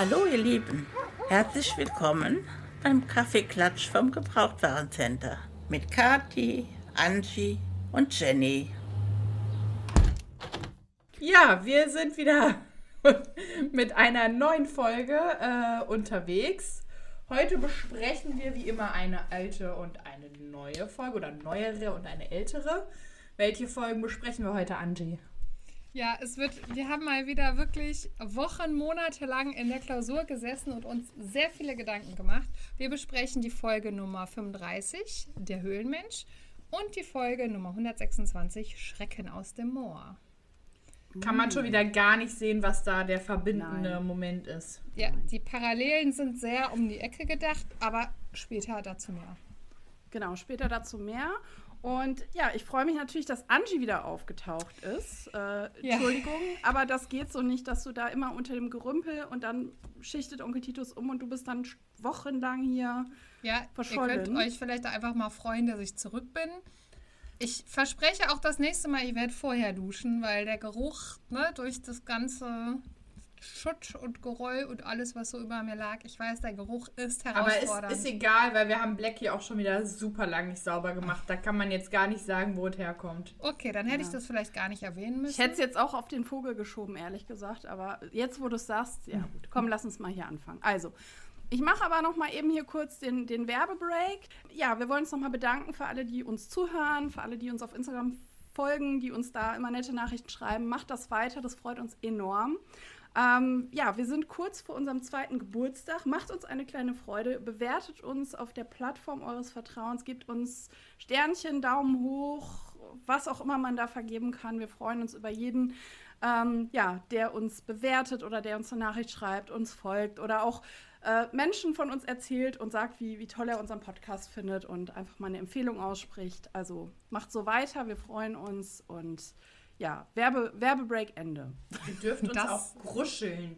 Hallo ihr Lieben, herzlich willkommen beim Kaffeeklatsch vom Gebrauchtwarencenter mit Kati, Angie und Jenny. Ja, wir sind wieder mit einer neuen Folge äh, unterwegs. Heute besprechen wir wie immer eine alte und eine neue Folge oder neuere und eine ältere. Welche Folgen besprechen wir heute, Angie? Ja, es wird, wir haben mal wieder wirklich Wochen, Monate lang in der Klausur gesessen und uns sehr viele Gedanken gemacht. Wir besprechen die Folge Nummer 35, der Höhlenmensch, und die Folge Nummer 126, Schrecken aus dem Moor. Kann man schon wieder gar nicht sehen, was da der verbindende Nein. Moment ist. Ja, die Parallelen sind sehr um die Ecke gedacht, aber später dazu mehr. Genau, später dazu mehr. Und ja, ich freue mich natürlich, dass Angie wieder aufgetaucht ist. Äh, ja. Entschuldigung, aber das geht so nicht, dass du da immer unter dem Gerümpel und dann schichtet Onkel Titus um und du bist dann wochenlang hier ja, verschollen. Ihr könnt euch vielleicht einfach mal freuen, dass ich zurück bin. Ich verspreche auch das nächste Mal, ich werde vorher duschen, weil der Geruch ne, durch das ganze Schutt und Geröll und alles, was so über mir lag. Ich weiß, der Geruch ist herausfordernd. Aber ist, ist egal, weil wir haben Blackie auch schon wieder super lang nicht sauber gemacht. Da kann man jetzt gar nicht sagen, wo es herkommt. Okay, dann hätte ja. ich das vielleicht gar nicht erwähnen müssen. Ich hätte es jetzt auch auf den Vogel geschoben, ehrlich gesagt. Aber jetzt, wo du es sagst, ja gut. Komm, lass uns mal hier anfangen. Also, ich mache aber noch mal eben hier kurz den, den Werbebreak. Ja, wir wollen uns noch mal bedanken für alle, die uns zuhören, für alle, die uns auf Instagram folgen, die uns da immer nette Nachrichten schreiben. Macht das weiter, das freut uns enorm. Ähm, ja, wir sind kurz vor unserem zweiten Geburtstag. Macht uns eine kleine Freude. Bewertet uns auf der Plattform eures Vertrauens. Gebt uns Sternchen, Daumen hoch, was auch immer man da vergeben kann. Wir freuen uns über jeden, ähm, ja, der uns bewertet oder der uns eine Nachricht schreibt, uns folgt oder auch äh, Menschen von uns erzählt und sagt, wie, wie toll er unseren Podcast findet und einfach mal eine Empfehlung ausspricht. Also macht so weiter. Wir freuen uns und ja, Werbe, Werbebreak Ende. Ihr dürft uns das auch gruscheln.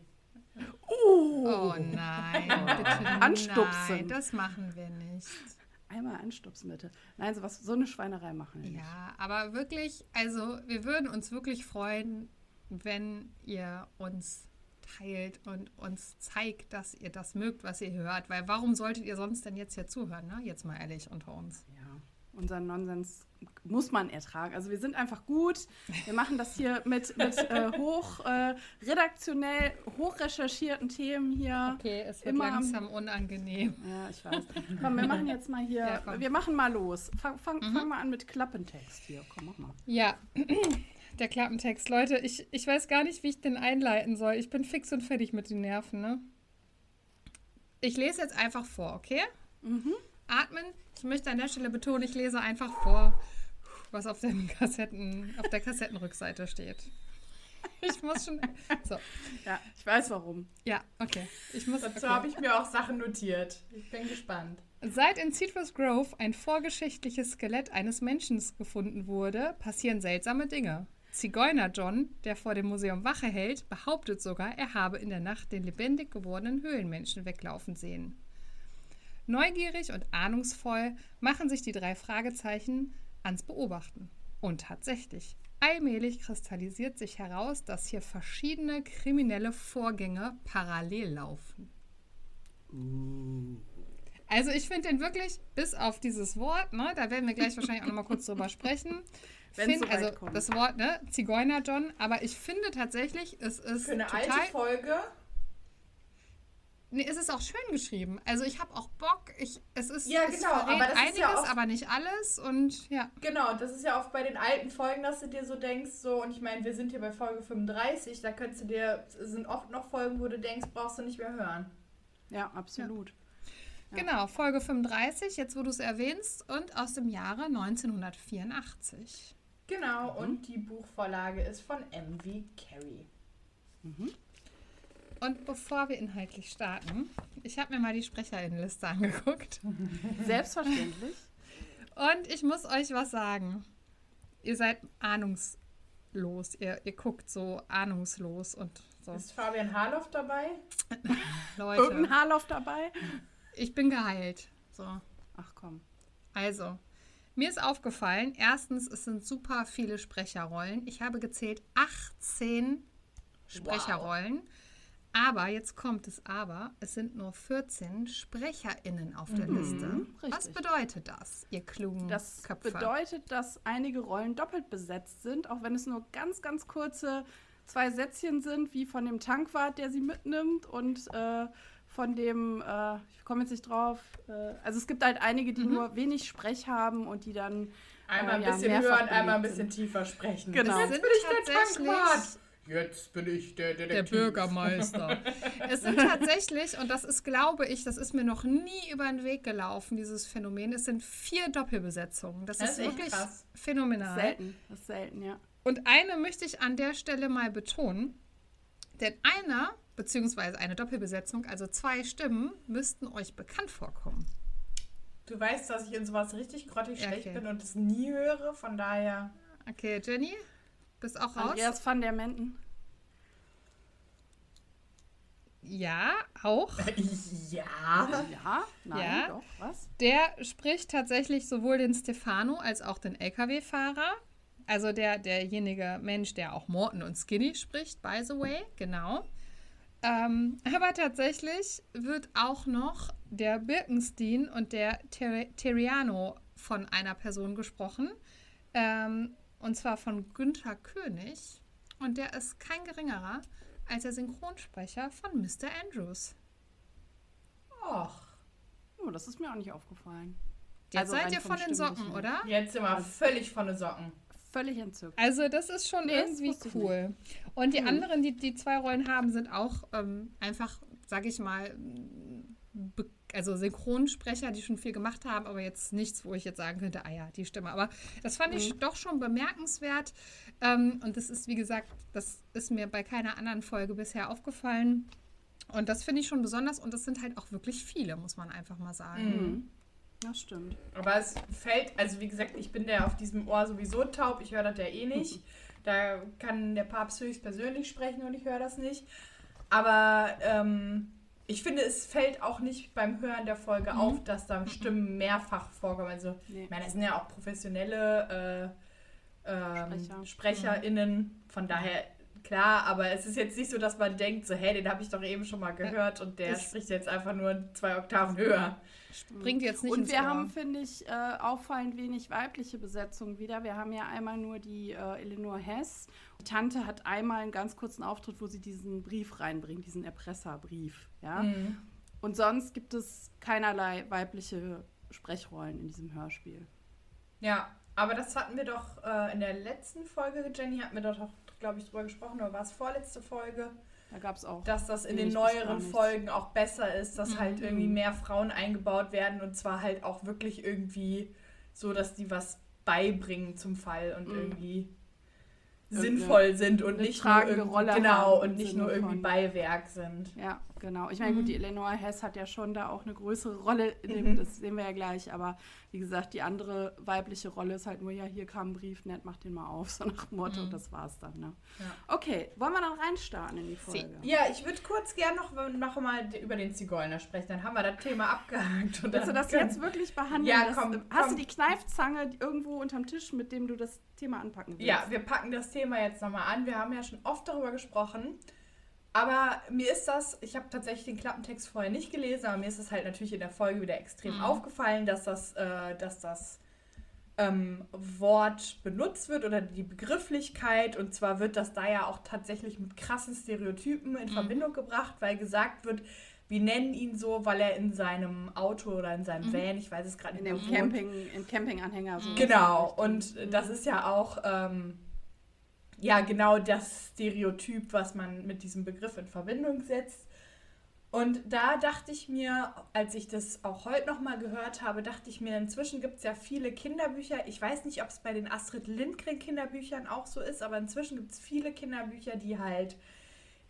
Uh. Oh nein, bitte Anstupsen. Nein, das machen wir nicht. Einmal anstupsen, bitte. Nein, sowas, so eine Schweinerei machen wir nicht. Ja, aber wirklich, also wir würden uns wirklich freuen, wenn ihr uns teilt und uns zeigt, dass ihr das mögt, was ihr hört. Weil warum solltet ihr sonst denn jetzt hier zuhören, ne? Jetzt mal ehrlich unter uns. Ja, unseren Nonsens muss man ertragen. Also wir sind einfach gut. Wir machen das hier mit, mit äh, hoch äh, redaktionell, hoch recherchierten Themen hier. Okay, es wird Immer langsam am, unangenehm. Ja, ich weiß. Komm, wir machen jetzt mal hier, ja, wir machen mal los. Fang, fang, mhm. fang mal an mit Klappentext hier. Komm, mach mal. Ja, der Klappentext. Leute, ich, ich weiß gar nicht, wie ich den einleiten soll. Ich bin fix und fertig mit den Nerven, ne? Ich lese jetzt einfach vor, okay? Mhm. Atmen. Ich möchte an der Stelle betonen, ich lese einfach vor was auf, den Kassetten, auf der Kassettenrückseite steht. Ich muss schon. So. Ja, ich weiß warum. Ja, okay. Ich muss, Dazu okay. habe ich mir auch Sachen notiert. Ich bin gespannt. Seit in Citrus Grove ein vorgeschichtliches Skelett eines Menschen gefunden wurde, passieren seltsame Dinge. Zigeuner John, der vor dem Museum Wache hält, behauptet sogar, er habe in der Nacht den lebendig gewordenen Höhlenmenschen weglaufen sehen. Neugierig und ahnungsvoll machen sich die drei Fragezeichen ans Beobachten. Und tatsächlich, allmählich kristallisiert sich heraus, dass hier verschiedene kriminelle Vorgänge parallel laufen. Uh. Also ich finde den wirklich, bis auf dieses Wort, ne, da werden wir gleich wahrscheinlich auch noch mal kurz drüber sprechen. Find, so also kommt. das Wort, ne, Zigeuner John, aber ich finde tatsächlich, es ist Für eine total, alte Folge Nee, es ist auch schön geschrieben. Also ich habe auch Bock. Ich, es ist, ja, genau, es aber das einiges, ist ja oft, aber nicht alles. Und ja. Genau, das ist ja oft bei den alten Folgen, dass du dir so denkst, so, und ich meine, wir sind hier bei Folge 35, da könntest du dir, sind oft noch Folgen, wo du denkst, brauchst du nicht mehr hören. Ja, absolut. Ja. Genau, Folge 35, jetzt wo du es erwähnst, und aus dem Jahre 1984. Genau, mhm. und die Buchvorlage ist von M.V. Carey. Mhm. Und bevor wir inhaltlich starten, ich habe mir mal die Sprecherinnenliste angeguckt. Selbstverständlich. Und ich muss euch was sagen. Ihr seid ahnungslos. Ihr, ihr guckt so ahnungslos und so. Ist Fabian Harloff dabei? Leute. Irgendein Harloff dabei? Ich bin geheilt. So. Ach komm. Also, mir ist aufgefallen, erstens, es sind super viele Sprecherrollen. Ich habe gezählt 18 Sprecherrollen. Wow. Aber jetzt kommt es aber, es sind nur 14 SprecherInnen auf der Liste. Was richtig. bedeutet das, ihr klugen Das Köpfe? bedeutet, dass einige Rollen doppelt besetzt sind, auch wenn es nur ganz, ganz kurze zwei Sätzchen sind, wie von dem Tankwart, der sie mitnimmt und äh, von dem, äh, ich komme jetzt nicht drauf, äh, also es gibt halt einige, die nur wenig Sprech haben und die dann Einmal ein äh, ja, bisschen mehrfach hören, einmal ein bisschen sind. tiefer sprechen. Genau. Jetzt bin ich der Tankwart. Jetzt bin ich der der Detektiv. Bürgermeister. es sind tatsächlich, und das ist, glaube ich, das ist mir noch nie über den Weg gelaufen, dieses Phänomen, es sind vier Doppelbesetzungen. Das, Das ist wirklich krass. phänomenal. Selten, das ist selten, ja. Und eine möchte ich an der Stelle mal betonen, denn einer, beziehungsweise eine Doppelbesetzung, also zwei Stimmen, müssten euch bekannt vorkommen. Du weißt, dass ich in sowas richtig grottig Ja, schlecht okay. bin und es nie höre, von daher. Okay, Jenny, bist auch raus? Andreas van der Menden. Ja, auch. Ja. Ja, nein, Ja. doch, was? Der spricht tatsächlich sowohl den Stefano als auch den LKW-Fahrer. Also der, derjenige Mensch, der auch Morton und Skinny spricht, by the way, genau. Ähm, aber tatsächlich wird auch noch der Birkenstein und der Ter Terriano von einer Person gesprochen. Ähm, und zwar von Günther König. Und der ist kein geringerer als der Synchronsprecher von Mr. Andrews. Och. Oh, das ist mir auch nicht aufgefallen. Jetzt Also seid ihr von den Socken, oder? Jetzt sind wir völlig von den Socken. Völlig entzückt. Also das ist schon Nee, irgendwie cool. Und die Hm. anderen, die die zwei Rollen haben, sind auch ähm, einfach, sag ich mal, be also Synchronsprecher, die schon viel gemacht haben, aber jetzt nichts, wo ich jetzt sagen könnte, ah ja, die Stimme. Aber das fand Hm. ich doch schon bemerkenswert. Ähm, und das ist, wie gesagt, das ist mir bei keiner anderen Folge bisher aufgefallen. Und das finde ich schon besonders. Und das sind halt auch wirklich viele, muss man einfach mal sagen. Mhm. Das stimmt. Aber es fällt, also wie gesagt, ich bin der auf diesem Ohr sowieso taub, ich höre das ja eh nicht. Da kann der Papst höchstpersönlich sprechen und ich höre das nicht. Aber ähm, ich finde, es fällt auch nicht beim Hören der Folge auf, dass da Stimmen mehrfach vorkommen. Also, Nee. ich meine, das sind ja auch professionelle äh, ähm, Sprecher. SprecherInnen. Von daher, klar, aber es ist jetzt nicht so, dass man denkt, so, hey, den habe ich doch eben schon mal gehört und der Es- spricht jetzt einfach nur zwei Oktaven höher. Bringt jetzt nicht Und ins wir Ohr. haben, finde ich, äh, auffallend wenig weibliche Besetzung wieder. Wir haben ja einmal nur die äh, Eleanor Hess. Die Tante hat einmal einen ganz kurzen Auftritt, wo sie diesen Brief reinbringt, diesen Erpresserbrief. Ja? Mhm. Und sonst gibt es keinerlei weibliche Sprechrollen in diesem Hörspiel. Ja, aber das hatten wir doch äh, in der letzten Folge, Jenny, hatten wir doch, glaube ich, drüber gesprochen, oder war es vorletzte Folge, Da gab es auch. dass das in den neueren. Folgen auch besser ist, dass halt Mhm. irgendwie mehr Frauen eingebaut werden und zwar halt auch wirklich irgendwie so, dass die was beibringen zum Fall und Mhm. irgendwie sinnvoll sind und nicht nur tragende irgendwie, Rolle genau haben und nicht nur irgendwie von- Beiwerk sind. Ja, genau. Ich meine, gut, die Eleanor Hess hat ja schon da auch eine größere Rolle in Mhm. dem, das sehen wir ja gleich, aber wie gesagt, die andere weibliche Rolle ist halt nur, ja, hier kam ein Brief, nett, mach den mal auf, so nach dem Motto, das war's dann, ne? Ja. Okay, wollen wir dann reinstarten in die Folge? Ja, ich würde kurz gern noch, noch mal über den Zigeuner sprechen, dann haben wir das Thema abgehakt. Und Willst du das können- jetzt wirklich behandeln? Ja, Das- komm, Hast komm. du die Kneifzange irgendwo unterm Tisch, mit dem du das Thema anpacken willst? Ja, wir packen das Thema jetzt nochmal an. Wir haben ja schon oft darüber gesprochen. Aber mir ist das, ich habe tatsächlich den Klappentext vorher nicht gelesen, aber mir ist es halt natürlich in der Folge wieder extrem aufgefallen, dass das, äh, dass das ähm, Wort benutzt wird oder die Begrifflichkeit. Und zwar wird das da ja auch tatsächlich mit krassen Stereotypen in Verbindung gebracht, weil gesagt wird, wir nennen ihn so, weil er in seinem Auto oder in seinem Van, ich weiß es gerade In nicht dem mehr, wohnt. Camping, im Campinganhänger. So Genau, in und das ist ja auch ähm, ja genau das Stereotyp, was man mit diesem Begriff in Verbindung setzt. Und da dachte ich mir, als ich das auch heute nochmal gehört habe, dachte ich mir, inzwischen gibt es ja viele Kinderbücher. Ich weiß nicht, ob es bei den Astrid Lindgren Kinderbüchern auch so ist, aber inzwischen gibt es viele Kinderbücher, die halt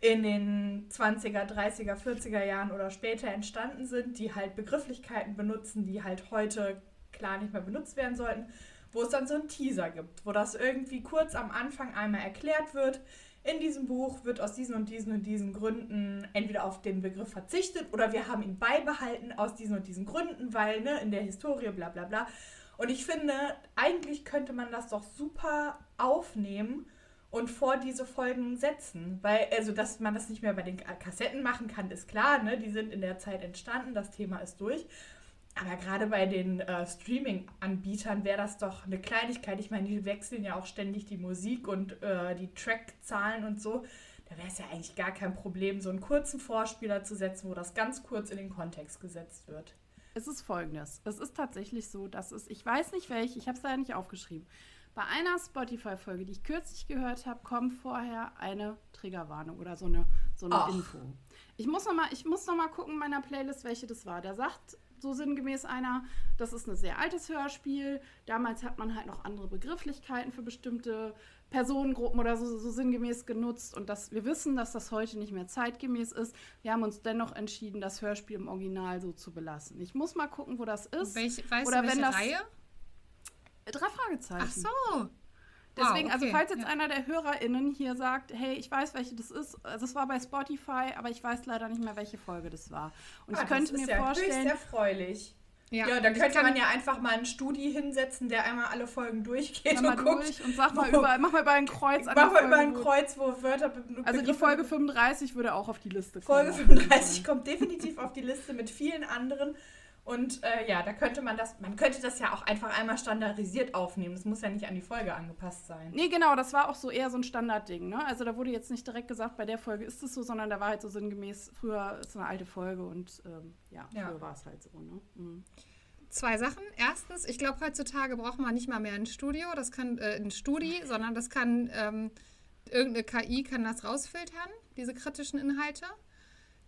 in den 20er, 30er, 40er Jahren oder später entstanden sind, die halt Begrifflichkeiten benutzen, die halt heute klar nicht mehr benutzt werden sollten, wo es dann so einen Teaser gibt, wo das irgendwie kurz am Anfang einmal erklärt wird. In diesem Buch wird aus diesen und diesen und diesen Gründen entweder auf den Begriff verzichtet oder wir haben ihn beibehalten aus diesen und diesen Gründen, weil ne, in der Historie bla bla bla. Und ich finde, eigentlich könnte man das doch super aufnehmen und vor diese Folgen setzen. Weil, also, dass man das nicht mehr bei den Kassetten machen kann, ist klar, ne? Die sind in der Zeit entstanden, das Thema ist durch. Aber gerade bei den äh, Streaming-Anbietern wäre das doch eine Kleinigkeit. Ich meine, die wechseln ja auch ständig die Musik und äh, die Trackzahlen und so. Da wäre es ja eigentlich gar kein Problem, so einen kurzen Vorspieler zu setzen, wo das ganz kurz in den Kontext gesetzt wird. Es ist folgendes. Es ist tatsächlich so, dass es, ich weiß nicht welche, ich habe es leider nicht aufgeschrieben. Bei einer Spotify-Folge, die ich kürzlich gehört habe, kommt vorher eine Triggerwarnung oder so eine, so eine Info. Ich muss noch mal, ich muss noch mal gucken in meiner Playlist, welche das war. Da sagt so sinngemäß einer, das ist ein sehr altes Hörspiel. Damals hat man halt noch andere Begrifflichkeiten für bestimmte Personengruppen oder so, so sinngemäß genutzt. Und dass wir wissen, dass das heute nicht mehr zeitgemäß ist. Wir haben uns dennoch entschieden, das Hörspiel im Original so zu belassen. Ich muss mal gucken, wo das ist. Welch, weißt oder du, welche wenn das, Reihe? Drei Fragezeichen. Ach so. Deswegen, Wow, also okay, falls jetzt ja. einer der HörerInnen hier sagt, hey, ich weiß, welche das ist, also es war bei Spotify, aber ich weiß leider nicht mehr, welche Folge das war. Und Ah, ich könnte das ist mir ja vorstellen, höchst erfreulich. Ja, dann ich könnte man ja einfach mal einen Studi hinsetzen, der einmal alle Folgen durchgeht und guckt. durch und sag mal wo- über, mach mal über ein Kreuz Mach mal über ein Kreuz, wo Wörter. be- Also die Folge 35 würde auch auf die Liste kommen. Folge 35 kommt definitiv auf die Liste mit vielen anderen. Und äh, ja, da könnte man das, man könnte das ja auch einfach einmal standardisiert aufnehmen. Das muss ja nicht an die Folge angepasst sein. Nee, genau, das war auch so eher so ein Standardding, ne? Also da wurde jetzt nicht direkt gesagt, bei der Folge ist es so, sondern da war halt so sinngemäß, früher ist eine alte Folge und ähm, ja, Ja. früher war es halt so, ne? Mhm. Zwei Sachen. Erstens, ich glaube, heutzutage braucht man nicht mal mehr ein Studio, das kann äh, ein Studi, sondern das kann ähm, irgendeine KI kann das rausfiltern, diese kritischen Inhalte.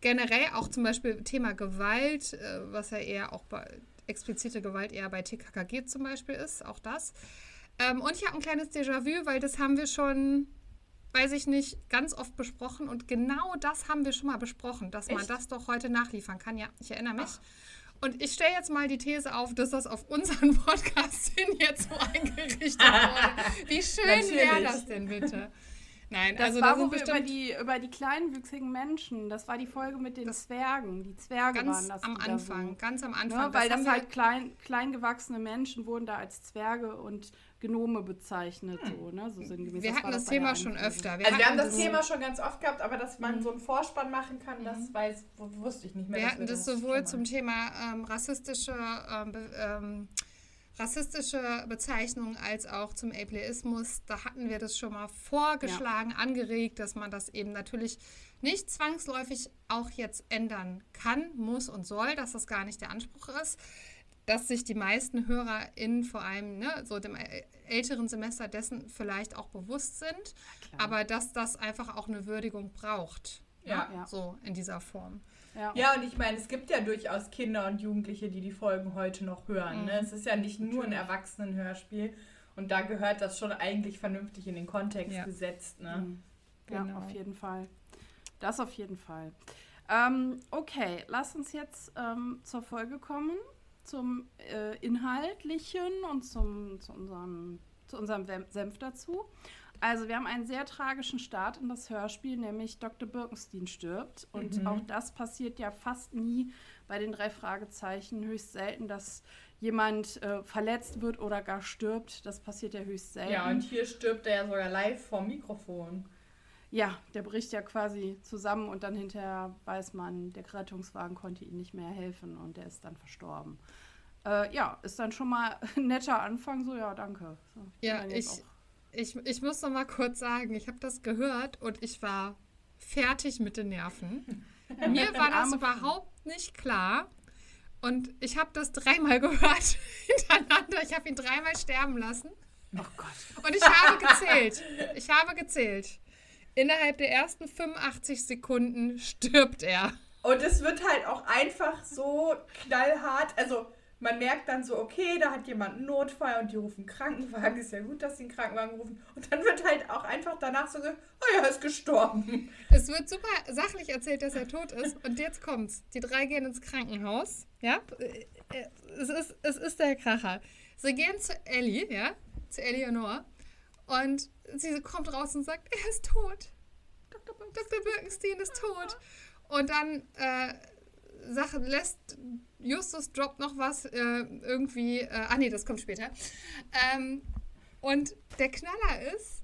Generell auch zum Beispiel Thema Gewalt, äh, was ja eher auch bei explizite Gewalt eher bei TKKG zum Beispiel ist, auch das. Ähm, und ich habe ein kleines Déjà-vu, weil das haben wir schon, weiß ich nicht, ganz oft besprochen und genau das haben wir schon mal besprochen, dass man Echt? das doch heute nachliefern kann. Ja, ich erinnere mich. Und ich stelle jetzt mal die These auf, dass das auf unseren Podcast hin jetzt so eingerichtet wurde. Wie schön wäre das denn bitte? Nein, Das also war, da wo sind wir über bestimmt die, über die kleinwüchsigen Menschen, das war die Folge mit den Zwergen. Die Zwerge ganz waren das. am Anfang, So. ganz am Ne, Anfang. weil haben das wir- halt klein, kleingewachsene Menschen wurden da als Zwerge und Gnome bezeichnet, so, ne? So sinngemäß. wir Das hatten das Thema schon öfter. also wir haben das Thema schon ganz oft gehabt, aber dass man so einen Vorspann machen kann, das weiß, w- wusste ich nicht mehr. Wir hatten das schon sowohl zum Thema ähm, rassistische, ähm, ähm, rassistische Bezeichnung als auch zum Ableismus. Da hatten wir das schon mal vorgeschlagen, angeregt, dass man das eben natürlich nicht zwangsläufig auch jetzt ändern kann, muss und soll, dass das gar nicht der Anspruch ist. Dass sich die meisten HörerInnen vor allem ne, so dem äl- älteren Semester dessen vielleicht auch bewusst sind, aber dass das einfach auch eine Würdigung braucht. Ja. Ja. So in dieser Form. Ja. Ja, und ich meine, es gibt ja durchaus Kinder und Jugendliche, die die Folgen heute noch hören. Ne? Es ist ja nicht nur ein Erwachsenenhörspiel. Und da gehört das schon eigentlich vernünftig in den Kontext Ja. gesetzt. Ne? Mhm. Ja, Genau. auf jeden Fall. Das auf jeden Fall. Ähm, okay, lass uns jetzt ähm, zur Folge kommen, zum äh, Inhaltlichen und zum, zu unserem, zu unserem Senf dazu. Also wir haben einen sehr tragischen Start in das Hörspiel, nämlich Dr. Birkenstein stirbt. Und Mhm. auch das passiert ja fast nie bei den drei Fragezeichen. Höchst selten, dass jemand äh, verletzt wird oder gar stirbt. Das passiert ja höchst selten. Ja, und hier stirbt er ja sogar live vorm Mikrofon. Ja, der bricht ja quasi zusammen und dann hinterher weiß man, der Rettungswagen konnte ihm nicht mehr helfen und der ist dann verstorben. Äh, ja, ist dann schon mal ein netter Anfang, so ja, danke. So, Ja, ich, ich, ich muss noch mal kurz sagen, ich habe das gehört und ich war fertig mit den Nerven. Mir war das überhaupt nicht klar. Und ich habe das dreimal gehört hintereinander. Ich habe ihn dreimal sterben lassen. Oh Gott. Und ich habe gezählt. Ich habe gezählt. Innerhalb der ersten 85 Sekunden stirbt er. Und es wird halt auch einfach so knallhart. Also man merkt dann so, okay, da hat jemand einen Notfall und die rufen Krankenwagen. Ist ja gut, dass sie einen Krankenwagen rufen. Und dann wird halt auch einfach danach so gesagt, oh ja, er ist gestorben. Es wird super sachlich erzählt, dass er tot ist. Und jetzt kommt's. Die drei gehen ins Krankenhaus. Ja, es ist, es ist der Kracher. Sie gehen zu Ellie, ja, zu Eleonore. Und sie kommt raus und sagt, er ist tot. Dr. Birkenstein ist tot. Und dann äh, Sache lässt Justus droppt noch was äh, irgendwie. Äh, ah nee, das kommt später. Ähm, und der Knaller ist,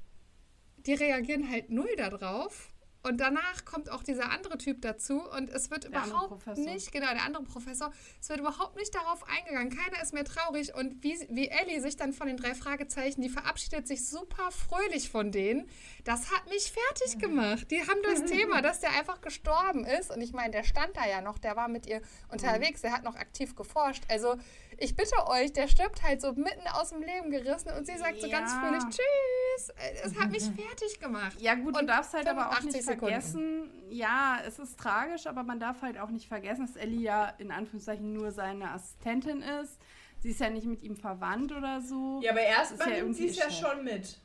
die reagieren halt null darauf. Und danach kommt auch dieser andere Typ dazu und es wird Der überhaupt nicht, genau, der andere Professor, es wird überhaupt nicht darauf eingegangen. Keiner ist mehr traurig und wie, wie Ellie sich dann von den drei Fragezeichen, die verabschiedet sich super fröhlich von denen. Das hat mich fertig gemacht. Die haben das Thema, dass der einfach gestorben ist und ich meine, der stand da ja noch, der war mit ihr unterwegs, der hat noch aktiv geforscht. Also ich bitte euch, der stirbt halt so mitten aus dem Leben gerissen und sie sagt so ganz fröhlich Tschüss. Es hat mich fertig gemacht. Ja, gut, du Und darfst halt aber auch 85 nicht Sekunden. vergessen, ja, es ist tragisch, aber man darf halt auch nicht vergessen, dass Ellie ja in Anführungszeichen nur seine Assistentin ist. Sie ist ja nicht mit ihm verwandt oder so. Ja, aber Das ist erstmal ja nimmt sie es ja schon mit.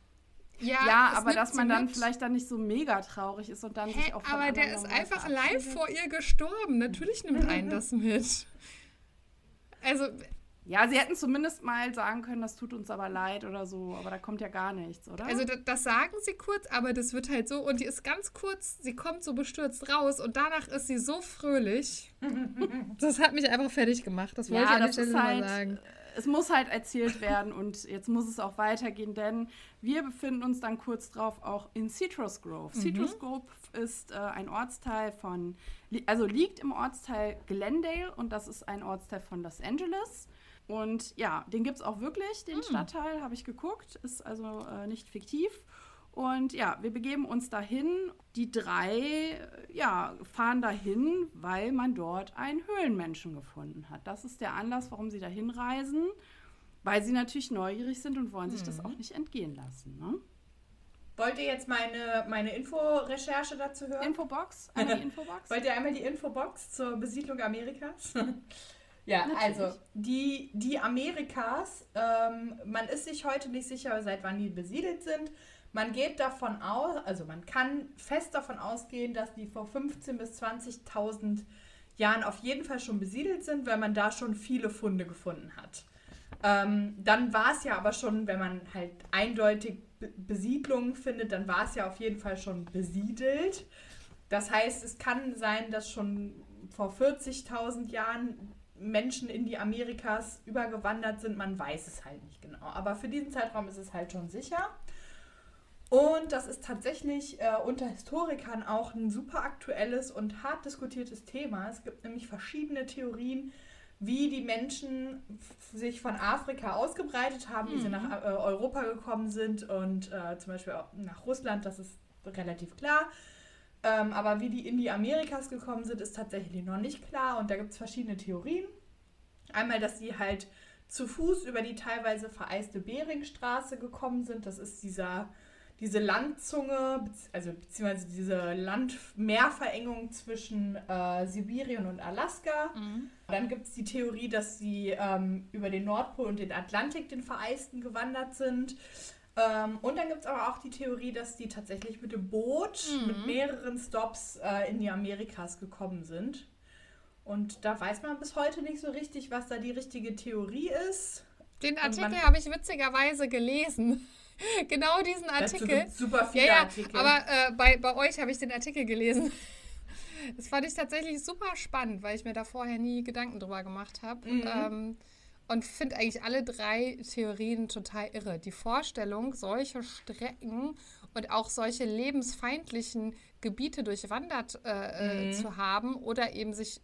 Ja, es aber nimmt dass man dann mit. vielleicht dann nicht so mega traurig ist und dann Hä, sich auch aber der ist einfach live vor ihr gestorben. Natürlich nimmt einen das mit. Also, Ja, sie hätten zumindest mal sagen können, das tut uns aber leid oder so, aber da kommt ja gar nichts, oder? also da- das sagen sie kurz, aber das wird halt so und die ist ganz kurz, sie kommt so bestürzt raus und danach ist sie so fröhlich. Das hat mich einfach fertig gemacht. Das wollte ich ja, an der das Stelle ist mal halt, sagen. es muss halt erzählt werden und jetzt muss es auch weitergehen, denn wir befinden uns dann kurz drauf auch in Citrus Grove. Mhm. Citrus Grove ist äh, ein Ortsteil von, also liegt im Ortsteil Glendale und das ist ein Ortsteil von Los Angeles. Und ja, den gibt es auch wirklich, Hm. den Stadtteil, habe ich geguckt, ist also äh, nicht fiktiv. Und ja, wir begeben uns dahin. Die drei äh, ja, fahren dahin, weil man dort einen Höhlenmenschen gefunden hat. Das ist der Anlass, warum sie dahin reisen, weil sie natürlich neugierig sind und wollen sich das Mhm. auch nicht entgehen lassen. Ne? Wollt ihr jetzt meine, meine Info-Recherche dazu hören? Infobox? Einmal die Infobox? Wollt ihr einmal die Infobox zur Besiedlung Amerikas? ja, Natürlich. also die, die Amerikas, ähm, man ist sich heute nicht sicher, seit wann die besiedelt sind. Man geht davon aus, also man kann fest davon ausgehen, dass die vor 15.000 bis 20.000 Jahren auf jeden Fall schon besiedelt sind, weil man da schon viele Funde gefunden hat. Ähm, dann war es ja aber schon, wenn man halt eindeutig Be Besiedlungen findet, dann war es ja auf jeden Fall schon besiedelt. Das heißt, es kann sein, dass schon vor 40.000 Jahren Menschen in die Amerikas übergewandert sind. Man weiß es halt nicht genau. Aber für diesen Zeitraum ist es halt schon sicher. Und das ist tatsächlich äh, unter Historikern auch ein super aktuelles und hart diskutiertes Thema. Es gibt nämlich verschiedene Theorien, wie die Menschen sich von Afrika ausgebreitet haben, wie sie nach äh, Europa gekommen sind und äh, zum Beispiel auch nach Russland, das ist relativ klar. Ähm, aber wie die in die Amerikas gekommen sind, ist tatsächlich noch nicht klar und da gibt es verschiedene Theorien. Einmal, dass sie halt zu Fuß über die teilweise vereiste Beringstraße gekommen sind. Das ist dieser, diese Landzunge, also beziehungsweise diese Land-Meerverengung zwischen äh, Sibirien und Alaska. Dann gibt es die Theorie, dass sie ähm, über den Nordpol und den Atlantik, den vereisten, gewandert sind. Ähm, und dann gibt es aber auch die Theorie, dass die tatsächlich mit dem Boot mit mehreren Stops äh, in die Amerikas gekommen sind. Und da weiß man bis heute nicht so richtig, was da die richtige Theorie ist. Den Artikel habe ich witzigerweise gelesen. genau diesen Artikel. super Ja, viele ja, Artikel. aber äh, bei, bei euch habe ich den Artikel gelesen. Das fand ich tatsächlich super spannend, weil ich mir da vorher nie Gedanken drüber gemacht habe. Mhm. Ähm, und finde eigentlich alle drei Theorien total irre. Die Vorstellung, solche Strecken und auch solche lebensfeindlichen Gebiete durchwandert äh, äh, Mhm. zu haben oder eben sich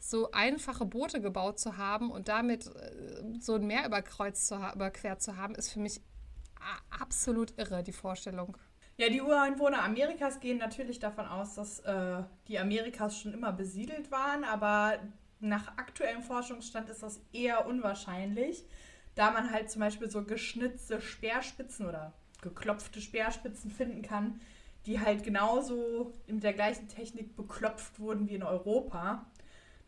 so einfache Boote gebaut zu haben und damit äh, so ein Meer überkreuzt zu überquert zu haben, ist für mich absolut irre, die Vorstellung. Ja, die Ureinwohner Amerikas gehen natürlich davon aus, dass äh, die Amerikas schon immer besiedelt waren, aber nach aktuellem Forschungsstand ist das eher unwahrscheinlich, da man halt zum Beispiel so geschnitzte Speerspitzen oder geklopfte Speerspitzen finden kann, die halt genauso mit der gleichen Technik beklopft wurden wie in Europa.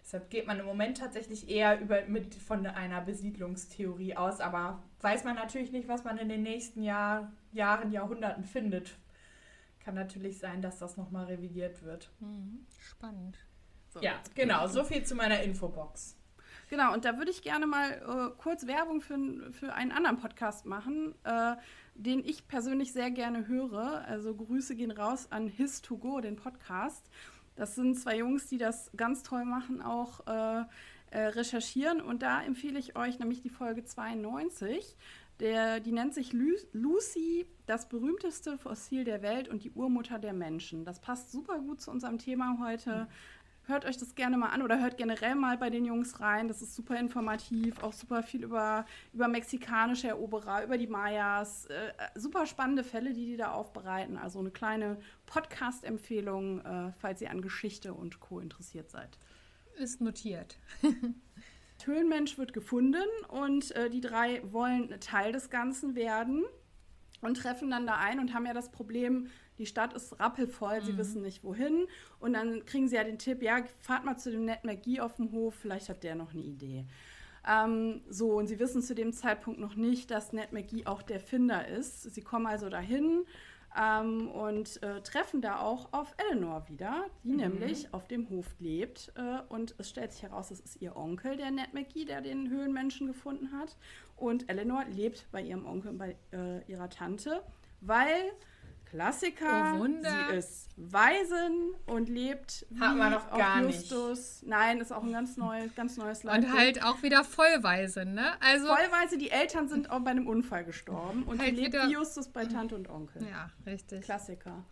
Deshalb geht man im Moment tatsächlich eher über, mit von einer Besiedlungstheorie aus, aber weiß man natürlich nicht, was man in den nächsten Jahr, Jahren, Jahrhunderten findet. Kann natürlich sein, dass das nochmal revidiert wird. Spannend. So. Ja, genau, so viel zu meiner Infobox. Genau, und da würde ich gerne mal äh, kurz Werbung für, für einen anderen Podcast machen, äh, den ich persönlich sehr gerne höre. Also Grüße gehen raus an His2Go, den Podcast. Das sind zwei Jungs, die das ganz toll machen, auch äh, äh, recherchieren. Und da empfehle ich euch nämlich die Folge 92. Der, die nennt sich Lu Lucy, das berühmteste Fossil der Welt und die Urmutter der Menschen. Das passt super gut zu unserem Thema heute. Hört euch das gerne mal an oder hört generell mal bei den Jungs rein. Das ist super informativ, auch super viel über, über mexikanische Eroberer, über die Mayas. Äh, super spannende Fälle, die die da aufbereiten. Also eine kleine Podcast-Empfehlung, äh, falls ihr an Geschichte und Co. interessiert seid. Ist notiert. Höhlenmensch wird gefunden und äh, die drei wollen Teil des Ganzen werden und treffen dann da ein und haben ja das Problem, die Stadt ist rappelvoll, mhm. sie wissen nicht wohin. Und dann kriegen sie ja den Tipp, ja, fahrt mal zu dem Ned McGee auf dem Hof, vielleicht hat der noch eine Idee. Ähm, so, und sie wissen zu dem Zeitpunkt noch nicht, dass Ned McGee auch der Finder ist. Sie kommen also dahin ähm, und äh, treffen da auch auf Eleanor wieder, die mhm. nämlich auf dem Hof lebt. Äh, und es stellt sich heraus, es ist ihr Onkel, der Ned McGee, der den Höhlenmenschen gefunden hat. Und Eleanor lebt bei ihrem Onkel und bei äh, ihrer Tante, weil Klassiker. Oh, Wunder. Sie ist Waisen und lebt wie Hat man noch gar Justus. Nicht. Nein, ist auch ein ganz neues, ganz neues Land. Und halt auch wieder Vollwaise, ne? Also Vollweise, die Eltern sind auch bei einem Unfall gestorben und halt lebt wie Justus bei Tante und Onkel. Ja, richtig. Klassiker.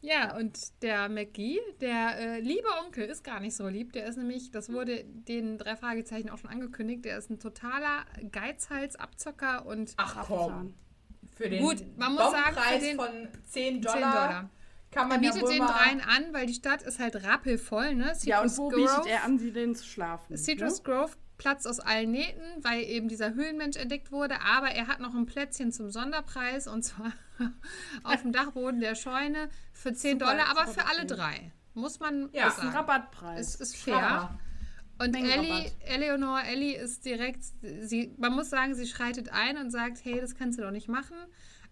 Ja, und der McGee, der äh, liebe Onkel, ist gar nicht so lieb. Der ist nämlich, das wurde den drei Fragezeichen auch schon angekündigt, der ist ein totaler Geizhals, Abzocker und. Ach komm für den Gut, man muss sagen, für den von 10 Dollar, 10 Dollar. kann man er bietet ja den dreien an, weil die Stadt ist halt rappelvoll. Ne? Citrus ja, und wo Grove, bietet er an, sie denn zu schlafen? Citrus ne? Grove Platz aus allen Nähten, weil eben dieser Höhlenmensch entdeckt wurde. Aber er hat noch ein Plätzchen zum Sonderpreis und zwar auf dem Dachboden der Scheune für 10 Super, Dollar, aber für alle drei. Muss man ja, sagen. ist ein Rabattpreis. Ist, ist fair. Hammer. Und Ellie, Eleonore, Ellie ist direkt, sie, man muss sagen, sie schreitet ein und sagt, hey, das kannst du doch nicht machen.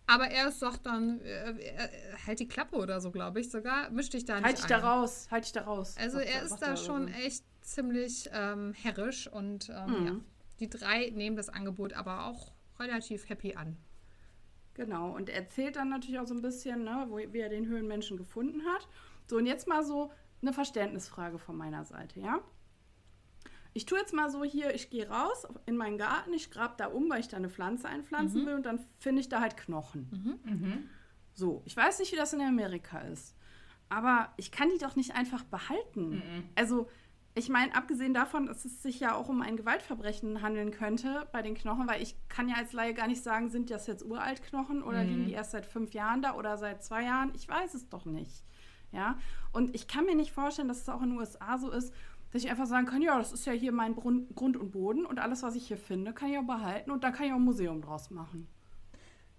Aber er sagt dann, äh, halt die Klappe oder so, glaube ich sogar. Misch dich da nicht Halt dich ein. da raus, halt dich da raus. Also er ist da schon so. echt ziemlich ähm, herrisch und ähm, mhm. ja, die drei nehmen das Angebot aber auch relativ happy an. Genau, und er erzählt dann natürlich auch so ein bisschen, ne, wo, wie er den Höhlenmenschen gefunden hat. So, und jetzt mal so eine Verständnisfrage von meiner Seite, ja? Ich tue jetzt mal so hier, ich gehe raus in meinen Garten, ich grabe da um, weil ich da eine Pflanze einpflanzen mhm. will und dann finde ich da halt Knochen. Mhm. Mhm. So, ich weiß nicht, wie das in Amerika ist, aber ich kann die doch nicht einfach behalten. Mhm. Also, ich meine, abgesehen davon, dass es sich ja auch um ein Gewaltverbrechen handeln könnte bei den Knochen, weil ich kann ja als Laie gar nicht sagen, sind das jetzt uralt Knochen oder liegen die mhm. erst seit fünf Jahren da oder seit zwei Jahren? Ich weiß es doch nicht. Ja, und ich kann mir nicht vorstellen, dass es auch in den USA so ist, dass ich einfach sagen kann, ja, das ist ja hier mein Grund und Boden und alles, was ich hier finde, kann ich auch behalten und da kann ich auch ein Museum draus machen.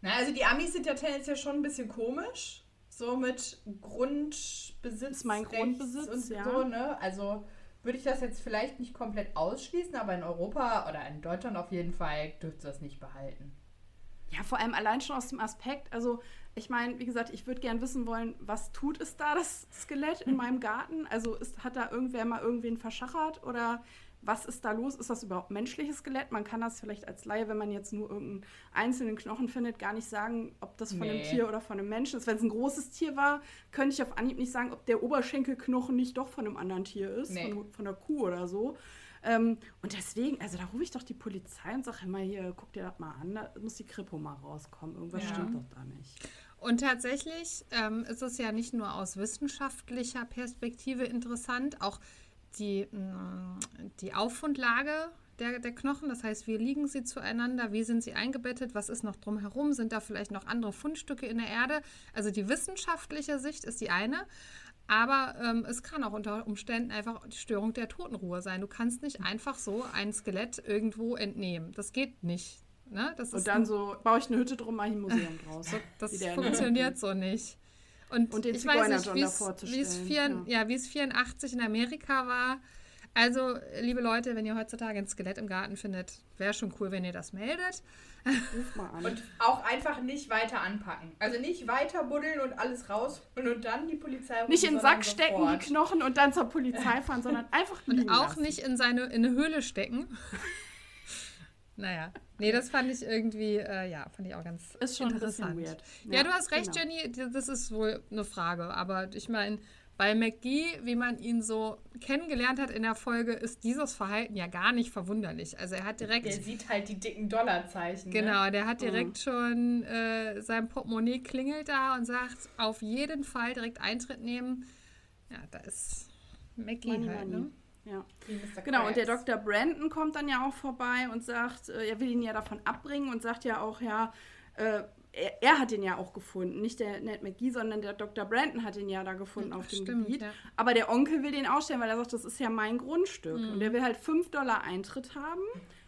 Na, also die Amis sind ja tendenziell schon ein bisschen komisch, so mit Grundbesitz. Ist mein Grundbesitz und ja. so, ne? Also würde ich das jetzt vielleicht nicht komplett ausschließen, aber in Europa oder in Deutschland auf jeden Fall dürfte das nicht behalten. Ja, vor allem allein schon aus dem Aspekt, also ich meine, wie gesagt, ich würde gern wissen wollen, was tut es da, das Skelett in meinem Garten? Also ist, hat da irgendwer mal irgendwen verschachert oder was ist da los? Ist das überhaupt menschliches Skelett? Man kann das vielleicht als Laie, wenn man jetzt nur irgendeinen einzelnen Knochen findet, gar nicht sagen, ob das von nee. einem Tier oder von einem Menschen ist. Wenn es ein großes Tier war, könnte ich auf Anhieb nicht sagen, ob der Oberschenkelknochen nicht doch von einem anderen Tier ist, nee. von, von einer Kuh oder so. Ähm, und deswegen, also da rufe ich doch die Polizei und sage immer hier, guck dir das mal an, da muss die Kripo mal rauskommen. Irgendwas ja. stimmt doch da nicht. Und tatsächlich ähm, ist es ja nicht nur aus wissenschaftlicher Perspektive interessant, auch die, mh, mm, die Auffundlage der, der Knochen, das heißt, wie liegen sie zueinander, wie sind sie eingebettet, was ist noch drumherum, sind da vielleicht noch andere Fundstücke in der Erde. Also die wissenschaftliche Sicht ist die eine, aber ähm, es kann auch unter Umständen einfach die Störung der Totenruhe sein. Du kannst nicht einfach so ein Skelett irgendwo entnehmen. Das geht nicht. Ne? Das und dann so, baue ich eine Hütte drum, mache ich ein Museum draus. das funktioniert so nicht. Und, und ich weiß nicht, wie es ja. ja, 84 in Amerika war. Also, liebe Leute, wenn ihr heutzutage ein Skelett im Garten findet, wäre schon cool, wenn ihr das meldet. Ruf mal an. Und auch einfach nicht weiter anpacken. Also nicht weiter buddeln und alles rausholen und dann die Polizei rufen, Nicht in den Sack stecken, sofort. die Knochen und dann zur Polizei fahren, sondern einfach Und auch lassen. nicht in seine in eine Höhle stecken. naja. Nee, das fand ich irgendwie, äh, ja, fand ich auch ganz ist schon interessant. Ein weird. Ja, ja, du hast recht, genau. Jenny, das ist wohl eine Frage. Aber ich meine, Bei McGee, wie man ihn so kennengelernt hat in der Folge, ist dieses Verhalten ja gar nicht verwunderlich. Also er hat direkt. Der sieht halt die dicken Dollarzeichen. Ne? Genau, der hat direkt schon äh, sein Portemonnaie klingelt da und sagt, auf jeden Fall direkt Eintritt nehmen. Ja, da ist McGee Money, halt, money. ne? Ja. Genau, und der. Dr. Brandon kommt dann ja auch vorbei und sagt, äh, er will ihn ja davon abbringen und sagt ja auch, ja, äh, er, er hat ihn ja auch gefunden. Nicht der Ned McGee, sondern der Dr. Brandon hat ihn ja da gefunden auf dem Stimmt, Gebiet. ja. Aber der Onkel will den ausstellen, weil er sagt, das ist ja mein Grundstück. Mhm. Und der will halt 5 Dollar Eintritt haben.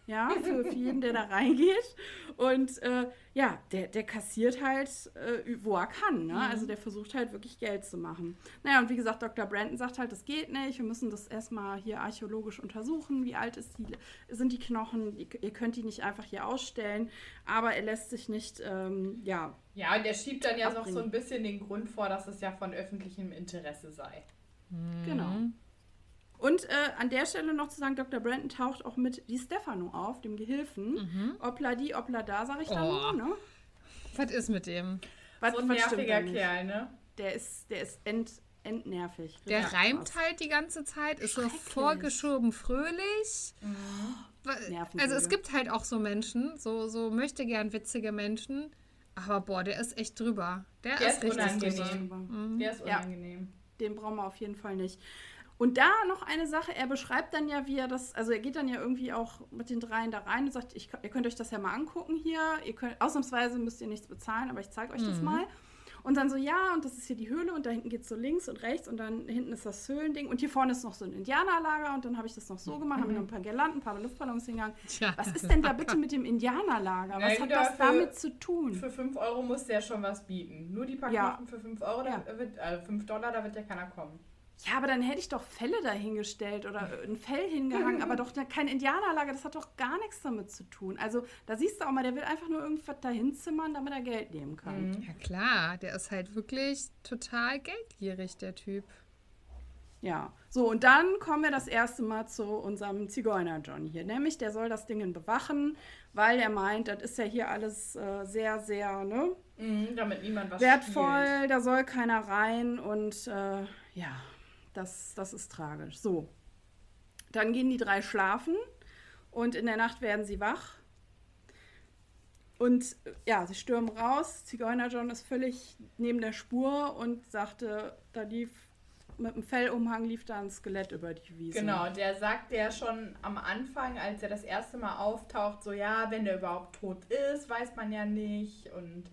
Ja, für, für jeden, der da reingeht. Und äh, ja, der, der kassiert halt, äh, wo er kann. Ne? Also der versucht halt wirklich Geld zu machen. Naja, und wie gesagt, Dr. Brandon sagt halt, das geht nicht. Wir müssen das erstmal hier archäologisch untersuchen. Wie alt ist die, sind die Knochen? Ihr, ihr könnt die nicht einfach hier ausstellen. Aber er lässt sich nicht, ähm, ja, Ja, und der schiebt dann ja noch so ein bisschen den Grund vor, dass es ja von öffentlichem Interesse sei. Genau. Und äh, an der Stelle noch zu sagen, Dr. Brandon taucht auch mit die Stefano auf, dem Gehilfen. Obla die, obla da, sag ich dann Oh. nur, ne? Was ist mit dem? Was, So ein nerviger? Kerl, ne? Der ist, der ist end, endnervig. Der Richtig reimt krass. halt die ganze Zeit, ist so vorgeschoben fröhlich. Nervensäge. Also es gibt halt auch so Menschen, so, so möchte gern witzige Menschen. Aber boah, der ist echt drüber. Der, Der ist, ist richtig unangenehm. drüber. Der ist Ja. unangenehm. Den brauchen wir auf jeden Fall nicht. Und da noch eine Sache, er beschreibt dann ja, wie er das, also er geht dann ja irgendwie auch mit den dreien da rein und sagt, ich, ihr könnt euch das ja mal angucken hier, ihr könnt, ausnahmsweise müsst ihr nichts bezahlen, aber ich zeige euch das mal. Und dann so, ja, und das ist hier die Höhle und da hinten geht es so links und rechts und dann hinten ist das Höhlending und hier vorne ist noch so ein Indianerlager und dann habe ich das noch so gemacht, habe mir noch ein paar Girlanden, ein paar Luftballons hingegangen. Tja. Was ist denn da bitte mit dem Indianerlager? Was Ja, hat das für- damit zu tun? Für 5 Euro muss der schon was bieten. Nur die paar Ja. Knochen für 5 Euro, Ja. da wird, äh, 5 Dollar, da wird ja keiner kommen. Ja, aber dann hätte ich doch Felle dahingestellt oder ein Fell hingehangen, aber doch kein Indianerlager, das hat doch gar nichts damit zu tun. Also da siehst du auch mal, der will einfach nur irgendwas dahin zimmern, damit er Geld nehmen kann. Ja klar, der ist halt wirklich total geldgierig, der Typ. Ja, so und dann kommen wir das erste Mal zu unserem Zigeuner John hier, nämlich der soll das Ding bewachen, weil er meint, das ist ja hier alles äh, sehr, sehr ne, Mhm, damit niemand was wertvoll, stiehlt. da soll keiner rein und äh, ja, das, das ist tragisch. So, dann gehen die drei schlafen und in der Nacht werden sie wach. Und äh, ja, sie stürmen raus. Zigeuner John ist völlig neben der Spur und sagte, da lief mit dem Fellumhang lief da ein Skelett über die Wiese. Genau, der sagt ja schon am Anfang, als er das erste Mal auftaucht, so ja, wenn der überhaupt tot ist, weiß man ja nicht. Und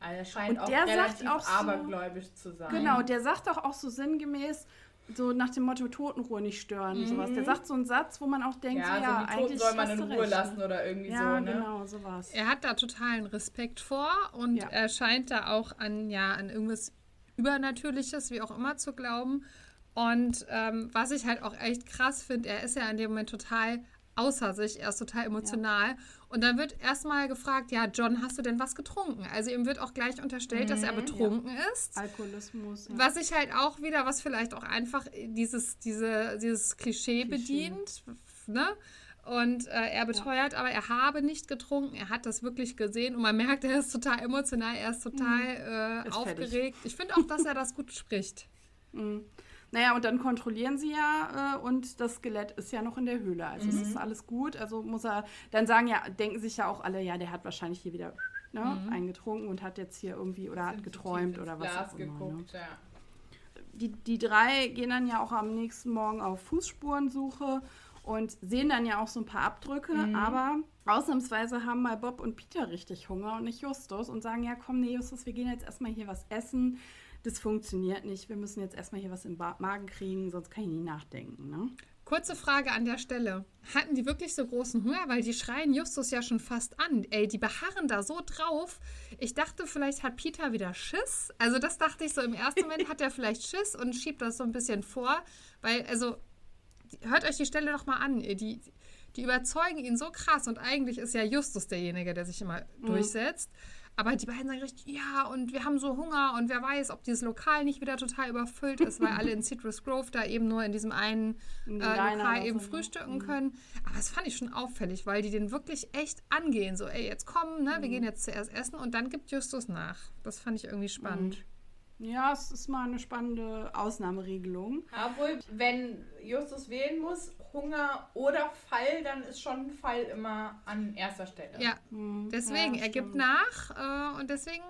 äh, er scheint Und auch relativ auch so- abergläubisch zu sein. Genau, der sagt doch auch so sinngemäß, so nach dem Motto Totenruhe nicht stören und sowas. Der sagt so einen Satz, wo man auch denkt, Ja, so, ja, die Toten eigentlich soll man in Ruhe recht, lassen oder irgendwie Ja, so, ne? genau, sowas. Er hat da totalen Respekt vor und Ja. er scheint da auch an, ja, an irgendwas Übernatürliches, wie auch immer, zu glauben. Und ähm, was ich halt auch echt krass finde, er ist ja in dem Moment total außer sich, er ist total emotional. Und dann wird erstmal gefragt, ja, John, hast du denn was getrunken? Also ihm wird auch gleich unterstellt, dass er betrunken ist. Alkoholismus. Ja. Was sich halt auch wieder, was vielleicht auch einfach dieses, diese, dieses Klischee, bedient, ne? Und äh, er beteuert aber, er habe nicht getrunken, er hat das wirklich gesehen und man merkt, er ist total emotional, er ist total äh, Mhm. Ist aufgeregt. fertig. Ich finde auch, dass er das gut spricht. Naja, und dann kontrollieren sie ja äh, und das Skelett ist ja noch in der Höhle. Also Mhm. es ist alles gut. Also muss er, dann sagen ja, denken sich ja auch alle, ja, der hat wahrscheinlich hier wieder ne, Mhm. eingetrunken und hat jetzt hier irgendwie oder hat geträumt oder was Glas auch immer. Ne? geguckt, ja. die, die drei gehen dann ja auch am nächsten Morgen auf Fußspurensuche und sehen dann ja auch so ein paar Abdrücke, aber ausnahmsweise haben mal Bob und Peter richtig Hunger und nicht Justus und sagen, ja komm, nee, Justus, wir gehen jetzt erstmal hier was essen. Das funktioniert nicht. Wir müssen jetzt erstmal hier was im Magen kriegen, sonst kann ich nie nachdenken. Ne? Kurze Frage an der Stelle. Hatten die wirklich so großen Hunger? Weil die schreien Justus ja schon fast an. Ey, die beharren da so drauf. Ich dachte, vielleicht hat Peter wieder Schiss. Also das dachte ich so im ersten Moment, hat er vielleicht Schiss und schiebt das so ein bisschen vor. Weil, also, hört euch die Stelle doch mal an. Die, die überzeugen ihn so krass und eigentlich ist ja Justus derjenige, der sich immer durchsetzt. Aber die beiden sagen richtig, ja, und wir haben so Hunger und wer weiß, ob dieses Lokal nicht wieder total überfüllt ist, weil alle in Citrus Grove da eben nur in diesem einen In äh, Lokal eben so, ne? frühstücken können. Aber das fand ich schon auffällig, weil die den wirklich echt angehen. So, ey, jetzt kommen, ne, wir gehen jetzt zuerst essen und dann gibt Justus nach. Das fand ich irgendwie spannend. Ja, es ist mal eine spannende Ausnahmeregelung. Obwohl, wenn Justus wählen muss, Hunger oder Fall, dann ist schon Fall immer an erster Stelle. Ja, Hm, deswegen, ja, er gibt nach äh, und deswegen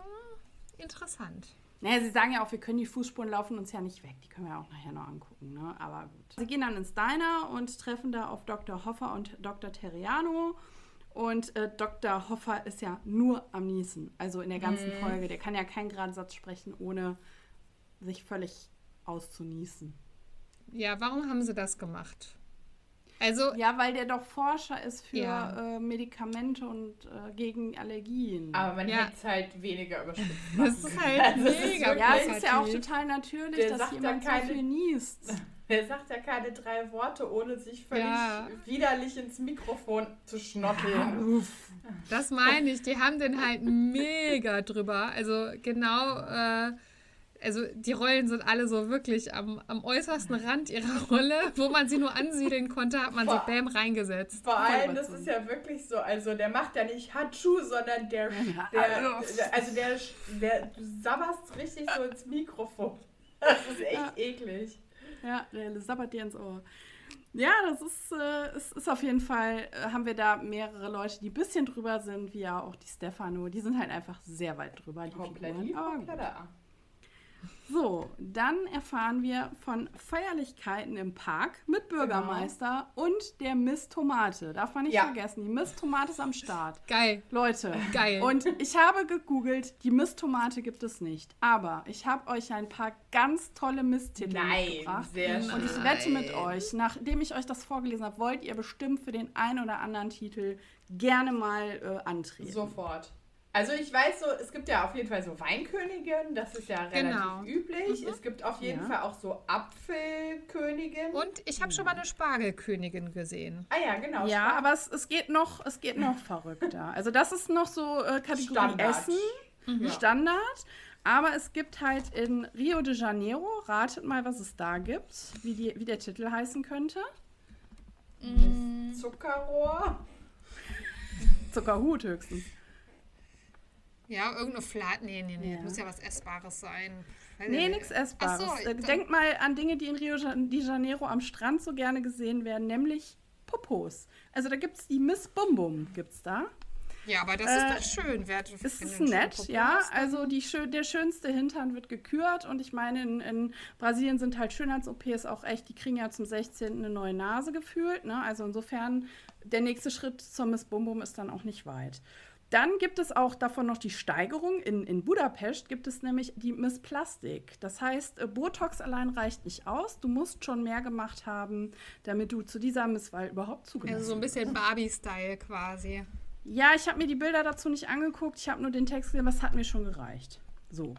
interessant. Naja, sie sagen ja auch, wir können die Fußspuren laufen uns ja nicht weg. Die können wir auch nachher noch angucken, ne? Aber gut. Sie gehen dann ins Diner und treffen da auf Dr. Hoffer und Dr. Terriano. Und äh, Dr. Hoffer ist ja nur am Niesen. Also in der ganzen Folge. Der kann ja keinen geraden Satz sprechen, ohne sich völlig auszunießen. Ja, warum haben sie das gemacht? Also, Ja, weil der doch Forscher ist für Ja. äh, Medikamente und äh, gegen Allergien. Aber man Ja. hätte es halt weniger überspitzt das ist halt Also ist mega wirklich- ja, es ist ja auch total natürlich, Der dass sagt ja jemand so keine- viel niest. Er sagt ja keine drei Worte, ohne sich völlig Ja. widerlich ins Mikrofon zu schnotteln. Das meine ich, die haben den halt mega drüber. Also genau, äh, also die Rollen sind alle so wirklich am, am äußersten Rand ihrer Rolle. Wo man sie nur ansiedeln konnte, hat man sie Boah. bam reingesetzt. Vor allem, das ist ja wirklich so, also der macht ja nicht Hatschu, sondern der, der, also. der der, du sabberst richtig so ins Mikrofon. Das ist echt Ja. eklig. Ja, der sabbert dir ins Ohr. Ja, das ist, äh, es ist auf jeden Fall, äh, haben wir da mehrere Leute, die ein bisschen drüber sind, wie ja auch die Stefano. Die sind halt einfach sehr weit drüber, die Komplett. Figuren. Gut. komplett. So, dann erfahren wir von Feierlichkeiten im Park mit Bürgermeister und der Miss Tomate. Darf man nicht Ja. vergessen, die Miss Tomate ist am Start. Geil. Leute, Geil. und ich habe gegoogelt, die Miss-Tomate gibt es nicht. Aber ich habe euch ein paar ganz tolle Miss-Titel Nein, mitgebracht. sehr schön. Und ich wette mit euch, nachdem ich euch das vorgelesen habe, wollt ihr bestimmt für den einen oder anderen Titel gerne mal äh, antreten. Sofort. Also ich weiß so, es gibt ja auf jeden Fall so Weinkönigin, das ist ja relativ Genau. üblich. Es gibt auf jeden Ja. Fall auch so Apfelkönigin. Und ich habe schon mal eine Spargelkönigin gesehen. ah ja, genau. Ja, Spar- aber es, es geht noch, es geht noch verrückter. Also das ist noch so äh, Kategorie Standard. Essen, Ja. Standard. Aber es gibt halt in Rio de Janeiro, ratet mal, was es da gibt, wie, die, wie der Titel heißen könnte. Zuckerrohr. Zuckerhut höchstens. Ja, irgendeine Flat. Nee, nee, nee. Ja. Muss ja was Essbares sein. Weiß Nee, ich nichts nicht. Essbares. Ach so, Äh, Denkt mal an Dinge, die in Rio de Janeiro am Strand so gerne gesehen werden, nämlich Popos. Also da gibt es die Miss Bum Bum, gibt's da. Ja, aber das Äh, ist doch schön. Wer, Das ist nett, ja. Also die, der schönste Hintern wird gekürt und ich meine, in, in Brasilien sind halt Schönheits-OPs auch echt, die kriegen ja zum 16. eine neue Nase gefühlt. Ne? Also insofern, der nächste Schritt zur Miss Bum Bum ist dann auch nicht weit. Dann gibt es auch davon noch die Steigerung. In, in Budapest gibt es nämlich die Miss Plastik. Das heißt, äh, Botox allein reicht nicht aus. Du musst schon mehr gemacht haben, damit du zu dieser Misswahl überhaupt zugelassen Also so ein bisschen Barbie-Style quasi. ja, ich habe mir die Bilder dazu nicht angeguckt. Ich habe nur den Text gesehen, was hat mir schon gereicht. So.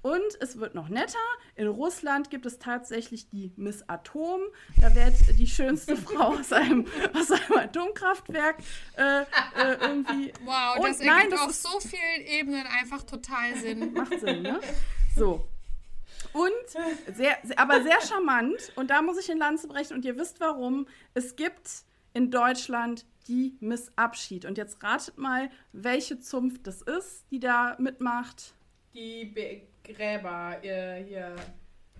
Und es wird noch netter. In Russland gibt es tatsächlich die Miss Atom. Da wird die schönste Frau aus einem, aus einem Atomkraftwerk äh, äh, irgendwie. Wow, Und das nein, das auf ist- so vielen Ebenen einfach total Sinn. Macht Sinn, ne? So. Und sehr, sehr, aber sehr charmant. Und da muss ich in Lanze brechen. Und ihr wisst warum. Es gibt in Deutschland die Miss Abschied. Und jetzt ratet mal, welche Zunft das ist, die da mitmacht. Die Begräber, äh, hier,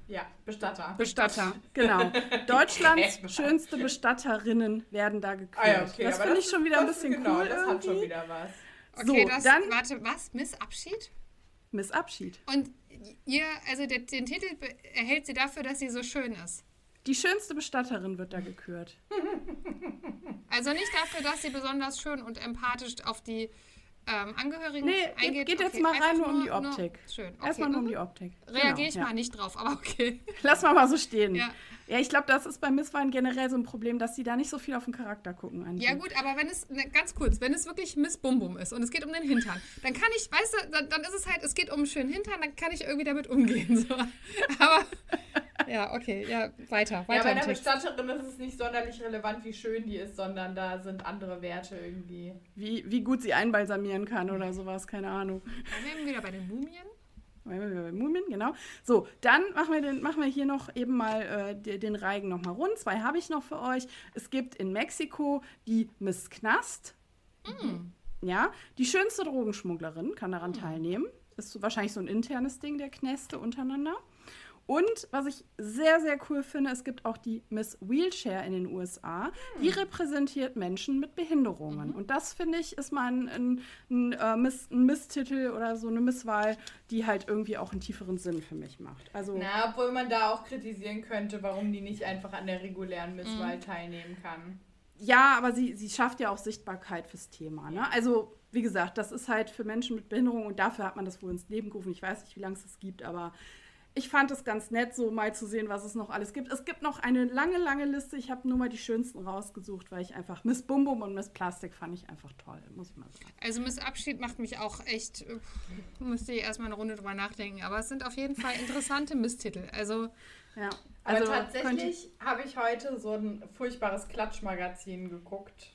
ja, Bestatter. Bestatter, genau. Deutschlands Gräber. schönste Bestatterinnen werden da gekürt. Ah ja, okay. das finde ich schon wieder ein bisschen genau, cool das hat schon irgendwie. wieder was. Okay, So, das, dann- warte, was? Miss Abschied? Miss Abschied. Und ihr, also der, den Titel erhält sie dafür, dass sie so schön ist. Die schönste Bestatterin wird da gekürt. Also nicht dafür, dass sie besonders schön und empathisch auf die ähm, Angehörigen Nee, eingeht. geht jetzt Okay, mal rein nur um die Optik. schön. Okay, Erstmal nur um die Optik. Reagiere Genau, ich ja. mal nicht drauf, aber okay. Lass mal mal so stehen. Ja. Ja, ich glaube, das ist bei Misswahlen generell so ein Problem, dass sie da nicht so viel auf den Charakter gucken. Angie. Ja gut, aber wenn es, ne, ganz kurz, wenn es wirklich Miss Bum Bum ist und es geht um den Hintern, dann kann ich, weißt du, dann, dann ist es halt, es geht um einen schönen Hintern, dann kann ich irgendwie damit umgehen. So. Aber, ja, okay, ja, weiter, Ja, weiter bei im der. Bestatterin ist es nicht sonderlich relevant, wie schön die ist, sondern da sind andere Werte irgendwie. Wie, wie gut sie einbalsamieren kann oder sowas, keine Ahnung. Dann wären wir wieder bei den Mumien. Mumien, genau. So, dann machen wir, den, machen wir hier noch eben mal äh, de- den Reigen noch mal rund. Zwei habe ich noch für euch. Es gibt in Mexiko die Miss Knast. Ja, die schönste Drogenschmugglerin kann daran teilnehmen. Ist wahrscheinlich so ein internes Ding der Knäste untereinander. Und was ich sehr, sehr cool finde, es gibt auch die Miss Wheelchair in den USA. Die repräsentiert Menschen mit Behinderungen. Und das, finde ich, ist mal ein, ein, ein, äh, Miss, ein Misstitel oder so eine Misswahl, die halt irgendwie auch einen tieferen Sinn für mich macht. Also, Na, obwohl man da auch kritisieren könnte, warum die nicht einfach an der regulären Misswahl teilnehmen kann. ja, aber sie, sie schafft ja auch Sichtbarkeit fürs Thema. Ne? Also, wie gesagt, das ist halt für Menschen mit Behinderung und dafür hat man das wohl ins Leben gerufen. Ich weiß nicht, wie lange es das gibt, aber ich fand es ganz nett, so mal zu sehen, was es noch alles gibt. Es gibt noch eine lange, lange Liste. Ich habe nur mal die schönsten rausgesucht, weil ich einfach Miss Bum Bum und Miss Plastik fand ich einfach toll, muss ich mal sagen. Also Miss Abschied macht mich auch echt, äh, müsste ich erstmal eine Runde drüber nachdenken. Aber es sind auf jeden Fall interessante Misstitel. Also Ja. Aber Also, tatsächlich habe ich heute so ein furchtbares Klatschmagazin geguckt.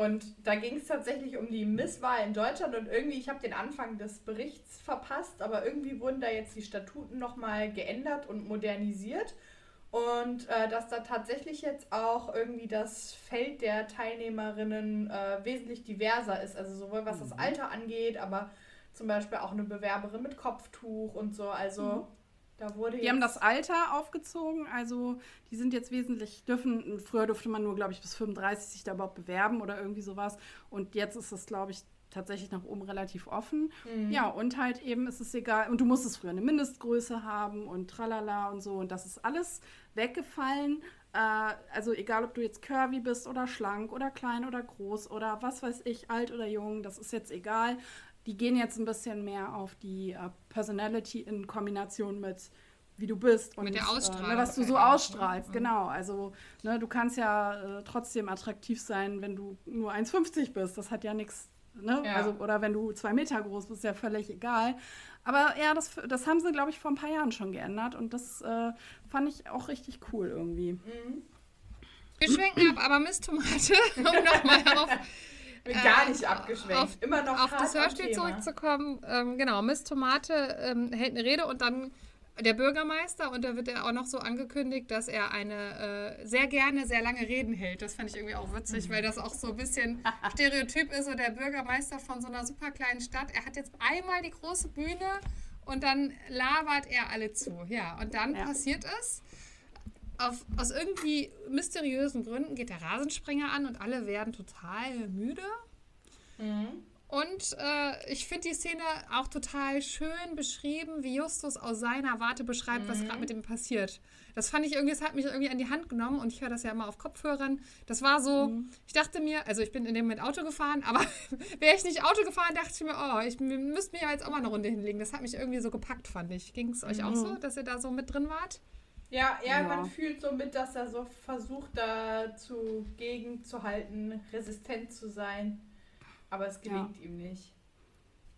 Und da ging es tatsächlich um die Misswahl in Deutschland und irgendwie, ich habe den Anfang des Berichts verpasst, aber irgendwie wurden da jetzt die Statuten nochmal geändert und modernisiert. Und äh, dass da tatsächlich jetzt auch irgendwie das Feld der Teilnehmerinnen äh, wesentlich diverser ist. Also sowohl was das Alter angeht, aber zum Beispiel auch eine Bewerberin mit Kopftuch und so. Also da wurde Die haben das Alter aufgezogen, also die sind jetzt wesentlich, dürfen, früher durfte man nur, glaube ich, bis 35 sich da überhaupt bewerben oder irgendwie sowas. Und jetzt ist das, glaube ich, tatsächlich nach oben relativ offen. Ja, und halt eben ist es egal, und du musstest früher eine Mindestgröße haben und tralala und so. Und das ist alles weggefallen. Äh, also egal, ob du jetzt curvy bist oder schlank oder klein oder groß oder was weiß ich, alt oder jung, das ist jetzt egal. Die gehen jetzt ein bisschen mehr auf die äh, Personality in Kombination mit wie du bist und äh, ne, was du so ausstrahlst, ne? genau. Also ne, du kannst ja äh, trotzdem attraktiv sein, wenn du nur 1,50 bist. Das hat ja nichts, ne? Ja. Also, oder wenn du zwei Meter groß bist, ist ja völlig egal. Aber ja, das, das haben sie, glaube ich, vor ein paar Jahren schon geändert und das äh, fand ich auch richtig cool irgendwie. wir schwenken ab, aber Miss Tomate, um nochmal auf, Bin Äh, gar nicht abgeschwenkt. auf- Immer noch auf das Hörspiel zurückzukommen. Ähm, genau, Miss Tomate ähm, hält eine Rede und dann der Bürgermeister und da wird er auch noch so angekündigt, dass er eine äh, sehr gerne sehr lange Reden hält. Das fand ich irgendwie auch witzig, weil das auch so ein bisschen Stereotyp ist. So der Bürgermeister von so einer super kleinen Stadt. Er hat jetzt einmal die große Bühne und dann labert er alle zu. Ja, und dann Ja. passiert es. Auf, aus irgendwie mysteriösen Gründen geht der Rasensprenger an und alle werden total müde. Und äh, ich finde die Szene auch total schön beschrieben, wie Justus aus seiner Warte beschreibt, was gerade mit ihm passiert. Das fand ich irgendwie, das hat mich irgendwie an die Hand genommen und ich höre das ja immer auf Kopfhörern. Das war so, ich dachte mir, also ich bin in dem Moment Auto gefahren, aber wäre ich nicht Auto gefahren, dachte ich mir, oh, ich müsste mir ja jetzt auch mal eine Runde hinlegen. Das hat mich irgendwie so gepackt, fand ich. Ging es euch auch so, dass ihr da so mit drin wart? Ja, ja, Ja. man fühlt so mit, dass er so versucht, dazu gegenzuhalten, resistent zu sein. Aber es gelingt ihm nicht.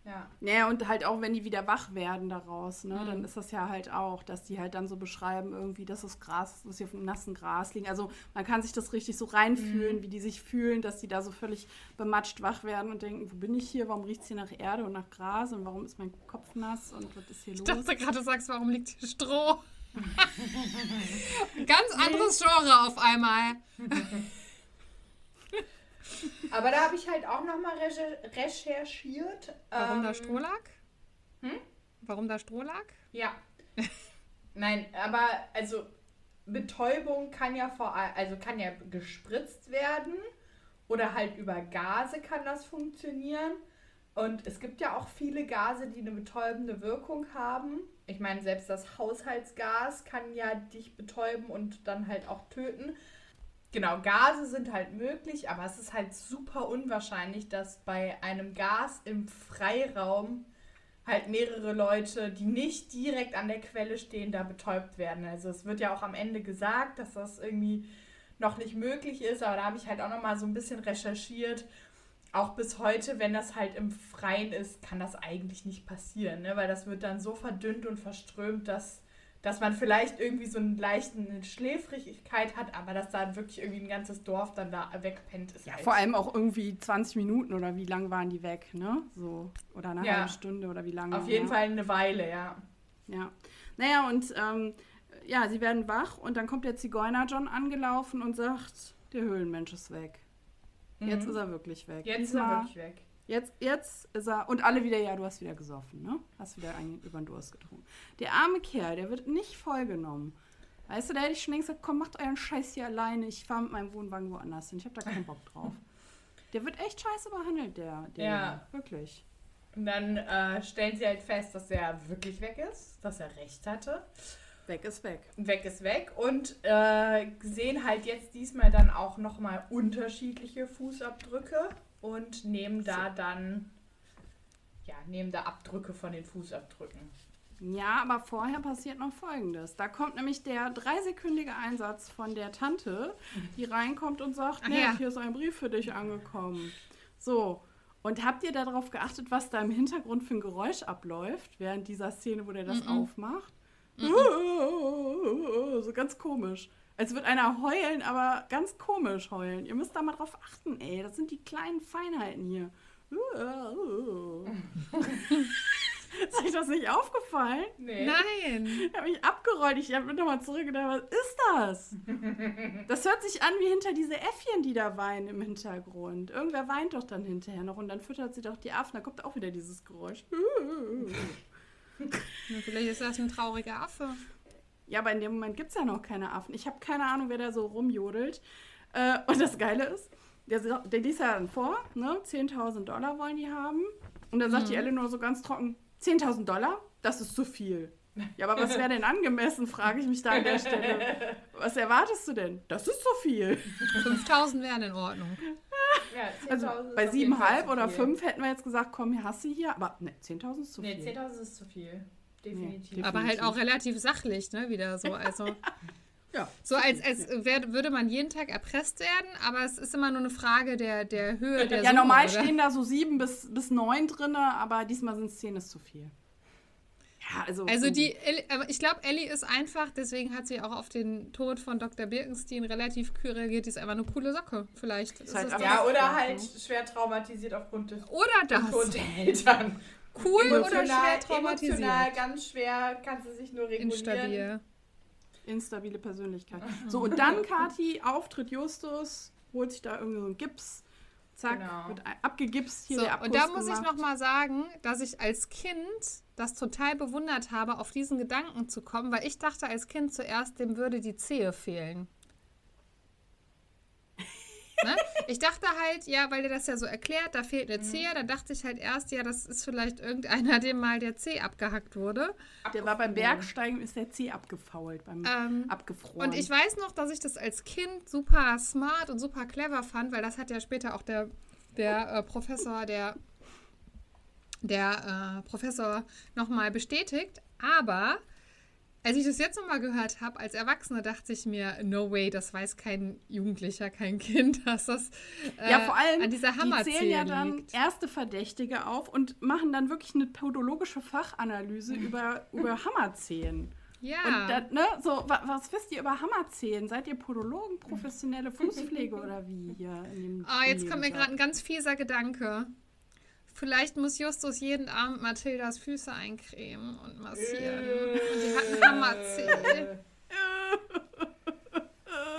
Ja. Naja, und halt auch, wenn die wieder wach werden daraus, ne, dann ist das ja halt auch, dass die halt dann so beschreiben, irgendwie, dass das Gras, dass sie auf dem nassen Gras liegen. Also man kann sich das richtig so reinfühlen, wie die sich fühlen, dass die da so völlig bematscht wach werden und denken, wo bin ich hier, warum riecht es hier nach Erde und nach Gras und warum ist mein Kopf nass und was ist hier Ich los? dachte gerade, du sagst, warum liegt hier Stroh? Ganz anderes Genre auf einmal. Aber da habe ich halt auch nochmal recherchiert. Warum ähm, da Stroh lag? Warum da Stroh lag? Ja. Nein, aber also Betäubung kann ja vor allem, also kann ja gespritzt werden oder halt über Gase kann das funktionieren. Und es gibt ja auch viele Gase, die eine betäubende Wirkung haben. Ich meine, selbst das Haushaltsgas kann ja dich betäuben und dann halt auch töten. Genau, Gase sind halt möglich, aber es ist halt super unwahrscheinlich, dass bei einem Gas im Freiraum halt mehrere Leute, die nicht direkt an der Quelle stehen, da betäubt werden. Also es wird ja auch am Ende gesagt, dass das irgendwie noch nicht möglich ist, aber da habe ich halt auch noch mal so ein bisschen recherchiert. Auch bis heute, wenn das halt im Freien ist, kann das eigentlich nicht passieren, ne? weil das wird dann so verdünnt und verströmt, dass, dass man vielleicht irgendwie so einen leichten Schläfrigkeit hat, aber dass da wirklich irgendwie ein ganzes Dorf dann da wegpennt ist. Ja, halt vor allem auch irgendwie 20 Minuten oder wie lang waren die weg, ne? So. Oder eine Ja. halbe Stunde oder wie lange. auf jeden ja. Fall eine Weile, ja. Ja. Naja, und ähm, ja, sie werden wach und dann kommt der Zigeuner John angelaufen und sagt, der Höhlenmensch ist weg. Jetzt ist er wirklich weg. Mhm. Jetzt ist er Diesmal wirklich weg. Jetzt, jetzt ist er. Und alle wieder, ja, du hast wieder gesoffen, ne? Hast wieder einen über den Durst getrunken. Der arme Kerl, der wird nicht vollgenommen. Weißt du, da hätte ich schon längst gesagt, komm, macht euren Scheiß hier alleine. Ich fahre mit meinem Wohnwagen woanders hin. Ich habe da keinen Bock drauf. Der wird echt scheiße behandelt, der. der Ja. Wirklich. Und dann äh, stellen sie halt fest, dass er wirklich weg ist, dass er recht hatte. Weg ist weg. Weg ist weg und äh, sehen halt jetzt diesmal dann auch nochmal unterschiedliche Fußabdrücke und nehmen da dann, ja, nehmen da Abdrücke von den Fußabdrücken. Ja, aber vorher passiert noch Folgendes. Da kommt nämlich der dreisekündige Einsatz von der Tante, die reinkommt und sagt, nee, ja. hier ist ein Brief für dich angekommen. So. Und habt ihr darauf geachtet, was da im Hintergrund für ein Geräusch abläuft, während dieser Szene, wo der das aufmacht? So ganz komisch. Als würde einer heulen, aber ganz komisch heulen. Ihr müsst da mal drauf achten, ey. Das sind die kleinen Feinheiten hier. Ist euch das nicht aufgefallen? Nee. Nein. Ich habe mich abgerollt. Ich habe nochmal zurückgedacht, was ist das? Das hört sich an wie hinter diese Äffchen, die da weinen im Hintergrund. Irgendwer weint doch dann hinterher noch und dann füttert sie doch die Affen. Da kommt auch wieder dieses Geräusch. Vielleicht ist das ein trauriger Affe. Ja, aber in dem Moment gibt es ja noch keine Affen. Ich habe keine Ahnung, wer da so rumjodelt. Äh, und das Geile ist, der, der liest ja dann vor, ne? 10.000 Dollar wollen die haben. Und dann sagt die Eleanor so ganz trocken, 10.000 Dollar? Das ist zu viel. Ja, aber was wäre denn angemessen, frage ich mich da an der Stelle. Was erwartest du denn? Das ist zu viel. 5000 wären in Ordnung. Ja, 10.000 Also bei auf jeden Fall 7,5 zu oder viel. 5 hätten wir jetzt gesagt, komm, hier hast du hier. Aber ne, 10.000 ist zu Nee, viel. 10.000 ist zu viel. Definitiv. Nee, Aber halt auch relativ sachlich, ne? Wieder so. Also. Ja. So als, als wär, würde man jeden Tag erpresst werden, aber es ist immer nur eine Frage der, der Höhe der Ja, Summe, normal oder? stehen da so 7 bis, bis 9 drin, aber diesmal sind es 10 ist zu viel. Ja, also. Also die, Ellie- aber ich glaube, Ellie ist einfach, deswegen hat sie auch auf den Tod von Dr. Birkenstein relativ kühl reagiert, die ist einfach eine coole Socke, vielleicht. Ist halt. Ja, oder Ja, halt schwer traumatisiert aufgrund des Oder das. Todes der Eltern. Cool oder Emotional, schwer traumatisiert? emotional ganz schwer, kannst du sich nur regulieren. Instabil. Instabile Persönlichkeit. So, und dann, Kati, Auftritt Justus, holt sich da irgendwie so einen Gips. Zack, Genau. wird abgegipst, hier So, der Abguss und da muss ich gemacht. nochmal sagen, dass ich als Kind das total bewundert habe, auf diesen Gedanken zu kommen, weil ich dachte als Kind zuerst, dem würde die Zehe fehlen. Ne? Ich dachte halt, ja, weil der das ja so erklärt, da fehlt eine Zehe, da dachte ich halt erst, ja, das ist vielleicht irgendeiner, dem mal der Zeh abgehackt wurde. Der war beim Bergsteigen, ist der Zeh abgefault, beim Ähm, abgefroren. Und ich weiß noch, dass ich das als Kind super smart und super clever fand, weil das hat ja später auch der, der äh, Professor, der, der äh, Professor nochmal bestätigt. Aber als ich das jetzt nochmal gehört habe, als Erwachsene, dachte ich mir, no way, das weiß kein Jugendlicher, kein Kind, dass das äh, ja, vor allem, an dieser die zählen ja dann liegt. erste Verdächtige auf und machen dann wirklich eine podologische Fachanalyse über, über Hammerzehen. Ja. Und da, ne, so, wa, was wisst ihr über Hammerzehen? Seid ihr Podologen, professionelle Fußpflege oder wie hier? In dem, Ah, in jetzt kommt mir gerade ein ganz fieser Gedanke. Vielleicht muss Justus jeden Abend Mathildas Füße eincremen und massieren. Und die hat einen Hammerzeh.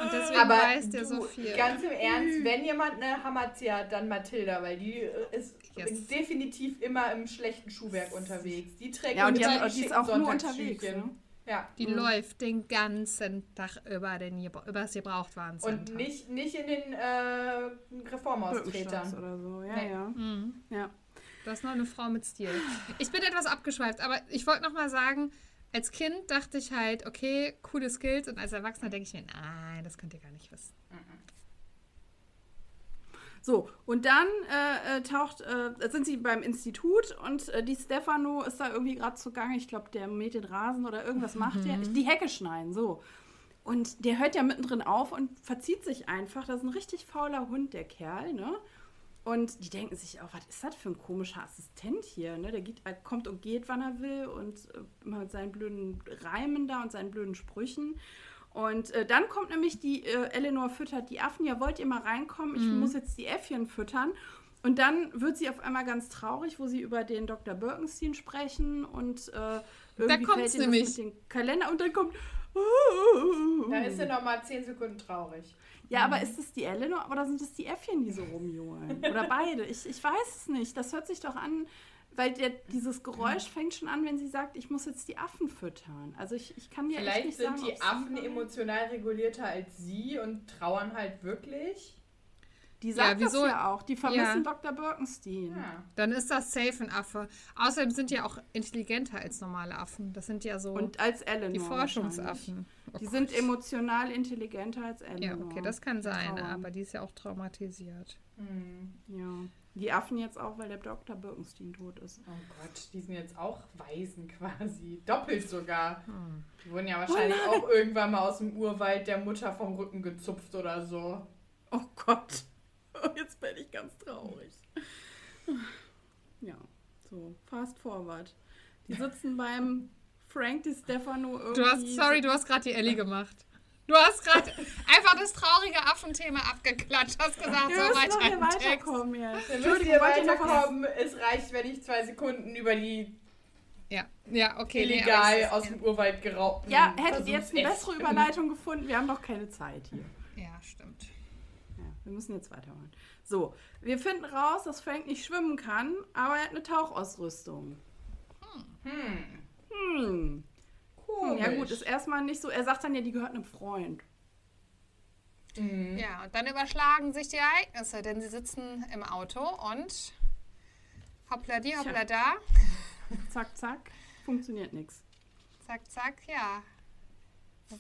Und deswegen Aber weiß der du, so viel. ganz im Ernst, wenn jemand eine Hammerziehe hat, dann Mathilda, weil die äh, ist Yes. definitiv immer im schlechten Schuhwerk unterwegs. Die trägt Ja, und die, hat, die ist auch nur unterwegs. Ne? Ja. Die läuft den ganzen Tag über den über das Gebrauchtwarencenter. Und nicht, nicht in den äh, Reformaustretern. oder so. Ja, Nee. ja. Mhm. ja. Das ist noch eine Frau mit Stil. Ich bin etwas abgeschweift, aber ich wollte noch mal sagen, als Kind dachte ich halt, okay, coole Skills. Und als Erwachsener denke ich mir, nein, das könnt ihr gar nicht wissen. So, und dann äh, äh, taucht, äh, sind sie beim Institut und äh, die Stefano ist da irgendwie gerade zugange. Ich glaube, der mäht den Rasen oder irgendwas macht der. Die Hecke schneiden, so. Und der hört ja mittendrin auf und verzieht sich einfach. Das ist ein richtig fauler Hund, der Kerl, ne? Und die denken sich auch, was ist das für ein komischer Assistent hier, ne? Der geht, äh, kommt und geht, wann er will und äh, immer mit seinen blöden Reimen da und seinen blöden Sprüchen. Und äh, dann kommt nämlich die äh, Eleanor füttert die Affen. Ja, wollt ihr mal reinkommen? Ich muss jetzt die Äffchen füttern. Und dann wird sie auf einmal ganz traurig, wo sie über den Dr. Birkenstein sprechen und äh, irgendwie kommt's fällt nämlich. mit dem Kalender und dann kommt Da ist sie noch mal 10 Sekunden traurig. Ja, aber ist es die Eleanor oder sind es die Äffchen, die so rumjohlen? Oder beide? Ich, ich weiß es nicht. Das hört sich doch an, weil der, dieses Geräusch fängt schon an, wenn sie sagt, ich muss jetzt die Affen füttern. Also ich, ich kann dir echt Vielleicht nicht sind sagen, die Affen emotional regulierter als sie und trauern halt wirklich. Die sagt Ja, wieso? das ja auch. Die vermissen Ja. Dr. Birkenstein. Ja. Dann ist das safe ein Affe. Außerdem sind die auch intelligenter als normale Affen. Das sind ja so Und als Eleanor. die. Forschungsaffen. Oh Die Gott. sind emotional intelligenter als Eleanor. Ja, okay, das kann sein, Trauern. aber die ist ja auch traumatisiert. Hm. Ja. Die Affen jetzt auch, weil der Dr. Birkenstein tot ist. Oh Gott, die sind jetzt auch Waisen quasi. Doppelt sogar. Die wurden ja wahrscheinlich auch irgendwann mal aus dem Urwald der Mutter vom Rücken gezupft oder so. Oh Gott. Jetzt bin ich ganz traurig. Ja, so, fast forward. Die sitzen beim Frank Di Stefano irgendwie. Du hast, sorry, du hast gerade die Ellie gemacht. Du hast gerade einfach das traurige Affenthema abgeklatscht. Hast gesagt, Wir so müssen weiter noch hier im Text. weiterkommen jetzt. Ihr noch was? weiterkommen. Es reicht, wenn ich zwei Sekunden über die Ja, ja, okay. nee, illegal ist- aus dem Urwald geraubten Ja, hättet ihr jetzt eine bessere Überleitung gefunden? Wir haben doch keine Zeit hier. Ja, stimmt. Wir müssen jetzt weitermachen. So, wir finden raus, dass Frank nicht schwimmen kann, aber er hat eine Tauchausrüstung. Hm. Hm. Komisch. Ja gut, ist erstmal nicht so. Er sagt dann ja, die gehört einem Freund. Mhm. Ja, und dann überschlagen sich die Ereignisse, denn sie sitzen im Auto und hoppla die, hoppla da, Zack, zack. Funktioniert nichts. zack, zack, ja.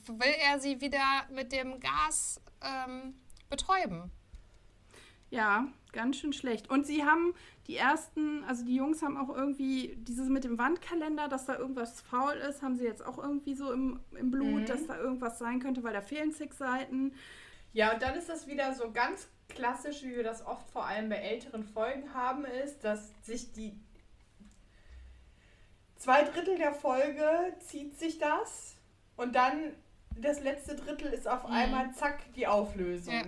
Will er sie wieder mit dem Gas ähm, betäuben? Ja, ganz schön schlecht. Und sie haben die ersten, also die Jungs haben auch irgendwie dieses mit dem Wandkalender, dass da irgendwas faul ist, haben sie jetzt auch irgendwie so im, im Blut, Mhm. dass da irgendwas sein könnte, weil da fehlen zig Seiten. Ja, und dann ist das wieder so ganz klassisch, wie wir das oft vor allem bei älteren Folgen haben, ist, dass sich die zwei Drittel der Folge zieht sich das und dann das letzte Drittel ist auf einmal zack die Auflösung. Ja.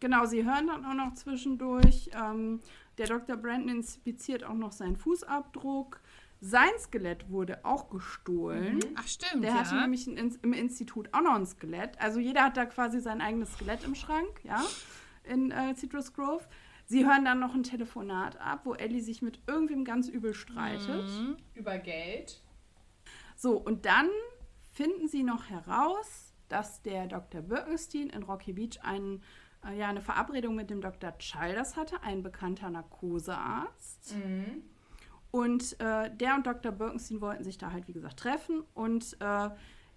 Genau, sie hören dann auch noch zwischendurch. Ähm, der Dr. Brandon inspiziert auch noch seinen Fußabdruck. Sein Skelett wurde auch gestohlen. Ach stimmt, Der ja. hatte nämlich Ins- im Institut auch noch ein Skelett. Also jeder hat da quasi sein eigenes Skelett im Schrank, ja, in äh, Citrus Grove. Sie hören dann noch ein Telefonat ab, wo Ellie sich mit irgendwem ganz übel streitet. Mhm. Über Geld. So, und dann finden sie noch heraus, dass der Dr. Birkenstein in Rocky Beach einen, äh, ja, eine Verabredung mit dem Dr. Childers hatte, ein bekannter Narkosearzt. Mhm. Und äh, der und Dr. Birkenstein wollten sich da halt, wie gesagt, treffen. Und äh,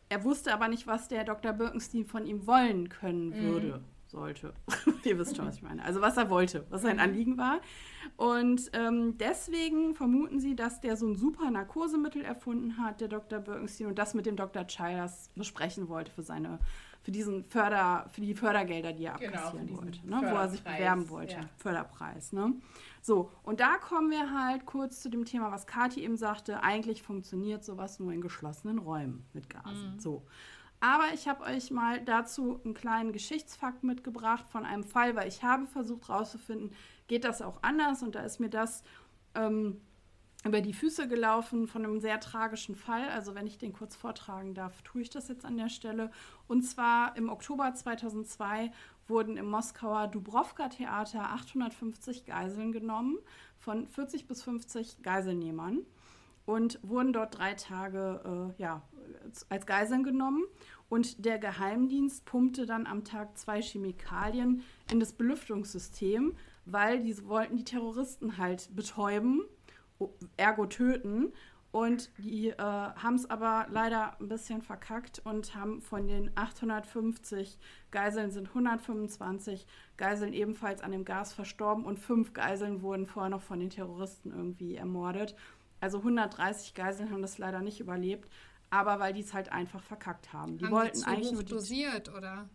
er wusste aber nicht, was der Dr. Birkenstein von ihm wollen können würde, sollte. Ihr wisst schon, was ich meine. Also was er wollte, was sein Anliegen war. Und ähm, deswegen vermuten sie, dass der so ein super Narkosemittel erfunden hat, der Dr. Birkenstein, und das mit dem Dr. Childers besprechen wollte für seine, für diesen Förder, für die Fördergelder, die er Genau, abkassieren wollte, ne? wo er sich bewerben wollte. ja. Förderpreis, ne? So, und da kommen wir halt kurz zu dem Thema, was Kathi eben sagte. Eigentlich funktioniert sowas nur in geschlossenen Räumen mit Gasen. So. Aber ich habe euch mal dazu einen kleinen Geschichtsfakt mitgebracht von einem Fall, weil ich habe versucht herauszufinden, geht das auch anders? Und da ist mir das ähm, über die Füße gelaufen von einem sehr tragischen Fall. Also wenn ich den kurz vortragen darf, tue ich das jetzt an der Stelle. Und zwar im Oktober 2002 wurden im Moskauer Dubrovka-Theater 850 Geiseln genommen von 40 bis 50 Geiselnehmern und wurden dort drei Tage äh, ja, als Geiseln genommen. Und der Geheimdienst pumpte dann am Tag zwei Chemikalien in das Belüftungssystem, weil die wollten die Terroristen halt betäuben, ergo töten. Und die äh, haben es aber leider ein bisschen verkackt und haben von den 850 Geiseln sind 125 Geiseln ebenfalls an dem Gas verstorben und fünf Geiseln wurden vorher noch von den Terroristen irgendwie ermordet. Also 130 Geiseln haben das leider nicht überlebt, aber weil die es halt einfach verkackt haben. Die Haben wollten zu eigentlich nur die dosiert, oder?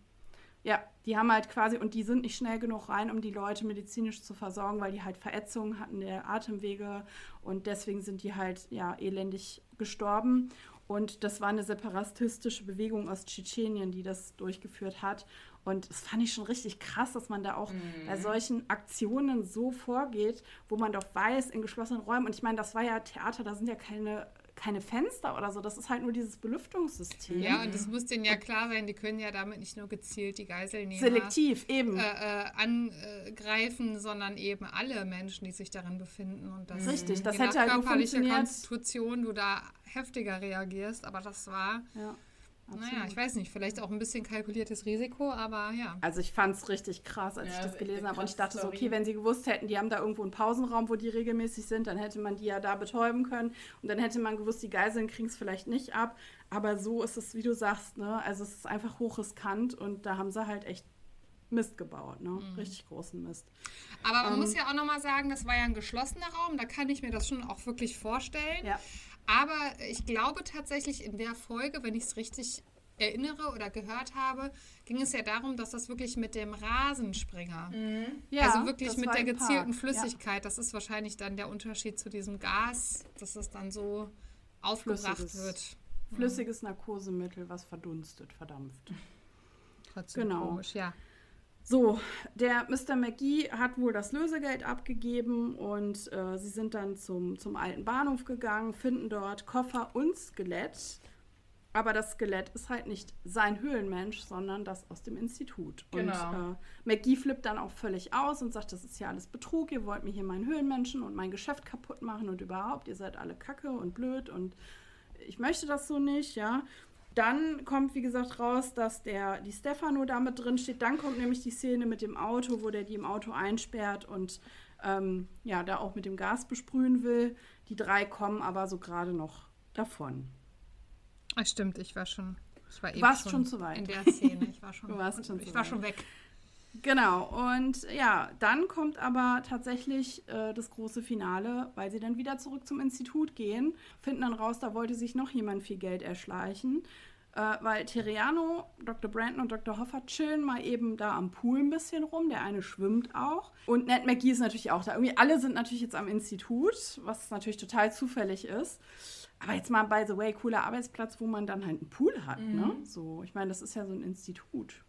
ja, die haben halt quasi, und die sind nicht schnell genug rein, um die Leute medizinisch zu versorgen, weil die halt Verätzungen hatten der Atemwege und deswegen sind die halt, ja, elendig gestorben. Und das war eine separatistische Bewegung aus Tschetschenien, die das durchgeführt hat. Und das fand ich schon richtig krass, dass man da auch bei solchen Aktionen so vorgeht, wo man doch weiß, in geschlossenen Räumen, und ich meine, das war ja Theater, da sind ja keine keine Fenster oder so. Das ist halt nur dieses Belüftungssystem. Ja, und es muss denen ja klar sein, die können ja damit nicht nur gezielt die Geiselnehmer Selektiv, eben. äh, äh, angreifen, sondern eben alle Menschen, die sich darin befinden. Und das Richtig, das hätte halt nur funktioniert. Konstitution du da heftiger reagierst. Aber das war, Ja, naja, absolut. ich weiß nicht, vielleicht auch ein bisschen kalkuliertes Risiko, aber ja. Also ich fand es richtig krass, als Ja, ich das gelesen habe. Und ich dachte so, okay, wenn sie gewusst hätten, die haben da irgendwo einen Pausenraum, wo die regelmäßig sind, dann hätte man die ja da betäuben können. Und dann hätte man gewusst, die Geiseln kriegen es vielleicht nicht ab. Aber so ist es, wie du sagst, ne? Also es ist einfach hochriskant und da haben sie halt echt Mist gebaut, ne? Mhm. Richtig großen Mist. Aber man Ähm, muss ja auch nochmal sagen, das war ja ein geschlossener Raum, da kann ich mir das schon auch wirklich vorstellen. Ja. Aber ich glaube tatsächlich in der Folge, wenn ich es richtig erinnere oder gehört habe, ging es ja darum, dass das wirklich mit dem Rasenspringer, ja also wirklich mit der gezielten Park. Flüssigkeit, das ist wahrscheinlich dann der Unterschied zu diesem Gas, dass es dann so aufgebracht wird. Ja. Flüssiges Narkosemittel, was verdunstet, verdampft. Trotzdem Genau. komisch, ja. So, der Mr. McGee hat wohl das Lösegeld abgegeben und äh, sie sind dann zum, zum alten Bahnhof gegangen, finden dort Koffer und Skelett. Aber das Skelett ist halt nicht sein Höhlenmensch, sondern das aus dem Institut. Genau. Und äh, McGee flippt dann auch völlig aus und sagt, das ist ja alles Betrug, ihr wollt mir hier meinen Höhlenmenschen und mein Geschäft kaputt machen und überhaupt, ihr seid alle kacke und blöd und ich möchte das so nicht, ja. Dann kommt, wie gesagt, raus, dass der, die Stefano da mit drin steht. Dann kommt nämlich die Szene mit dem Auto, wo der die im Auto einsperrt und ähm, ja, da auch mit dem Gas besprühen will. Die drei kommen aber so gerade noch davon. Ach, stimmt, ich war schon. Ich war eben warst schon zu weit. In der Szene. Ich war schon, Du warst schon ich war schon weg. Genau, und ja, dann kommt aber tatsächlich äh, das große Finale, weil sie dann wieder zurück zum Institut gehen, finden dann raus, da wollte sich noch jemand viel Geld erschleichen, äh, weil Teriano, Dr. Brandon und Dr. Hoffer chillen mal eben da am Pool ein bisschen rum, der eine schwimmt auch und Ned McGee ist natürlich auch da. Irgendwie alle sind natürlich jetzt am Institut, was natürlich total zufällig ist. Aber jetzt mal, by the way, cooler Arbeitsplatz, wo man dann halt einen Pool hat, ne? So, ich meine, das ist ja so ein Institut.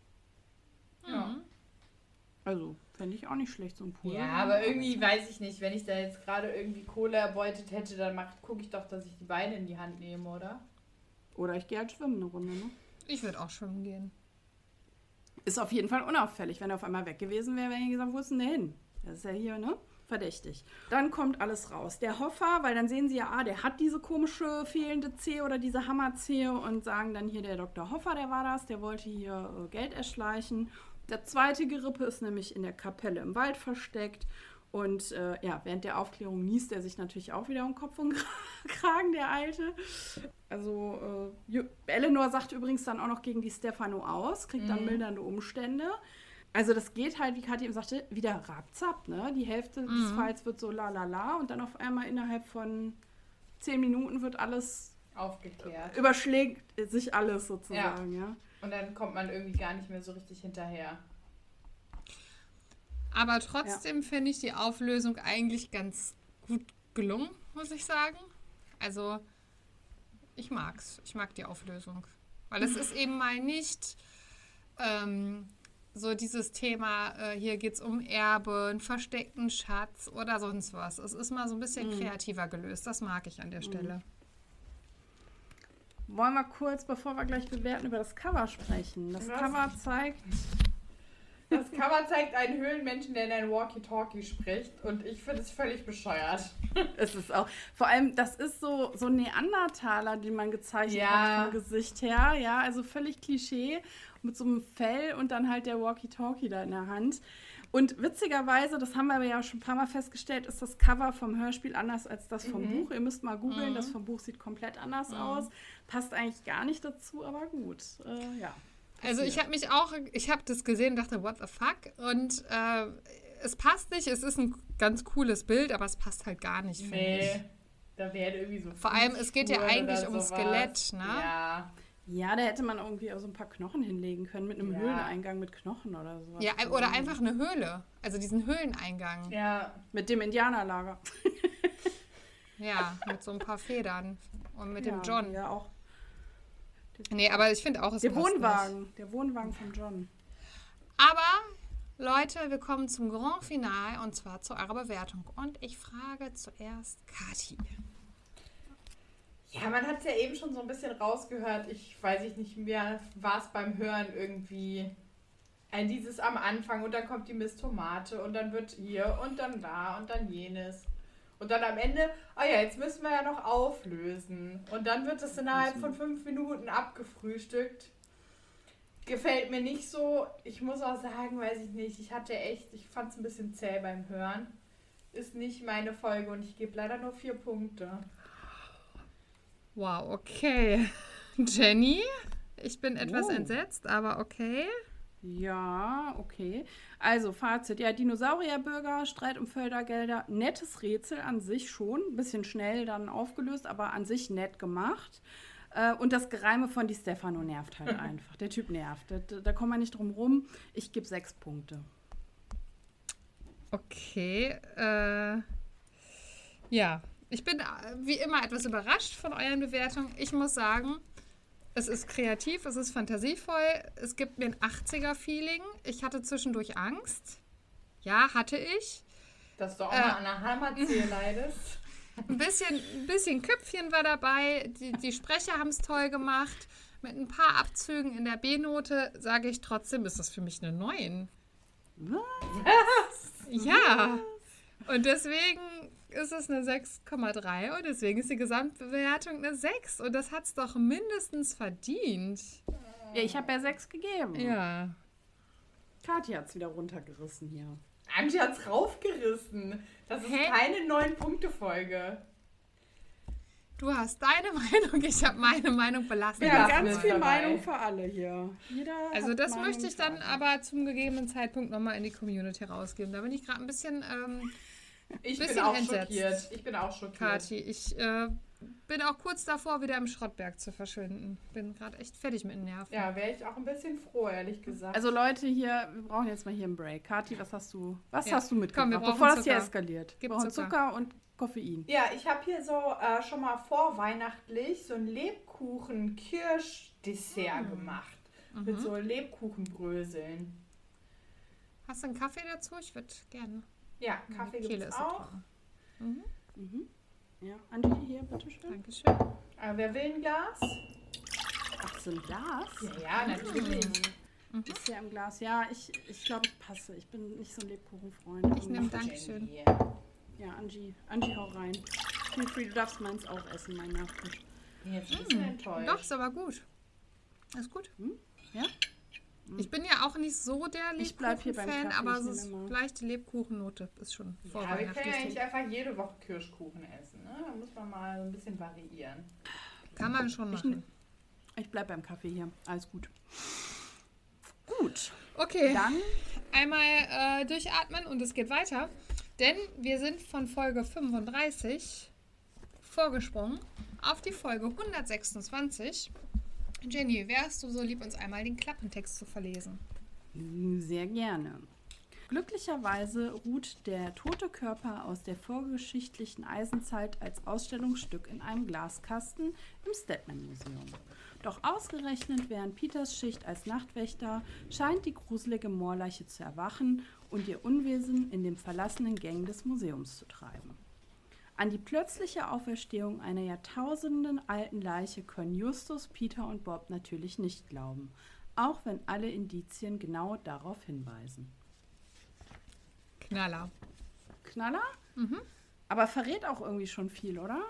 Ja. Also, fände ich auch nicht schlecht, so ein Pool. Ja, aber irgendwie weiß ich nicht, wenn ich da jetzt gerade irgendwie Kohle erbeutet hätte, dann gucke ich doch, dass ich die Beine in die Hand nehme, oder? Oder ich gehe halt schwimmen eine Runde, ne? Ich würde auch schwimmen gehen. Ist auf jeden Fall unauffällig. Wenn er auf einmal weg gewesen wäre, wäre ich gesagt, wo ist denn der hin? Das ist ja hier, ne? Verdächtig. Dann kommt alles raus. Der Hoffer, weil dann sehen sie ja, ah, der hat diese komische fehlende Zehe oder diese Hammerzehe und sagen dann hier, der Dr. Hoffer, der war das, der wollte hier äh, Geld erschleichen. Der zweite Gerippe ist nämlich in der Kapelle im Wald versteckt. Und äh, ja, während der Aufklärung niest er sich natürlich auch wieder um Kopf und Kragen, der Alte. Also, äh, Eleanor sagt übrigens dann auch noch gegen die Stefano aus, kriegt dann mildernde Umstände. Also, das geht halt, wie Kathi eben sagte, wieder rapzapp, ne? Die Hälfte des Falls wird so la la la und dann auf einmal innerhalb von zehn Minuten wird alles, Aufgeklärt. überschlägt sich alles sozusagen, ja. Und dann kommt man irgendwie gar nicht mehr so richtig hinterher. Aber trotzdem finde ich die Auflösung eigentlich ganz gut gelungen, muss ich sagen. Also, ich mag's. Ich mag die Auflösung. Weil es ist eben mal nicht ähm, so dieses Thema, äh, hier geht's um Erbe, einen versteckten Schatz oder sonst was. Es ist mal so ein bisschen kreativer gelöst. Das mag ich an der Stelle. Wollen wir kurz, bevor wir gleich bewerten, über das Cover sprechen. Das Was? Cover zeigt Das Cover zeigt einen Höhlenmenschen, der in ein Walkie-Talkie spricht. Und ich finde es völlig bescheuert. Es ist auch, vor allem, das ist so, so ein Neandertaler, den man gezeichnet Ja. hat vom Gesicht her. Ja, also völlig Klischee mit so einem Fell und dann halt der Walkie-Talkie da in der Hand. Und witzigerweise, das haben wir ja schon ein paar Mal festgestellt, ist das Cover vom Hörspiel anders als das vom Buch. Ihr müsst mal googeln, das vom Buch sieht komplett anders aus. Passt eigentlich gar nicht dazu, aber gut. Äh, ja. Also ich habe mich auch, ich habe das gesehen und dachte, what the fuck? Und äh, es passt nicht, es ist ein ganz cooles Bild, aber es passt halt gar nicht, finde ich. Nee. Da wäre irgendwie so. Vor allem, es geht ja eigentlich sowas. Skelett, ne? Ja. Ja, da hätte man irgendwie auch so ein paar Knochen hinlegen können mit einem Ja. Höhleneingang mit Knochen oder sowas. Ja, oder einfach eine Höhle. Also diesen Höhleneingang. Ja. Mit dem Indianerlager. Ja, mit so ein paar Federn. Und mit ja, dem John. Ja, auch. Nee, aber ich finde auch, es Der passt Wohnwagen. Der Wohnwagen von John. Nicht. Aber, Leute, wir kommen zum Grand Final und zwar zu eurer Bewertung. Und ich frage zuerst Kati. Ja, man hat es ja eben schon so ein bisschen rausgehört. Ich weiß ich nicht mehr, war es beim Hören irgendwie ein dieses am Anfang und dann kommt die Miss Tomate und dann wird hier und dann da und dann jenes. Und dann am Ende, oh ja, jetzt müssen wir ja noch auflösen. Und dann wird es innerhalb von fünf Minuten abgefrühstückt. Gefällt mir nicht so. Ich muss auch sagen, weiß ich nicht, ich hatte echt, ich fand es ein bisschen zäh beim Hören. Ist nicht meine Folge und ich gebe leider nur vier Punkte. Wow, okay. Jenny, ich bin etwas Oh. entsetzt, aber okay. Ja, okay. Also, Fazit. Ja, Dinosaurierbürger, Streit um Fördergelder. Nettes Rätsel an sich schon. Ein bisschen schnell dann aufgelöst, aber an sich nett gemacht. Äh, und das Gereime von Di Stefano nervt halt einfach. Der Typ nervt. Da, da kommt man nicht drum rum. Ich gebe sechs Punkte. Okay. Äh, ja, ich bin äh, wie immer etwas überrascht von euren Bewertungen. Ich muss sagen, es ist kreativ, es ist fantasievoll, es gibt mir ein 80er-Feeling. Ich hatte zwischendurch Angst. Ja, hatte ich. Dass du auch Äh. mal an einer Hammerzehe leidest. Ein bisschen, ein bisschen Köpfchen war dabei. Die, die Sprecher haben es toll gemacht. Mit ein paar Abzügen in der B-Note sage ich trotzdem, ist das für mich eine 9. Ja. Und deswegen ist es eine 6,3 und deswegen ist die Gesamtbewertung eine 6. Und das hat es doch mindestens verdient. Ja, ich habe ja sechs gegeben. Ja. Kathi hat es wieder runtergerissen hier. Angie hat's raufgerissen. Das ist Hä? keine neun-Punkte-Folge. Du hast deine Meinung, ich habe meine Meinung belassen. Wir Ja, haben ganz viel dabei. Meinung für alle hier. Jeder Also hat das Meinung möchte ich dann aber zum gegebenen Zeitpunkt nochmal in die Community rausgeben. Da bin ich gerade ein bisschen, ähm, Ich bin auch entsetzt. schockiert. Ich bin auch schockiert. Kati, ich äh, bin auch kurz davor, wieder im Schrottberg zu verschwinden. Bin gerade echt fertig mit den Nerven. Ja, wäre ich auch ein bisschen froh, ehrlich gesagt. Also Leute hier, wir brauchen jetzt mal hier einen Break. Kathi, was hast du, was Ja. hast du mitgebracht, Komm, bevor das hier Zucker. eskaliert? Gib wir brauchen Zucker. Zucker und Koffein. ja, ich habe hier so äh, schon mal vorweihnachtlich so ein Lebkuchen-Kirsch-Dessert Mm. gemacht. Mhm. Mit so Lebkuchenbröseln. Hast du einen Kaffee dazu? Ich würde gerne. Ja, Kaffee gibt es ist auch. okay. Mhm. Ja, Andi, hier, bitteschön. Dankeschön. Äh, wer will ein Glas? Ach, so ein Glas? Ja, ja, natürlich. Ist ja im Glas. Ja, ich, ich glaube, ich passe. Ich bin nicht so ein Lebkuchenfreund. Ich nehme Dankeschön. Ja, Angie, Angie, hau rein. Feel free, du darfst meins auch essen, mein Nachtisch. Jetzt ein bisschen enttäuscht. Doch, ist aber gut. Ist gut. Ja? Ich bin ja auch nicht so der Ich bleib hier beim Lebkuchen-Fan, Kaffee, aber ich so leichte Lebkuchennote ist schon Ja, wir können ja nicht einfach jede Woche Kirschkuchen essen. Ne? Da muss man mal so ein bisschen variieren. Kann man schon Ich machen. Ich bleib beim Kaffee hier. Alles gut. Gut, Okay, dann einmal äh, durchatmen und es geht weiter. Denn wir sind von Folge 35 vorgesprungen auf die Folge 126. Jenny, wärst du so lieb, uns einmal den Klappentext zu verlesen? Sehr gerne. Glücklicherweise ruht der tote Körper aus der vorgeschichtlichen Eisenzeit als Ausstellungsstück in einem Glaskasten im Stedman Museum. Doch ausgerechnet während Peters Schicht als Nachtwächter scheint die gruselige Moorleiche zu erwachen und ihr Unwesen in den verlassenen Gängen des Museums zu treiben. An die plötzliche Auferstehung einer Jahrtausenden alten Leiche können Justus, Peter und Bob natürlich nicht glauben, auch wenn alle Indizien genau darauf hinweisen. Knaller. Knaller? Aber verrät auch irgendwie schon viel, oder?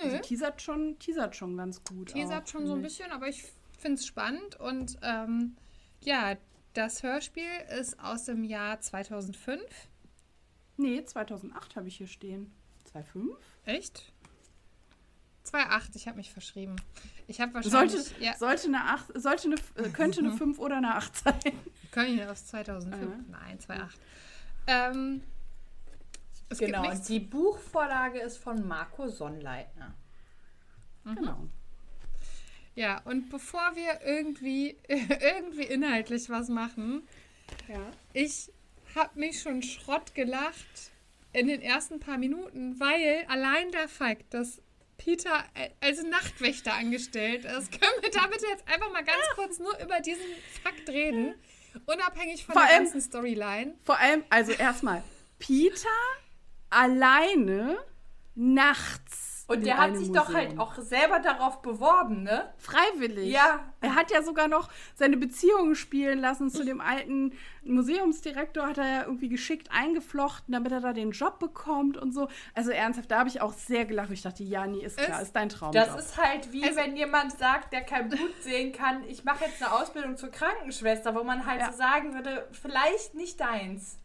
Also Nö, teasert schon, teasert schon ganz gut. teasert auch, schon so ein bisschen, aber ich finde es spannend. Und ähm, ja, das Hörspiel ist aus dem Jahr 2005. Nee, 2008 habe ich hier stehen. 2005? Echt? 2,8, ich habe mich verschrieben. Ich habe wahrscheinlich. Sollte, ja, sollte eine 8, sollte eine, äh, könnte eine 5 oder eine 8 sein. können ich aus 2005? Äh. Nein, 2,8. Ähm, es Genau, gibt nichts. die Buchvorlage ist von Marco Sonnleitner. Genau. Ja, und bevor wir irgendwie, irgendwie inhaltlich was machen, Ja. ich habe mich schon Schrott gelacht in den ersten paar Minuten, weil allein der Fakt, dass Peter äh, als Nachtwächter angestellt ist, können wir damit jetzt einfach mal ganz kurz nur über diesen Fakt reden, unabhängig von Vor der allem- ganzen Storyline. Vor allem, also erstmal, Peter alleine nachts Und der hat sich doch halt Museum. auch selber darauf beworben, ne? Freiwillig. Ja. Er hat ja sogar noch seine Beziehungen spielen lassen zu dem alten Museumsdirektor, hat er ja irgendwie geschickt eingeflochten, damit er da den Job bekommt und so. Also ernsthaft, da habe ich auch sehr gelacht. Ich dachte, ja, nee, ist klar, Ist- ist dein Traum. Das ist halt wie Also- wenn jemand sagt, der kein Blut sehen kann, ich mache jetzt eine Ausbildung zur Krankenschwester, wo man halt Ja. so sagen würde, vielleicht nicht deins.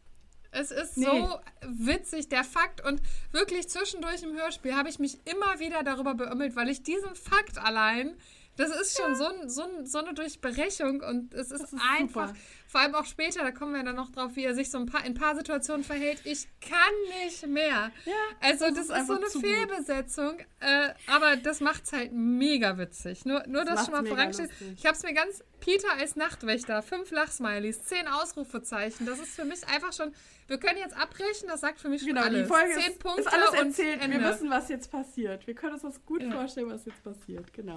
Es ist Nee. so witzig, der Fakt. Und wirklich zwischendurch im Hörspiel habe ich mich immer wieder darüber beömmelt, weil ich diesen Fakt allein, das ist schon so, ein, so, ein, so eine Durchbrechung und es ist, ist einfach, super. Vor allem auch später, da kommen wir dann noch drauf, wie er sich so ein paar, in ein paar Situationen verhält. Ich kann nicht mehr. Ja, Also das das, ist ist, so eine. Fehlbesetzung, äh, aber das macht es halt mega witzig. Nur, nur das, Das schon mal macht's vorangestellt. Ich habe es mir ganz, Peter als Nachtwächter, fünf Lachsmileys, zehn Ausrufezeichen, das ist für mich einfach schon, wir können jetzt abbrechen, das sagt für mich schon Genau, alles. die Folge zehn ist, Punkte ist alles und erzählt. Ende. Wir wissen, was jetzt passiert. Wir können uns das gut Ja. vorstellen, was jetzt passiert. Genau.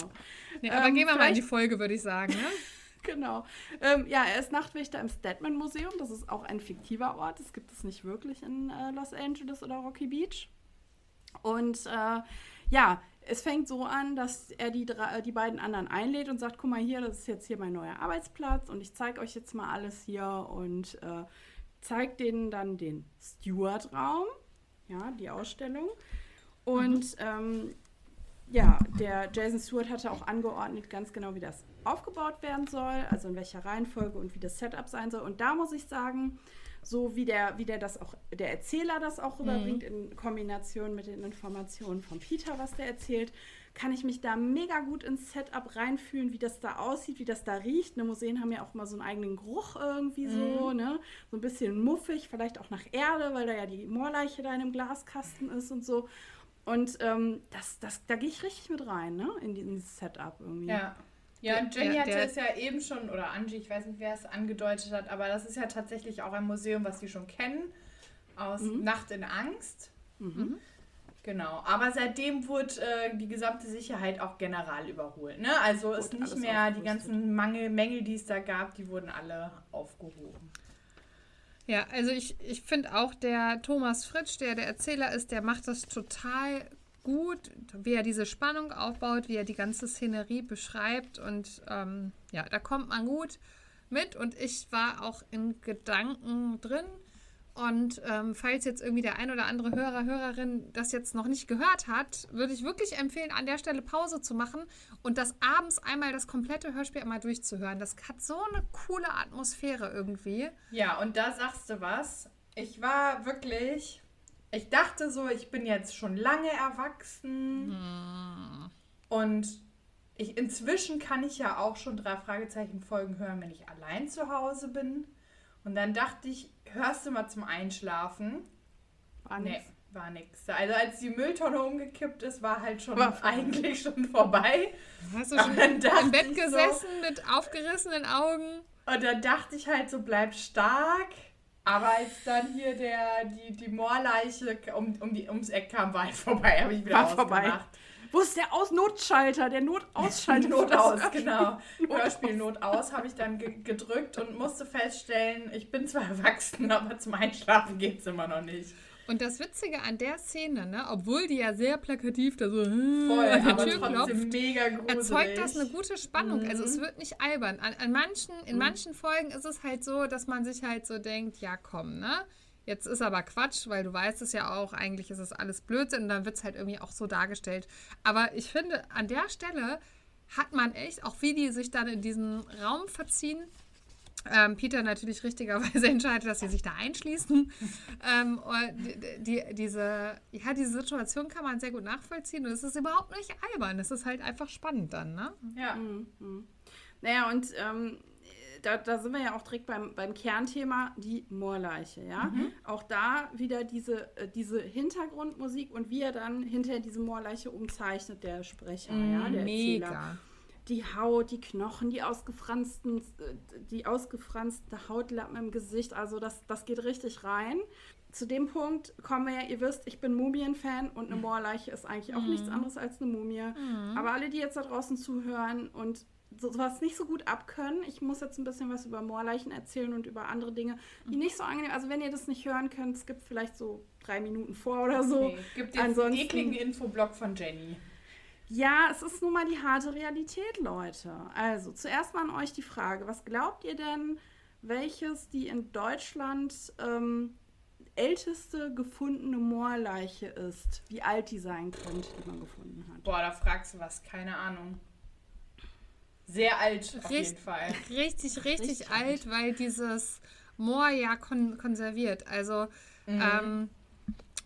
nee, aber ähm, gehen wir mal in die Folge, würde ich sagen. Ne? Genau. Ähm, ja, er ist Nachtwächter im Statman Museum. Das ist auch ein fiktiver Ort. Das gibt es nicht wirklich in äh, Los Angeles oder Rocky Beach. Und äh, ja, es fängt so an, dass er die, drei, äh, die beiden anderen einlädt und sagt, guck mal hier, das ist jetzt hier mein neuer Arbeitsplatz und ich zeige euch jetzt mal alles hier und äh, zeigt denen dann den Steward-Raum, ja, die Ausstellung. Und ähm, ja, der Jason Stewart hatte auch angeordnet, ganz genau, wie das aufgebaut werden soll, also in welcher Reihenfolge und wie das Setup sein soll. Und da muss ich sagen, so wie der, wie der das auch, der Erzähler das auch rüberbringt in Kombination mit den Informationen von Peter, was der erzählt, kann ich mich da mega gut ins Setup reinfühlen, wie das da aussieht, wie das da riecht. Ne, Museen haben ja auch mal so einen eigenen Geruch irgendwie so, ne? So ein bisschen muffig, vielleicht auch nach Erde, weil da ja die Moorleiche da in einem Glaskasten ist und so. Und ähm, das, das, da gehe ich richtig mit rein, ne? In dieses Setup irgendwie. Ja. Ja, und Jenny hatte es ja eben schon, oder Angie, ich weiß nicht, wer es angedeutet hat, aber das ist ja tatsächlich auch ein Museum, was Sie schon kennen, aus Nacht in Angst. Mhm. Genau, aber seitdem wurde äh, die gesamte Sicherheit auch general überholt. Ne? Also ist nicht mehr die ganzen Mangel, Mängel, die es da gab, die wurden alle aufgehoben. Ja, also ich, ich finde auch, der Thomas Fritsch, der der Erzähler ist, der macht das total gut, wie er diese Spannung aufbaut, wie er die ganze Szenerie beschreibt und ähm, ja, da kommt man gut mit und ich war auch in Gedanken drin. Und ähm, falls jetzt irgendwie der ein oder andere Hörer, Hörerin das jetzt noch nicht gehört hat, würde ich wirklich empfehlen, an der Stelle Pause zu machen und das abends einmal das komplette Hörspiel einmal durchzuhören. Das hat so eine coole Atmosphäre irgendwie. Ja, und da sagst du was. Ich war wirklich, ich dachte so, ich bin jetzt schon lange erwachsen und ich, inzwischen kann ich ja auch schon drei Fragezeichen Folgen hören, wenn ich allein zu Hause bin. Und dann dachte ich, hörst du mal zum Einschlafen? War Nee, nix. war nix. Also als die Mülltonne umgekippt ist, war halt schon War eigentlich schon vorbei. Hast du schon im Bett ich so- gesessen mit aufgerissenen Augen? Und dann dachte ich halt so, bleib stark. Aber als dann hier der, die, die Moorleiche um, um die, ums Eck kam, war halt vorbei. Habe ich wieder War vorbei. Wo ist der Aus Notschalter? Der Notausschalter. Not für das aus, Hörspiel. genau. Not Hörspiel Not aus habe ich dann ge gedrückt und musste feststellen, ich bin zwar erwachsen, aber zum Einschlafen geht es immer noch nicht. Und das Witzige an der Szene, ne, obwohl die ja sehr plakativ da so Voll, an die Tür klopft, erzeugt das eine gute Spannung. Also Mhm. es wird nicht albern. An, an manchen, in manchen Folgen ist es halt so, dass man sich halt so denkt, ja komm, ne? Jetzt ist aber Quatsch, weil du weißt es ja auch, eigentlich ist es alles Blödsinn und dann wird es halt irgendwie auch so dargestellt. Aber ich finde, an der Stelle hat man echt, auch wie die sich dann in diesen Raum verziehen, ähm, Peter natürlich richtigerweise entscheidet, dass sie sich da einschließen. ähm, und die, die, diese, ja, diese Situation kann man sehr gut nachvollziehen und es ist überhaupt nicht albern. Es ist halt einfach spannend dann, ne? Ja. Naja, und ähm, da, da sind wir ja auch direkt beim, beim Kernthema, die Moorleiche, ja. Mhm. Auch da wieder diese, äh, diese Hintergrundmusik und wie er dann hinter diese Moorleiche umzeichnet, der Sprecher, ja, der Erzähler. Die Haut, die Knochen, die ausgefransten, die ausgefranste Hautlappen im Gesicht, also das, das geht richtig rein. Zu dem Punkt kommen wir ja, ihr wisst, ich bin Mumien-Fan und eine Moorleiche ist eigentlich auch nichts anderes als eine Mumie. Aber alle, die jetzt da draußen zuhören und sowas nicht so gut abkönnen. Ich muss jetzt ein bisschen was über Moorleichen erzählen und über andere Dinge, die nicht so angenehm Also wenn ihr das nicht hören könnt, es gibt vielleicht so drei Minuten vor oder so. Okay, gibt jetzt Ansonsten- einen ekligen Infoblock von Jenny. Ja, es ist nun mal die harte Realität, Leute. Also, zuerst mal an euch die Frage, was glaubt ihr denn, welches die in Deutschland ähm, älteste gefundene Moorleiche ist? Wie alt die sein könnte, die man gefunden hat? Boah, da fragst du was, keine Ahnung. Sehr alt auf Richt- jeden Fall. Richtig, richtig, Richtig alt, weil dieses Moor ja kon konserviert. Also ähm,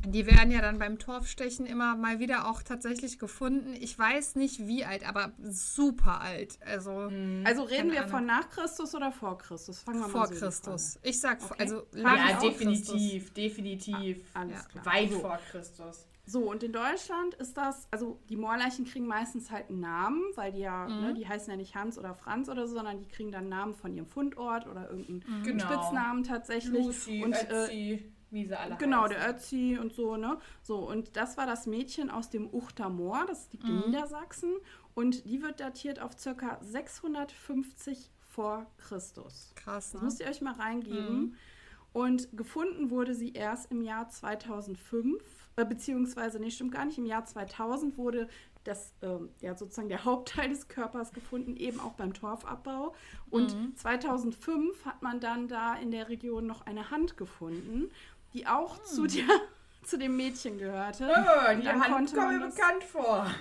die werden ja dann beim Torfstechen immer mal wieder auch tatsächlich gefunden. Ich weiß nicht wie alt, aber super alt. Also Also reden wir Ahnung. von nach Christus oder vor Christus? Fangen wir vor mal so Christus. Ich sag, vor- Okay. also Ja, lange Ja, definitiv, definitiv. Frage. Alles Ja. klar. Weit so. vor Christus. So, und in Deutschland ist das, also die Moorleichen kriegen meistens halt einen Namen, weil die ja, Mhm. ne, die heißen ja nicht Hans oder Franz oder so, sondern die kriegen dann einen Namen von ihrem Fundort oder irgendeinen Genau. Spitznamen tatsächlich. Lucy, und äh, Ötzi, wie sie alle genau, heißen. der Ötzi und so, ne? So, und das war das Mädchen aus dem Uchter Moor, das liegt in Niedersachsen. Und die wird datiert auf circa 650 vor Christus. Krass, Das ne? müsst ihr euch mal reingeben. Und gefunden wurde sie erst im Jahr 2005, äh, beziehungsweise, nee, stimmt gar nicht, im Jahr 2000 wurde das, ähm, ja, sozusagen der Hauptteil des Körpers gefunden, eben auch beim Torfabbau. Und 2005 hat man dann da in der Region noch eine Hand gefunden, die auch zu, der, zu dem Mädchen gehörte. Oh, die dann Hand kommt mir bekannt vor.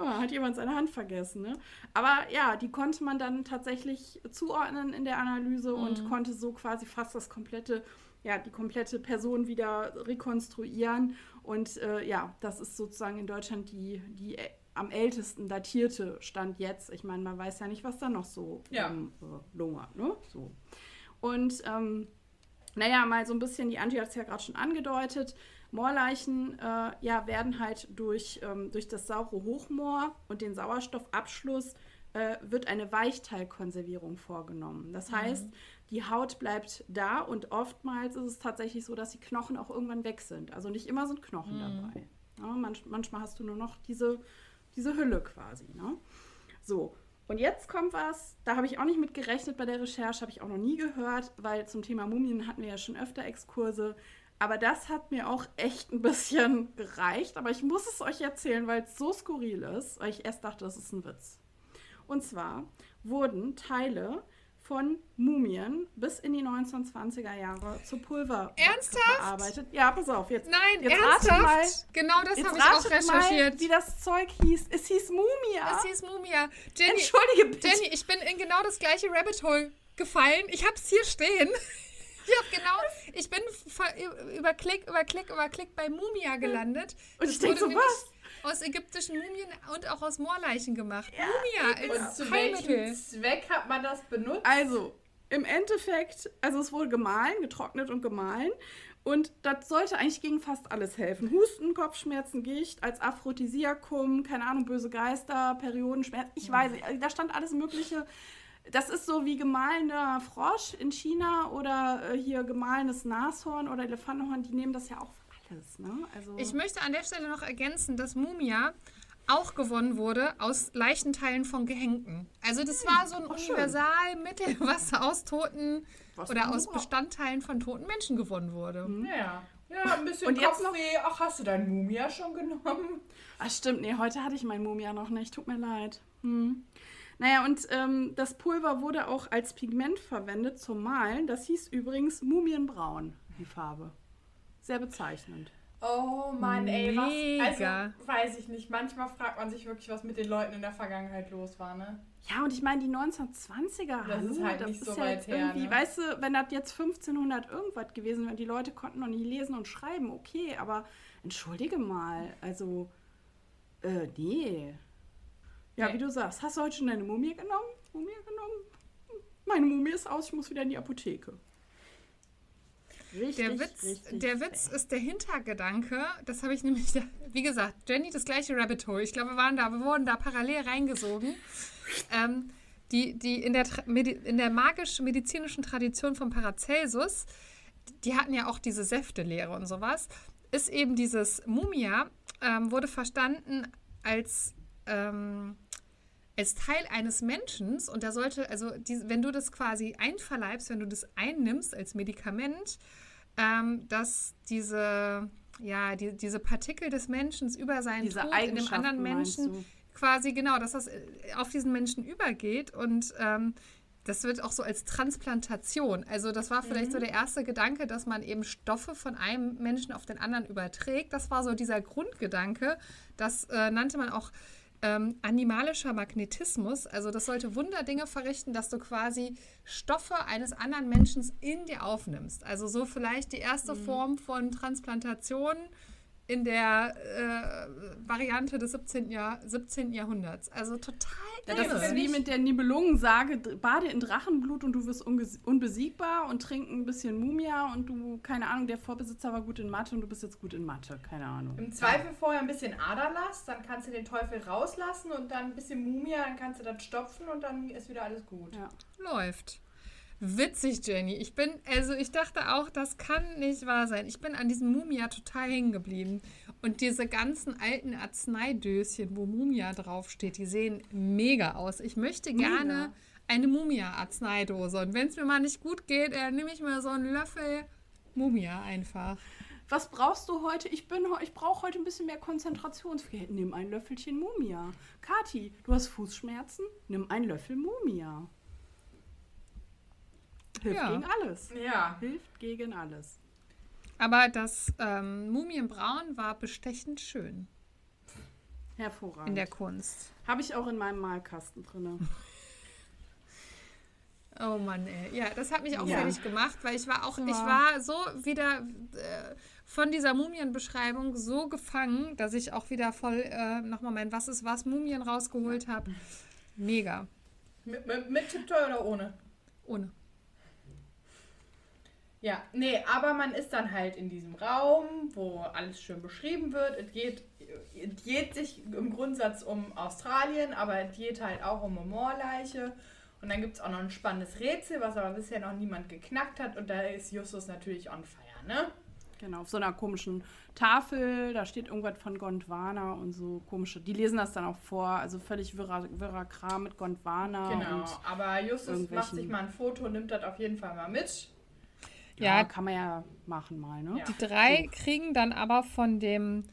Ah, hat jemand seine Hand vergessen, ne? Aber ja, die konnte man dann tatsächlich zuordnen in der Analyse und konnte so quasi fast das komplette, ja, die komplette Person wieder rekonstruieren. Und äh, ja, das ist sozusagen in Deutschland die, die ä- am ältesten datierte Stand jetzt. Ich meine, man weiß ja nicht, was da noch so Ja. ähm, äh, lungert, ne? So. Und ähm, naja, mal so ein bisschen, die Angie hat es ja gerade schon angedeutet, Moorleichen äh, ja, werden halt durch, ähm, durch das saure Hochmoor und den Sauerstoffabschluss äh, wird eine Weichteilkonservierung vorgenommen. Das heißt, die Haut bleibt da und oftmals ist es tatsächlich so, dass die Knochen auch irgendwann weg sind. Also nicht immer sind Knochen dabei. Ja, manch, manchmal hast du nur noch diese, diese Hülle quasi. Ne? So, und jetzt kommt was, da habe ich auch nicht mit gerechnet bei der Recherche, habe ich auch noch nie gehört, weil zum Thema Mumien hatten wir ja schon öfter Exkurse. Aber das hat mir auch echt ein bisschen gereicht. Aber ich muss es euch erzählen, weil es so skurril ist, weil ich erst dachte, das ist ein Witz. Und zwar wurden Teile von Mumien bis in die 1920er Jahre zu Pulver Ernsthaft? verarbeitet. Ja, pass auf, jetzt. Nein, jetzt ernsthaft? Mal, genau das habe ich auch ratet mal, recherchiert. wie das Zeug hieß. Es hieß Mumia. Es hieß Mumia. Jenny, Entschuldige bitte. Jenny, ich bin in genau das gleiche Rabbit Hole gefallen. Ich habe es hier stehen. Ich habe genau, ich bin über Klick, über Klick, über Klick bei Mumia gelandet. Und Das ich denk wurde so, was? Aus ägyptischen Mumien und auch aus Moorleichen gemacht. Mumia Und als zu Heilmittel. welchem Zweck hat man das benutzt? Also, im Endeffekt, also es wurde gemahlen, getrocknet und gemahlen. Und das sollte eigentlich gegen fast alles helfen. Husten, Kopfschmerzen, Gicht, als Aphrodisiakum, keine Ahnung, böse Geister, Periodenschmerz, ich weiß nicht. Also, da stand alles Mögliche. Das ist so wie gemahlener Frosch in China oder äh, hier gemahlenes Nashorn oder Elefantenhorn. Die nehmen das ja auch alles. Ne? Also, Ich möchte an der Stelle noch ergänzen, dass Mumia auch gewonnen wurde aus Leichenteilen von Gehängten. Also das war so ein. Universalmittel, was aus toten Was oder aus Bestandteilen von toten Menschen gewonnen wurde. Ja. Ja, ein bisschen Und jetzt noch- Kopfweh. Ach, hast du dein Mumia schon genommen? Ach stimmt, nee, heute hatte ich mein Mumia noch nicht. Tut mir leid. Hm. Naja, und ähm, das Pulver wurde auch als Pigment verwendet zum Malen. Das hieß übrigens Mumienbraun, die Farbe. Sehr bezeichnend. Oh Mann, ey, was? Mega. Also, weiß ich nicht. Manchmal fragt man sich wirklich, was mit den Leuten in der Vergangenheit los war, ne? Ja, und ich meine, die 1920er, Das hallo, ist halt das nicht ist so ja weit her, irgendwie, ne? weißt du, wenn das jetzt 1500 irgendwas gewesen wäre, und die Leute konnten noch nicht lesen und schreiben, okay, aber entschuldige mal, also, äh, nee. Ja, Nee. wie du sagst, hast du heute schon deine Mumie genommen? Mumie genommen? Meine Mumie ist aus, ich muss wieder in die Apotheke. Richtig, Der Witz, richtig der Witz ist der Hintergedanke, das habe ich nämlich, wie gesagt, Jenny, das gleiche Rabbit Hole. Ich glaube, wir waren da, wir wurden da parallel reingesogen. Ähm, die, die in der, in der magisch-medizinischen Tradition von Paracelsus, die hatten ja auch diese Säftelehre und sowas, ist eben dieses Mumia, ähm, wurde verstanden als ähm, als Teil eines Menschen und da sollte, also die, wenn du das quasi einverleibst, wenn du das einnimmst als Medikament, ähm, dass diese, ja, die, diese Partikel des Menschen über seinen Diese Tod in dem anderen Menschen quasi, genau, dass das äh, auf diesen Menschen übergeht und ähm, das wird auch so als Transplantation. Also das war vielleicht so der erste Gedanke, dass man eben Stoffe von einem Menschen auf den anderen überträgt. Das war so dieser Grundgedanke. Das äh, nannte man auch ähm, animalischer Magnetismus. Also das sollte Wunderdinge verrichten, dass du quasi Stoffe eines anderen Menschen in dir aufnimmst. Also so vielleicht die erste Form von Transplantation in der äh, Variante des 17. Jahr, 17. Jahrhunderts. Also total Ja, das ist wie mit der Nibelungensage, bade in Drachenblut und du wirst unges- unbesiegbar und trink ein bisschen Mumia und du, keine Ahnung, der Vorbesitzer war gut in Mathe und du bist jetzt gut in Mathe, keine Ahnung. Im Zweifel vorher ein bisschen Aderlass, dann kannst du den Teufel rauslassen und dann ein bisschen Mumia, dann kannst du das stopfen und dann ist wieder alles gut. Ja. läuft. Witzig, Jenny. Ich bin, also ich dachte auch, das kann nicht wahr sein. Ich bin an diesem Mumia total hängen geblieben. Und diese ganzen alten Arzneidöschen, wo Mumia draufsteht, die sehen mega aus. Ich möchte gerne eine Mumia-Arzeneidose. Und wenn es mir mal nicht gut geht, dann nehme ich mir so einen Löffel Mumia einfach. Was brauchst du heute? Ich, bin ich brauche heute ein bisschen mehr Konzentrationsfähigkeit. Nimm ein Löffelchen Mumia. Kati, du hast Fußschmerzen? Nimm ein Löffel Mumia. Hilft Ja. gegen alles. Ja. Hilft gegen alles. Aber das ähm, Mumienbraun war bestechend schön Hervorragend. in der Kunst. Habe ich auch in meinem Malkasten drin. Oh Mann, ey. Ja, das hat mich auch Ja. fertig gemacht, weil ich war auch, Ja. ich war so wieder äh, von dieser Mumienbeschreibung so gefangen, dass ich auch wieder voll äh, nochmal mein Was ist was Mumien rausgeholt habe. Mega. Mit, mit, mit Tipptoy oder ohne? Ohne. Ja, nee, aber man ist dann halt in diesem Raum, wo alles schön beschrieben wird. Es geht, es geht sich im Grundsatz um Australien, aber es geht halt auch um eine Moorleiche. Und dann gibt es auch noch ein spannendes Rätsel, was aber bisher noch niemand geknackt hat. Und da ist Justus natürlich on fire, ne? Genau, auf so einer komischen Tafel, da steht irgendwas von Gondwana und so komische. Die lesen das dann auch vor, also völlig wirrer, wirrer Kram mit Gondwana. Genau. Aber Justus macht sich mal ein Foto, nimmt das auf jeden Fall mal mit. Ja, Ja, kann man ja machen mal, ne? Ja. die drei kriegen dann aber von dem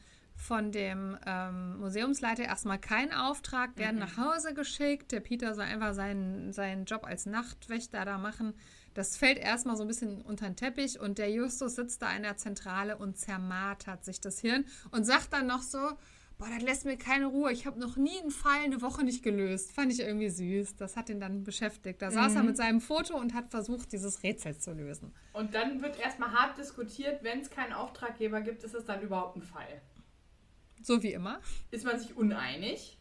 von dem ähm, Museumsleiter erstmal keinen Auftrag, werden nach Hause geschickt. Der Peter soll einfach seinen, seinen Job als Nachtwächter da machen. Das fällt erstmal so ein bisschen unter den Teppich und der Justus sitzt da in der Zentrale und zermartert sich das Hirn und sagt dann noch so, boah, das lässt mir keine Ruhe. Ich habe noch nie einen Fall eine Woche nicht gelöst. Fand ich irgendwie süß. Das hat ihn dann beschäftigt. Da saß er mit seinem Foto und hat versucht, dieses Rätsel zu lösen. Und dann wird erstmal hart diskutiert, wenn es keinen Auftraggeber gibt, ist es dann überhaupt ein Fall. So wie immer. Ist man sich uneinig?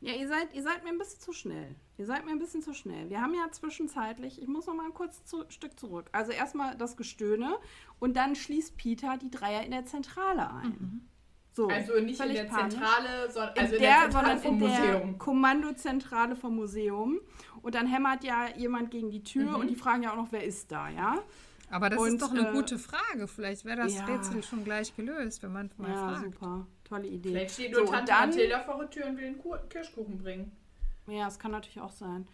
Ja, ihr seid, ihr seid mir ein bisschen zu schnell. Ihr seid mir ein bisschen zu schnell. Wir haben ja zwischenzeitlich, ich muss noch mal ein kurzes zu, Stück zurück. Also erstmal das Gestöhne und dann schließt Peter die Dreier in der Zentrale ein. So, Also nicht in der panisch. Zentrale, sondern In also in der, der Zentrale sondern vom in der Museum. Kommandozentrale vom Museum. Und dann hämmert ja jemand gegen die Tür Mhm. und die fragen ja auch noch, wer ist da, ja? Aber das Und, ist doch eine äh, gute Frage. Vielleicht wäre das ja. Rätsel schon gleich gelöst, wenn man mal ja, fragt. super. Tolle Idee. Vielleicht steht so, nur und Tante dann, Mathilda vor der Tür und will den Ku- Kirschkuchen bringen. Ja, das kann natürlich auch sein.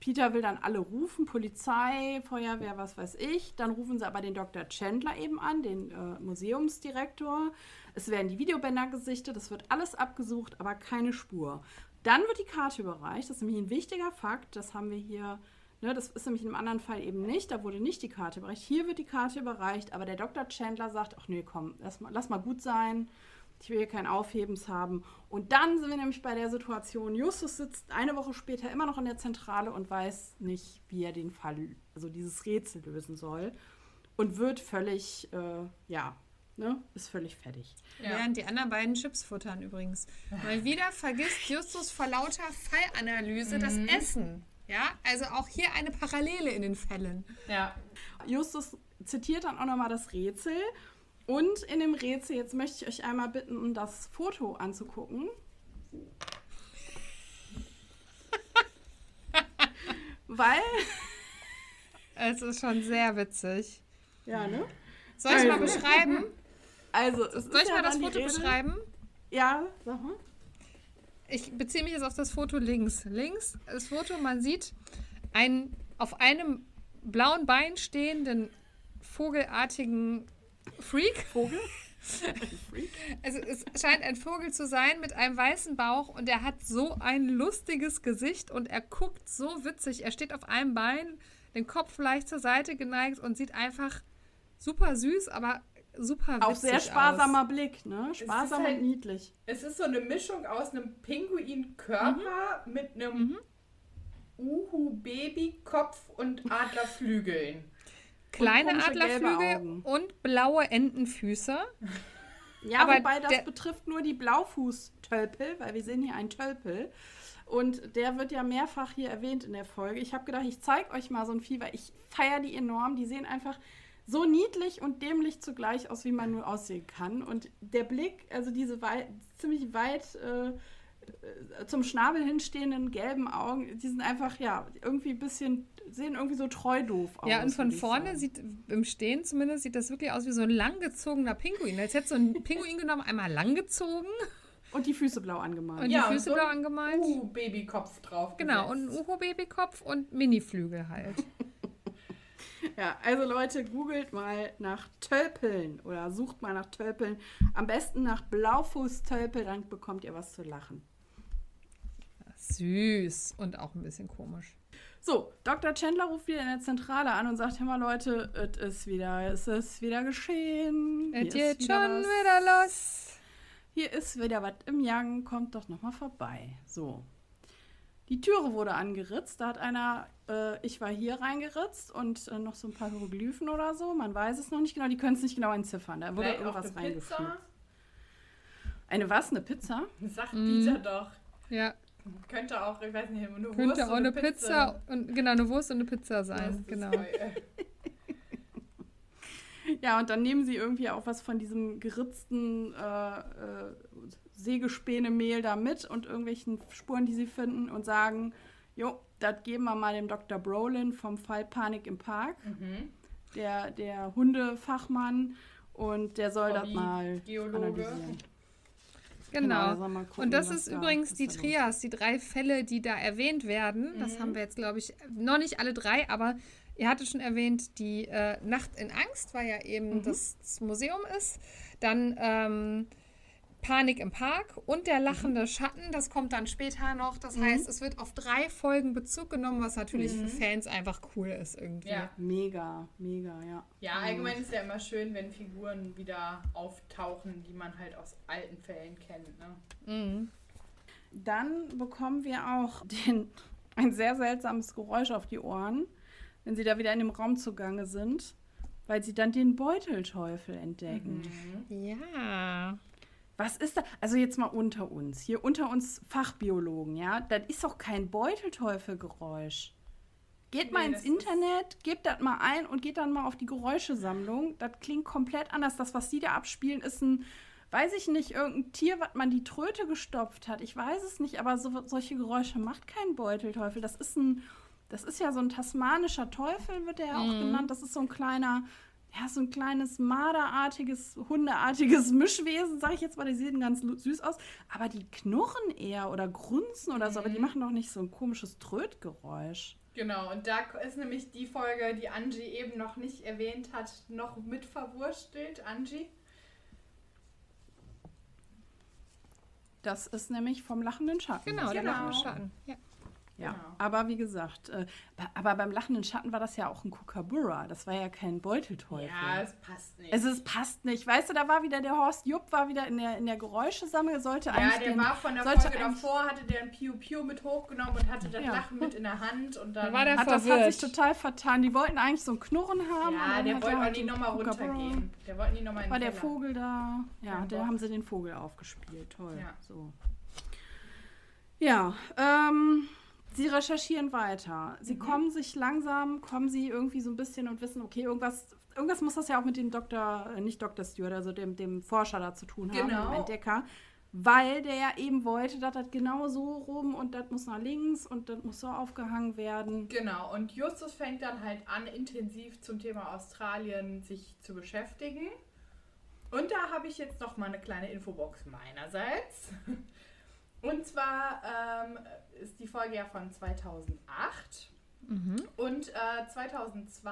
Peter will dann alle rufen, Polizei, Feuerwehr, was weiß ich. Dann rufen sie aber den Dr. Chandler eben an, den äh, Museumsdirektor. Es werden die Videobänder gesichtet, es wird alles abgesucht, aber keine Spur. Dann wird die Karte überreicht. Das ist nämlich ein wichtiger Fakt. Das haben wir hier, ne, das ist nämlich in einem anderen Fall eben nicht. Da wurde nicht die Karte überreicht. Hier wird die Karte überreicht, aber der Dr. Chandler sagt, ach nee, komm, lass mal, lass mal gut sein. Ich will hier kein Aufhebens haben. Und dann sind wir nämlich bei der Situation, Justus sitzt eine Woche später immer noch in der Zentrale und weiß nicht, wie er den Fall, also dieses Rätsel lösen soll. Und wird völlig, äh, ja, ne, ist völlig fertig. Während die anderen beiden Chips futtern übrigens. Mal wieder vergisst Justus vor lauter Fallanalyse das Essen. Ja, also auch hier eine Parallele in den Fällen. Ja. Justus zitiert dann auch nochmal das Rätsel. Und in dem Rätsel, jetzt möchte ich euch einmal bitten, das Foto anzugucken. Weil, Es ist schon sehr witzig. ja, ne? Soll ich mal beschreiben? Also, es Soll ist ich ja mal das Foto Rede- beschreiben? Ja, sag mal. ich beziehe mich jetzt auf das Foto links. Links, das Foto, man sieht einen auf einem blauen Bein stehenden vogelartigen Freak. Vogel? Also es scheint ein Vogel zu sein mit einem weißen Bauch und er hat so ein lustiges Gesicht und er guckt so witzig. Er steht auf einem Bein, den Kopf leicht zur Seite geneigt und sieht einfach super süß, aber super witzig Auch sehr sparsamer aus. Blick, ne? Sparsam halt- und niedlich. Es ist so eine Mischung aus einem Pinguinkörper mit einem Uhu-Babykopf und Adlerflügeln. Kleine gelbe Adlerflügel und blaue Entenfüße. Ja, Aber wobei das betrifft nur die Blaufußtölpel, weil wir sehen hier einen Tölpel. Und der wird ja mehrfach hier erwähnt in der Folge. Ich habe gedacht, ich zeige euch mal so ein Vieh, weil ich feiere die enorm. Die sehen einfach so niedlich und dämlich zugleich aus, wie man nur aussehen kann. Und der Blick, also diese wei ziemlich weit äh, äh, zum Schnabel hinstehenden gelben Augen, die sind einfach, ja, irgendwie ein bisschen, sehen irgendwie so treu doof aus. Ja, und von vorne sagen. sieht, im Stehen zumindest, sieht das wirklich aus wie so ein langgezogener Pinguin. Als hätte so ein Pinguin genommen, einmal langgezogen Und die Füße blau angemalt. und Ja, die und Füße so blau ein angemalt. Uhu-Babykopf drauf. Genau, und ein Uhu-Babykopf und Miniflügel halt. Ja, also Leute, googelt mal nach Tölpeln oder sucht mal nach Tölpeln. Am besten nach Blaufußtölpel, dann bekommt ihr was zu lachen. Süß und auch ein bisschen komisch. So, Dr. Chandler ruft wieder in der Zentrale an und sagt, hör mal Leute, es ist wieder, es ist wieder geschehen. Es ist geht wieder schon was. wieder los. Hier ist wieder was im Yang, kommt doch noch mal vorbei. So. Die Türe wurde angeritzt, da hat einer, äh, ich war hier reingeritzt und äh, noch so ein paar Hieroglyphen oder so, man weiß es noch nicht genau, die können es nicht genau entziffern, da wurde Vielleicht auch irgendwas eine Pizza. reingefügt. Eine was, eine Pizza? Sagt Mhm. Peter doch. Ja, Könnte auch, ich weiß nicht, eine Wurst könnte auch eine Pizza. und genau, eine Wurst und eine Pizza Das sein. ist Genau. Ja, und dann nehmen sie irgendwie auch was von diesem geritzten äh, äh, Sägespänemehl da mit und irgendwelchen Spuren, die sie finden und sagen, jo, das geben wir mal dem Dr. Brolin vom Fall Panik im Park, Mhm. der, der Hundefachmann, und der soll das mal Geologe. analysieren. Genau. mal gucken, Und das ist da- übrigens die Trias, die drei Fälle, die da erwähnt werden. Das haben wir jetzt, glaube ich, noch nicht alle drei, aber ihr hattet schon erwähnt, die äh, Nacht in Angst, weil ja eben das, das Museum ist. Dann ähm, Panik im Park und der lachende Schatten, das kommt dann später noch. Das heißt, es wird auf drei Folgen Bezug genommen, was natürlich für Fans einfach cool ist irgendwie. Ja. Mega, mega, ja. Ja, allgemein ist ja immer schön, wenn Figuren wieder auftauchen, die man halt aus alten Fällen kennt. Ne? Mhm. Dann bekommen wir auch den, ein sehr seltsames Geräusch auf die Ohren, wenn sie da wieder in dem Raum zugange sind, weil sie dann den Beutelteufel entdecken. Ja. Was ist da? Also jetzt mal unter uns, hier unter uns Fachbiologen, ja, das ist doch kein Beutelteufelgeräusch. Geht mal Nee, ins Internet, gebt das mal ein und geht dann mal auf die Geräuschesammlung. Das klingt komplett anders. Das, was die da abspielen, ist ein, weiß ich nicht, irgendein Tier, was man die Tröte gestopft hat. Ich weiß es nicht, aber so, solche Geräusche macht kein Beutelteufel. Das ist ein, das ist ja so ein tasmanischer Teufel, wird der ja auch genannt. Das ist so ein kleiner, ja, so ein kleines marderartiges, hundeartiges Mischwesen, sage ich jetzt mal. Die sehen ganz süß aus. Aber die knurren eher oder grunzen oder so, aber die machen doch nicht so ein komisches Trötgeräusch. Genau, und da ist nämlich die Folge, die Angie eben noch nicht erwähnt hat, noch mit verwurstelt. Angie? Das ist nämlich vom lachenden Schatten. Genau, der Genau. lachende Schatten. Ja. Ja, Genau. aber wie gesagt, äh, aber beim lachenden Schatten war das ja auch ein Kookaburra. Das war ja kein Beutelteufel. Ja, es passt nicht. es ist, passt nicht. Weißt du, da war wieder der Horst Jupp, war wieder in der, in der Geräuschesammlung, sollte ja, eigentlich der den, war von der sollte Folge eigentlich- davor, hatte der ein Piu Piu mit hochgenommen und hatte das Ja. Lachen mit in der Hand und dann. Da war der hat, das hat sich total vertan. Die wollten eigentlich so ein Knurren haben. ja, der wollte auch halt nie den nochmal runtergehen. Der wollte nie nochmal War der. Vogel da? Ja, Kein da haben sie den Vogel aufgespielt. Toll. Ja. So. Ja, ähm, sie recherchieren weiter. Mhm. Sie kommen sich langsam, kommen sie irgendwie so ein bisschen und wissen, okay, irgendwas, irgendwas muss das ja auch mit dem Doktor, äh, nicht Dr. Stewart, also dem, dem Forscher da zu tun haben, Genau. dem Entdecker. Weil der ja eben wollte, dass das genau so rum und das muss nach links und das muss so aufgehangen werden. Genau, und Justus fängt dann halt an, intensiv zum Thema Australien sich zu beschäftigen. Und da habe ich jetzt noch mal eine kleine Infobox meinerseits. Und zwar ähm, ist die Folge ja von 2008. Und äh, 2002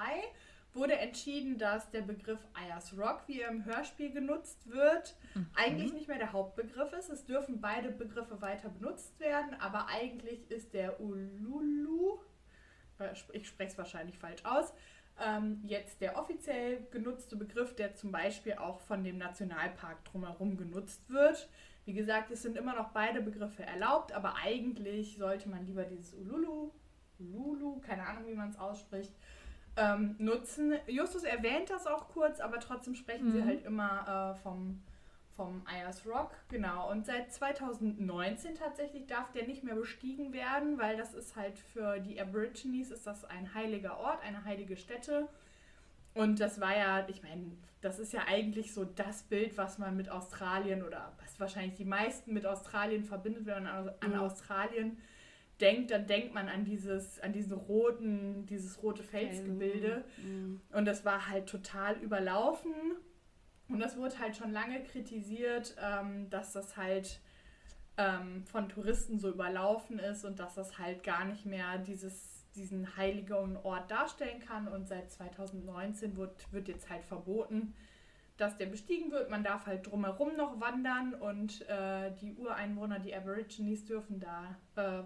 wurde entschieden, dass der Begriff Ayers Rock, wie er im Hörspiel genutzt wird, eigentlich nicht mehr der Hauptbegriff ist. Es dürfen beide Begriffe weiter benutzt werden, aber eigentlich ist der Ululu, ich spreche es wahrscheinlich falsch aus, ähm, jetzt der offiziell genutzte Begriff, der zum Beispiel auch von dem Nationalpark drumherum genutzt wird. Wie gesagt, es sind immer noch beide Begriffe erlaubt, aber eigentlich sollte man lieber dieses Ululu, Ululu, keine Ahnung, wie man es ausspricht, ähm, nutzen. Justus erwähnt das auch kurz, aber trotzdem sprechen sie halt immer äh, vom, vom Ayers Rock. Genau. Und seit 2019 tatsächlich darf der nicht mehr bestiegen werden, weil das ist halt für die Aborigines ist das ein heiliger Ort, eine heilige Stätte. Und das war ja, ich meine, das ist ja eigentlich so das Bild, was man mit Australien oder was wahrscheinlich die meisten mit Australien verbindet, wenn man an, Australien denkt, dann denkt man an dieses, an diesen roten, dieses rote Felsgebilde. Und das war halt total überlaufen. Und das wurde halt schon lange kritisiert, ähm, dass das halt ähm, von Touristen so überlaufen ist und dass das halt gar nicht mehr dieses, diesen heiligen Ort darstellen kann. Und seit 2019 wird, wird jetzt halt verboten, dass der bestiegen wird. Man darf halt drumherum noch wandern und äh, die Ureinwohner, die Aborigines, dürfen da äh,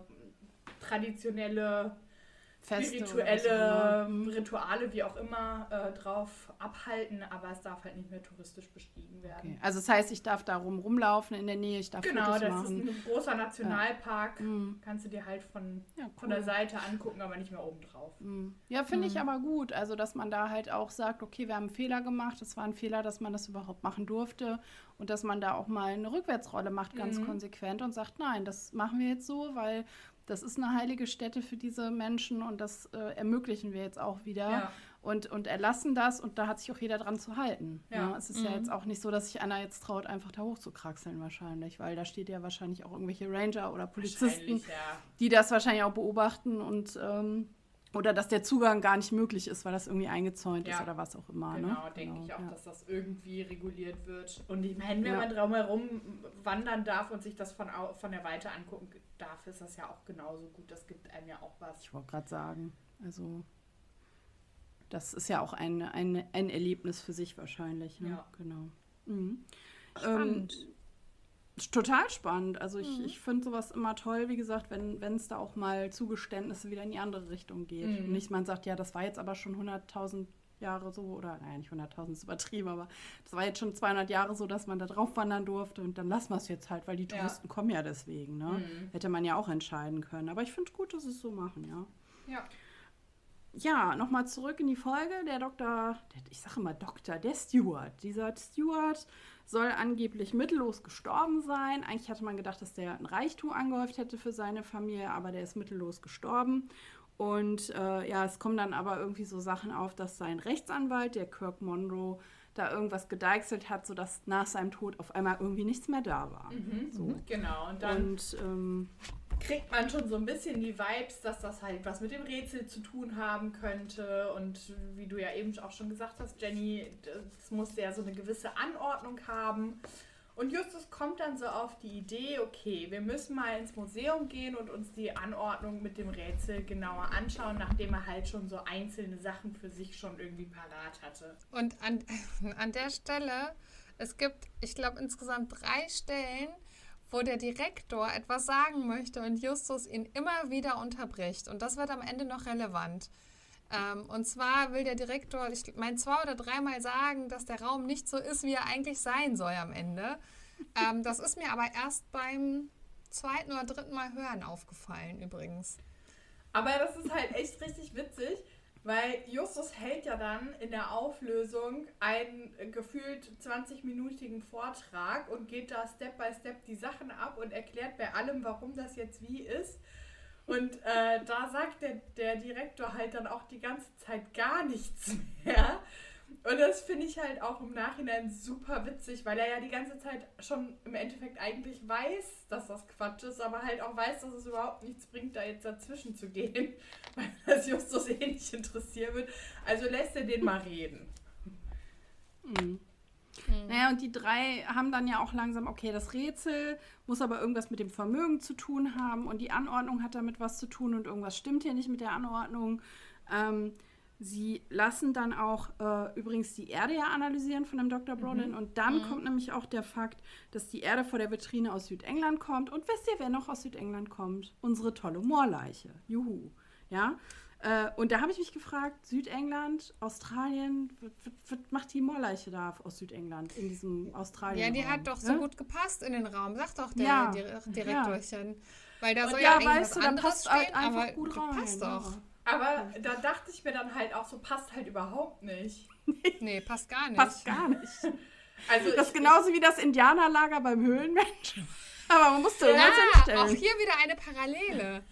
traditionelle Feste spirituelle immer. Rituale, wie auch immer, äh, drauf abhalten, aber es darf halt nicht mehr touristisch bestiegen werden. Okay. Also das heißt, ich darf da rum rumlaufen in der Nähe, ich darf Genau, Fotos das machen. ist ein großer Nationalpark. Mhm. Kannst du dir halt von, Ja, von der Seite angucken, aber nicht mehr oben drauf. Ja, finde ich aber gut. Also, dass man da halt auch sagt, okay, wir haben einen Fehler gemacht. Es war ein Fehler, dass man das überhaupt machen durfte. Und dass man da auch mal eine Rückwärtsrolle macht, ganz konsequent und sagt, nein, das machen wir jetzt so, weil das ist eine heilige Stätte für diese Menschen und das äh, ermöglichen wir jetzt auch wieder. Ja. Und, und erlassen das und da hat sich auch jeder dran zu halten. Ja. Ja. es ist ja jetzt auch nicht so, dass sich einer jetzt traut, einfach da hochzukraxeln wahrscheinlich, weil da steht ja wahrscheinlich auch irgendwelche Ranger oder Polizisten, ja. die das wahrscheinlich auch beobachten und ähm, oder dass der Zugang gar nicht möglich ist, weil das irgendwie eingezäunt ist oder was auch immer. Genau, ne? denke ich auch, ja. dass das irgendwie reguliert wird. Und ich meine, wenn Ja. man drumherum wandern darf und sich das von, von der Weite angucken darf, ist das ja auch genauso gut. Das gibt einem ja auch was. Ich wollte gerade sagen, also das ist ja auch ein, ein, ein Erlebnis für sich wahrscheinlich. Ne? Ja. Genau. Mhm. Spannend. Ähm, total spannend. Also ich, ich finde sowas immer toll, wie gesagt, wenn es da auch mal Zugeständnisse wieder in die andere Richtung geht. Mhm. Und nicht man sagt, ja, das war jetzt aber schon 100.000 Jahre so, oder nein, nicht 100.000 ist übertrieben, aber das war jetzt schon 200 Jahre so, dass man da drauf wandern durfte und dann lassen wir es jetzt halt, weil die Ja. Touristen kommen ja deswegen. Ne? Mhm. Hätte man ja auch entscheiden können. Aber ich finde gut, dass sie es so machen, ja. Ja. Ja, nochmal zurück in die Folge. Der Doktor, der, ich sage immer Doktor, der Steward. Dieser Steward soll angeblich mittellos gestorben sein. Eigentlich hatte man gedacht, dass der ein Reichtum angehäuft hätte für seine Familie, aber der ist mittellos gestorben. Und äh, ja, es kommen dann aber irgendwie so Sachen auf, dass sein Rechtsanwalt, der Kirk Monroe, da irgendwas gedeichselt hat, sodass nach seinem Tod auf einmal irgendwie nichts mehr da war. So. Genau, und dann Und ähm, kriegt man schon so ein bisschen die Vibes, dass das halt was mit dem Rätsel zu tun haben könnte. Und wie du ja eben auch schon gesagt hast, Jenny, das muss ja so eine gewisse Anordnung haben. Und Justus kommt dann so auf die Idee, okay, wir müssen mal ins Museum gehen und uns die Anordnung mit dem Rätsel genauer anschauen, nachdem er halt schon so einzelne Sachen für sich schon irgendwie parat hatte. Und an, an der Stelle, es gibt, ich glaube, insgesamt drei Stellen, wo der Direktor etwas sagen möchte und Justus ihn immer wieder unterbricht. Und das wird am Ende noch relevant. Ähm, und zwar will der Direktor, ich meine, zwei oder dreimal sagen, dass der Raum nicht so ist, wie er eigentlich sein soll am Ende. Ähm, das ist mir aber erst beim zweiten oder dritten Mal hören aufgefallen, übrigens. Aber das ist halt echt richtig witzig, weil Justus hält ja dann in der Auflösung einen gefühlt 20-minütigen Vortrag und geht da Step by Step die Sachen ab und erklärt bei allem, warum das jetzt wie ist. Und äh, da sagt der, der Direktor halt dann auch die ganze Zeit gar nichts mehr. Und das finde ich halt auch im Nachhinein super witzig, weil er ja die ganze Zeit schon im Endeffekt eigentlich weiß, dass das Quatsch ist, aber halt auch weiß, dass es überhaupt nichts bringt, da jetzt dazwischen zu gehen, weil das Justus eh nicht interessieren wird. Also lässt er den mal reden. Mhm. Naja, und die drei haben dann ja auch langsam, okay, das Rätsel muss aber irgendwas mit dem Vermögen zu tun haben und die Anordnung hat damit was zu tun und irgendwas stimmt hier nicht mit der Anordnung. Ähm, sie lassen dann auch äh, übrigens die Erde ja analysieren von dem Dr. Brolin und dann kommt nämlich auch der Fakt, dass die Erde vor der Vitrine aus Südengland kommt und wisst ihr, wer noch aus Südengland kommt? Unsere tolle Moorleiche. Juhu. Ja. Äh, und da habe ich mich gefragt, Südengland, Australien, was, macht die Moorleiche da aus Südengland in diesem Australien? Ja, die hat doch so ne? gut gepasst in den Raum, sagt doch der Ja, Dir- Direktorchen. Weil da soll ja, ja, weißt was du, da anderes passt halt stehen, einfach aber gut rein, passt ja. doch. Aber da dachte ich mir dann halt auch so, passt halt überhaupt nicht. Nee, passt gar nicht. Passt gar nicht. Also Das ist ich- genauso wie das Indianerlager beim Höhlenmensch. Aber man musste irgendwas Ja, auch hier wieder eine Parallele.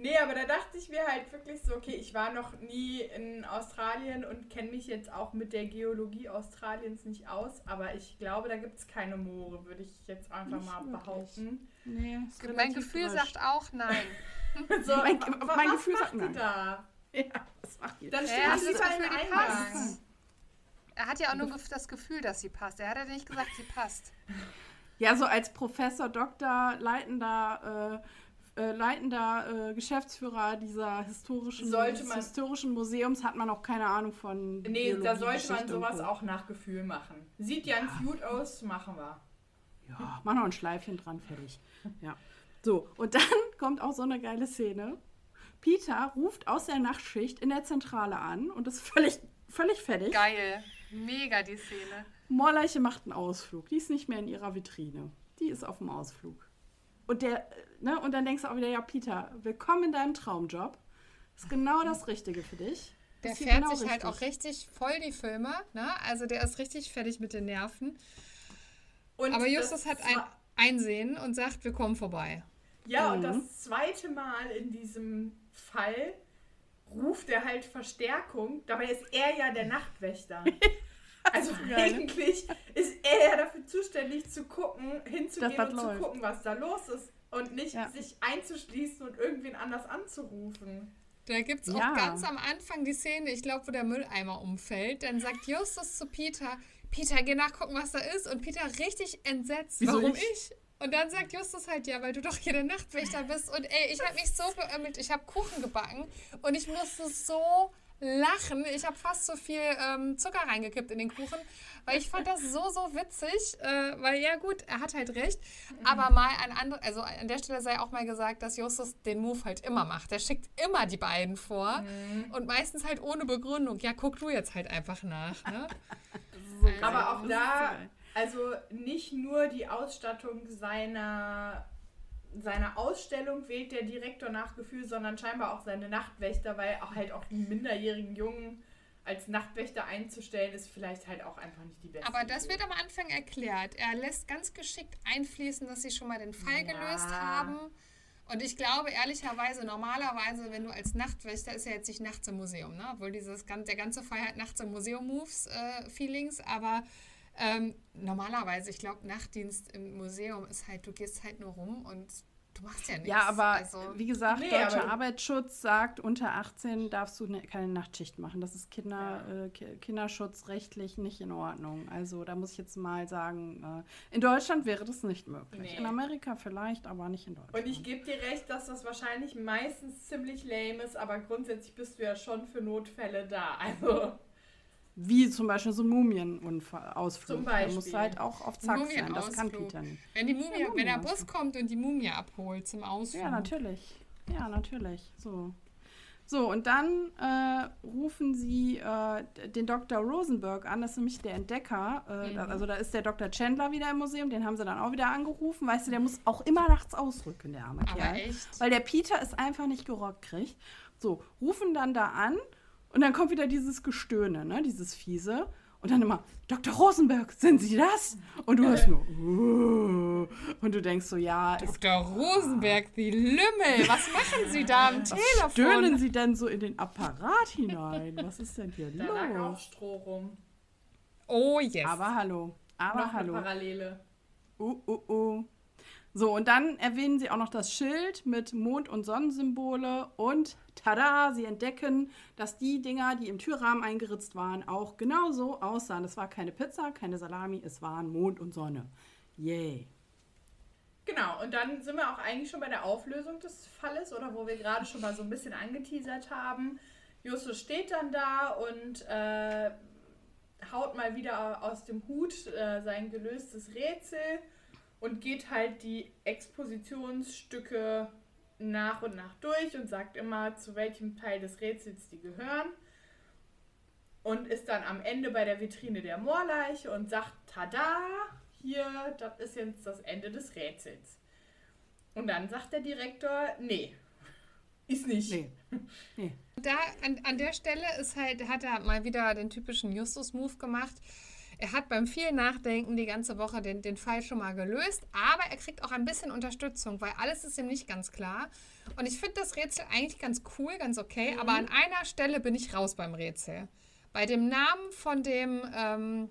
Nee, aber da dachte ich mir halt wirklich so, okay, ich war noch nie in Australien und kenne mich jetzt auch mit der Geologie Australiens nicht aus, aber ich glaube, da gibt es keine Moore, würde ich jetzt einfach Nicht mal wirklich. behaupten. Nee, ist Mein Gefühl gemischt. sagt auch nein. So, Mein- mein was Gefühl macht sagt nein. da? Ja, das macht ihr. Dann Ja, steht lieber in Gefühl, die Eingang. passt? Er hat ja auch nur das Gefühl, dass sie passt. Er hat ja nicht gesagt, sie passt. Ja, so als Professor, Doktor, leitender, äh, äh, leitender äh, Geschäftsführer dieser historischen, man- historischen Museums hat man auch keine Ahnung von Nee, Biologie, da sollte man Geschichte und sowas auch nach Gefühl machen. Sieht ganz gut aus, machen wir. Ja, mach noch ein Schleifchen dran, fertig. Ja. So, und dann kommt auch so eine geile Szene. Peter ruft aus der Nachtschicht in der Zentrale an und ist völlig, völlig fertig. Geil. Mega die Szene. Moorleiche macht einen Ausflug. Die ist nicht mehr in ihrer Vitrine. Die ist auf dem Ausflug. Und, der, ne, und dann denkst du auch wieder, ja, Peter, willkommen in deinem Traumjob. Ist genau das Richtige für dich. Der fährt genau sich halt richtig. auch richtig voll die Filme. Ne? Also der ist richtig fertig mit den Nerven. Und Aber Justus hat ein Einsehen und sagt, wir kommen vorbei. Ja, Mhm. und das zweite Mal in diesem Fall ruft er halt Verstärkung. Dabei ist er ja der Nachtwächter. Also eigentlich ist er ja dafür zuständig zu gucken, hinzugehen und zu gucken, was da los ist. Und nicht Ja. sich einzuschließen und irgendwen anders anzurufen. Da gibt es Ja. auch ganz am Anfang die Szene, ich glaube, wo der Mülleimer umfällt. Dann sagt Justus zu Peter, Peter, geh nachgucken, was da ist. Und Peter richtig entsetzt, Wieso warum ich? ich? Und dann sagt Justus halt, ja, weil du doch hier der Nachtwächter bist. Und ey, ich habe mich so beömmelt. Ich habe Kuchen gebacken und ich musste so lachen. Ich habe fast so viel ähm, Zucker reingekippt in den Kuchen, weil ich fand das so, so witzig. Äh, weil ja gut, er hat halt recht. Aber mal an andere, also an der Stelle sei auch mal gesagt, dass Justus den Move halt immer macht. Der schickt immer die beiden vor und meistens halt ohne Begründung. Ja, guck du jetzt halt einfach nach. Ne? Aber auch da, also nicht nur die Ausstattung seiner, seiner Ausstellung wählt der Direktor nach Gefühl, sondern scheinbar auch seine Nachtwächter, weil auch halt auch die minderjährigen Jungen als Nachtwächter einzustellen, ist vielleicht halt auch einfach nicht die beste Aber das Idee. wird am Anfang erklärt. Er lässt ganz geschickt einfließen, dass sie schon mal den Fall Ja. gelöst haben. Und ich glaube ehrlicherweise, normalerweise, wenn du als Nachtwächter, ist ja jetzt nicht nachts im Museum, ne? obwohl dieses, der ganze Fall hat nachts im Museum-Moves-Feelings, aber ähm, normalerweise, ich glaube, Nachtdienst im Museum ist halt, du gehst halt nur rum und du machst ja nichts. Ja, aber Also, wie gesagt, Nee, deutscher Arbeitsschutz sagt, unter 18 darfst du ne, keine Nachtschicht machen. Das ist Kinder, äh, Ki- kinderschutzrechtlich nicht in Ordnung. Also da muss ich jetzt mal sagen, äh, in Deutschland wäre das nicht möglich. Nee. In Amerika vielleicht, aber nicht in Deutschland. Und ich gebe dir recht, dass das wahrscheinlich meistens ziemlich lame ist, aber grundsätzlich bist du ja schon für Notfälle da. Also, Wie zum Beispiel so ein Mumienausflug. Da Beispiel. muss halt auch auf Zack sein. Das kann. Peter nicht. wenn, die Mumie, Ja, wenn der Bus kommt und die Mumie abholt zum Ausflug. Ja, natürlich. Ja, natürlich. So. So, und dann äh, rufen sie äh, den Dr. Rosenberg an, das ist nämlich der Entdecker. Äh, da, also da ist der Dr. Chandler wieder im Museum, den haben sie dann auch wieder angerufen. Weißt du, der muss auch immer nachts ausrücken, der arme Aber Kerl. echt? Weil der Peter es einfach nicht gerockt kriegt. So, rufen dann da an und dann kommt wieder dieses Gestöhne, ne, dieses fiese. Und dann immer, Dr. Rosenberg, sind Sie das? Und du hörst nur, "Uh." und du denkst so, ja, Dr. Rosenberg, die Lümmel, was machen Sie da am Telefon? stöhnen Sie denn so in den Apparat hinein? Was ist denn hier da lag auch los? Stroh rum. Oh yes. Aber hallo, aber Noch hallo. eine Parallele. Uh, uh, uh. So, und dann erwähnen sie auch noch das Schild mit Mond- und Sonnensymbole und tada, sie entdecken, dass die Dinger, die im Türrahmen eingeritzt waren, auch genauso aussahen. Es war keine Pizza, keine Salami, es waren Mond und Sonne. Yay. Genau, und dann sind wir auch eigentlich schon bei der Auflösung des Falles oder wo wir gerade schon mal so ein bisschen angeteasert haben. Justus steht dann da und äh, haut mal wieder aus dem Hut äh, sein gelöstes Rätsel und geht halt die Expositionsstücke nach und nach durch und sagt immer, zu welchem Teil des Rätsels die gehören. Und ist dann am Ende bei der Vitrine der Moorleiche und sagt, tada, hier, das ist jetzt das Ende des Rätsels. Und dann sagt der Direktor, nee, ist nicht. Nee. nee. Da, an, an der Stelle ist halt, hat er mal wieder den typischen Justus-Move gemacht. Er hat beim viel Nachdenken die ganze Woche den, den Fall schon mal gelöst, aber er kriegt auch ein bisschen Unterstützung, weil alles ist ihm nicht ganz klar. Und ich finde das Rätsel eigentlich ganz cool, ganz okay, mhm. aber an einer Stelle bin ich raus beim Rätsel. Bei dem Namen von dem, ähm,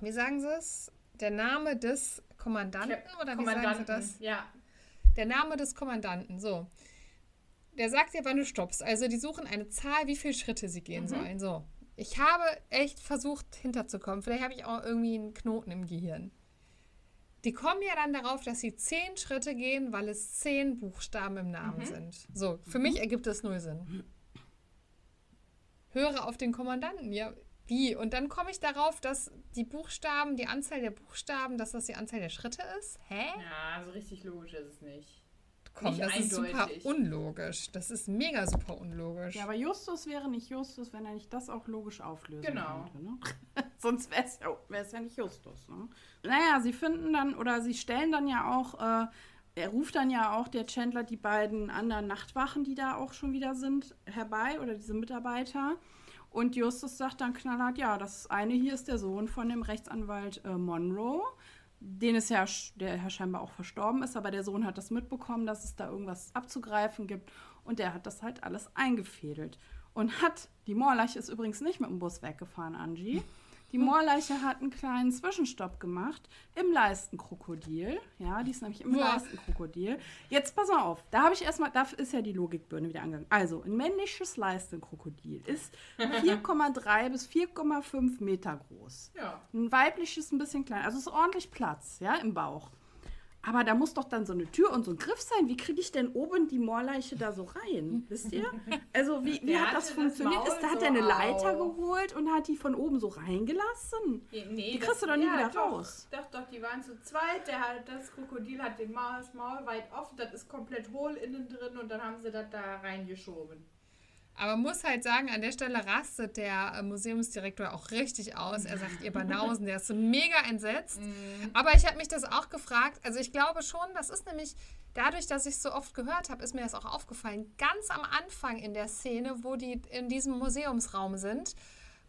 wie sagen Sie es? Der Name des Kommandanten oder wie Kommandanten, sagen Sie das? Ja. Der Name des Kommandanten, so. Der sagt dir, wann du stoppst. Also die suchen eine Zahl, wie viele Schritte sie gehen Mhm. sollen. So. Ich habe echt versucht, hinterzukommen. Vielleicht habe ich auch irgendwie einen Knoten im Gehirn. Die kommen ja dann darauf, dass sie zehn Schritte gehen, weil es zehn Buchstaben im Namen Mhm. sind. So, für mich ergibt das null Sinn. Höre auf den Kommandanten, ja. Wie? Und dann komme ich darauf, dass die Buchstaben, die Anzahl der Buchstaben, dass das die Anzahl der Schritte ist. Hä? Ja, so richtig logisch ist es nicht. Komm, Nicht das ist super eindeutig. unlogisch. Das ist mega super unlogisch. Ja, aber Justus wäre nicht Justus, wenn er nicht das auch logisch auflösen Genau. könnte. Ne? Sonst wäre es ja, ja nicht Justus. Ne? Naja, sie finden dann oder sie stellen dann ja auch, äh, er ruft dann ja auch der Chandler die beiden anderen Nachtwachen, die da auch schon wieder sind, herbei oder diese Mitarbeiter. Und Justus sagt dann knallhart, ja, das eine hier ist der Sohn von dem Rechtsanwalt äh, Monroe. Den ist ja, der ja scheinbar auch verstorben ist, aber der Sohn hat das mitbekommen, dass es da irgendwas abzugreifen gibt. Und der hat das halt alles eingefädelt. Und hat, die Moorleiche ist übrigens nicht mit dem Bus weggefahren, Angie. Die Moorleiche hat einen kleinen Zwischenstopp gemacht im Leistenkrokodil. Ja, die ist nämlich im Boah. Leistenkrokodil. Jetzt pass mal auf, da habe ich erstmal, da ist ja die Logikbirne wieder angegangen. Also, ein männliches Leistenkrokodil ist 4,3 bis 4,5 Meter groß. Ja. Ein weibliches ein bisschen kleiner. Also es ist ordentlich Platz, ja, im Bauch. Aber da muss doch dann so eine Tür und so ein Griff sein. Wie kriege ich denn oben die Moorleiche da so rein? Wisst ihr? Also wie, wie hat das das funktioniert? Maul Ist, da hat so er eine Leiter auf. geholt und hat die von oben so reingelassen? Nee, Die kriegst du doch nie wieder doch, raus. Doch, doch, die waren zu zweit. Der hat, das Krokodil hat den Maul, das Maul weit offen, das ist komplett hohl innen drin und dann haben sie das da reingeschoben. Aber muss halt sagen, an der Stelle rastet der äh, Museumsdirektor auch richtig aus. Er sagt, ihr Banausen, der ist so mega entsetzt. Aber ich habe mich das auch gefragt. Also ich glaube schon, das ist nämlich dadurch, dass ich es so oft gehört habe, ist mir das auch aufgefallen. Ganz am Anfang in der Szene, wo die in diesem Museumsraum sind,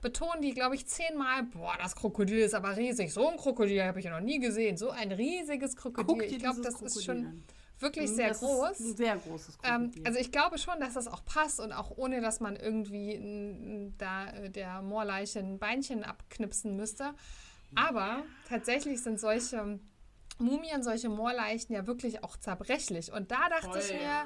betonen die, glaube ich, zehnmal, boah, das Krokodil ist aber riesig. So ein Krokodil habe ich ja noch nie gesehen. So ein riesiges Krokodil. Ich glaube, das ist Krokodil schon an. Wirklich Mhm, sehr das groß. Ist ein sehr großes Ähm, also ich glaube schon, dass das auch passt und auch ohne, dass man irgendwie da äh, der Moorleiche ein Beinchen abknipsen müsste. Aber tatsächlich sind solche Mumien, solche Moorleichen ja wirklich auch zerbrechlich. Und da dachte ich Voll. mir,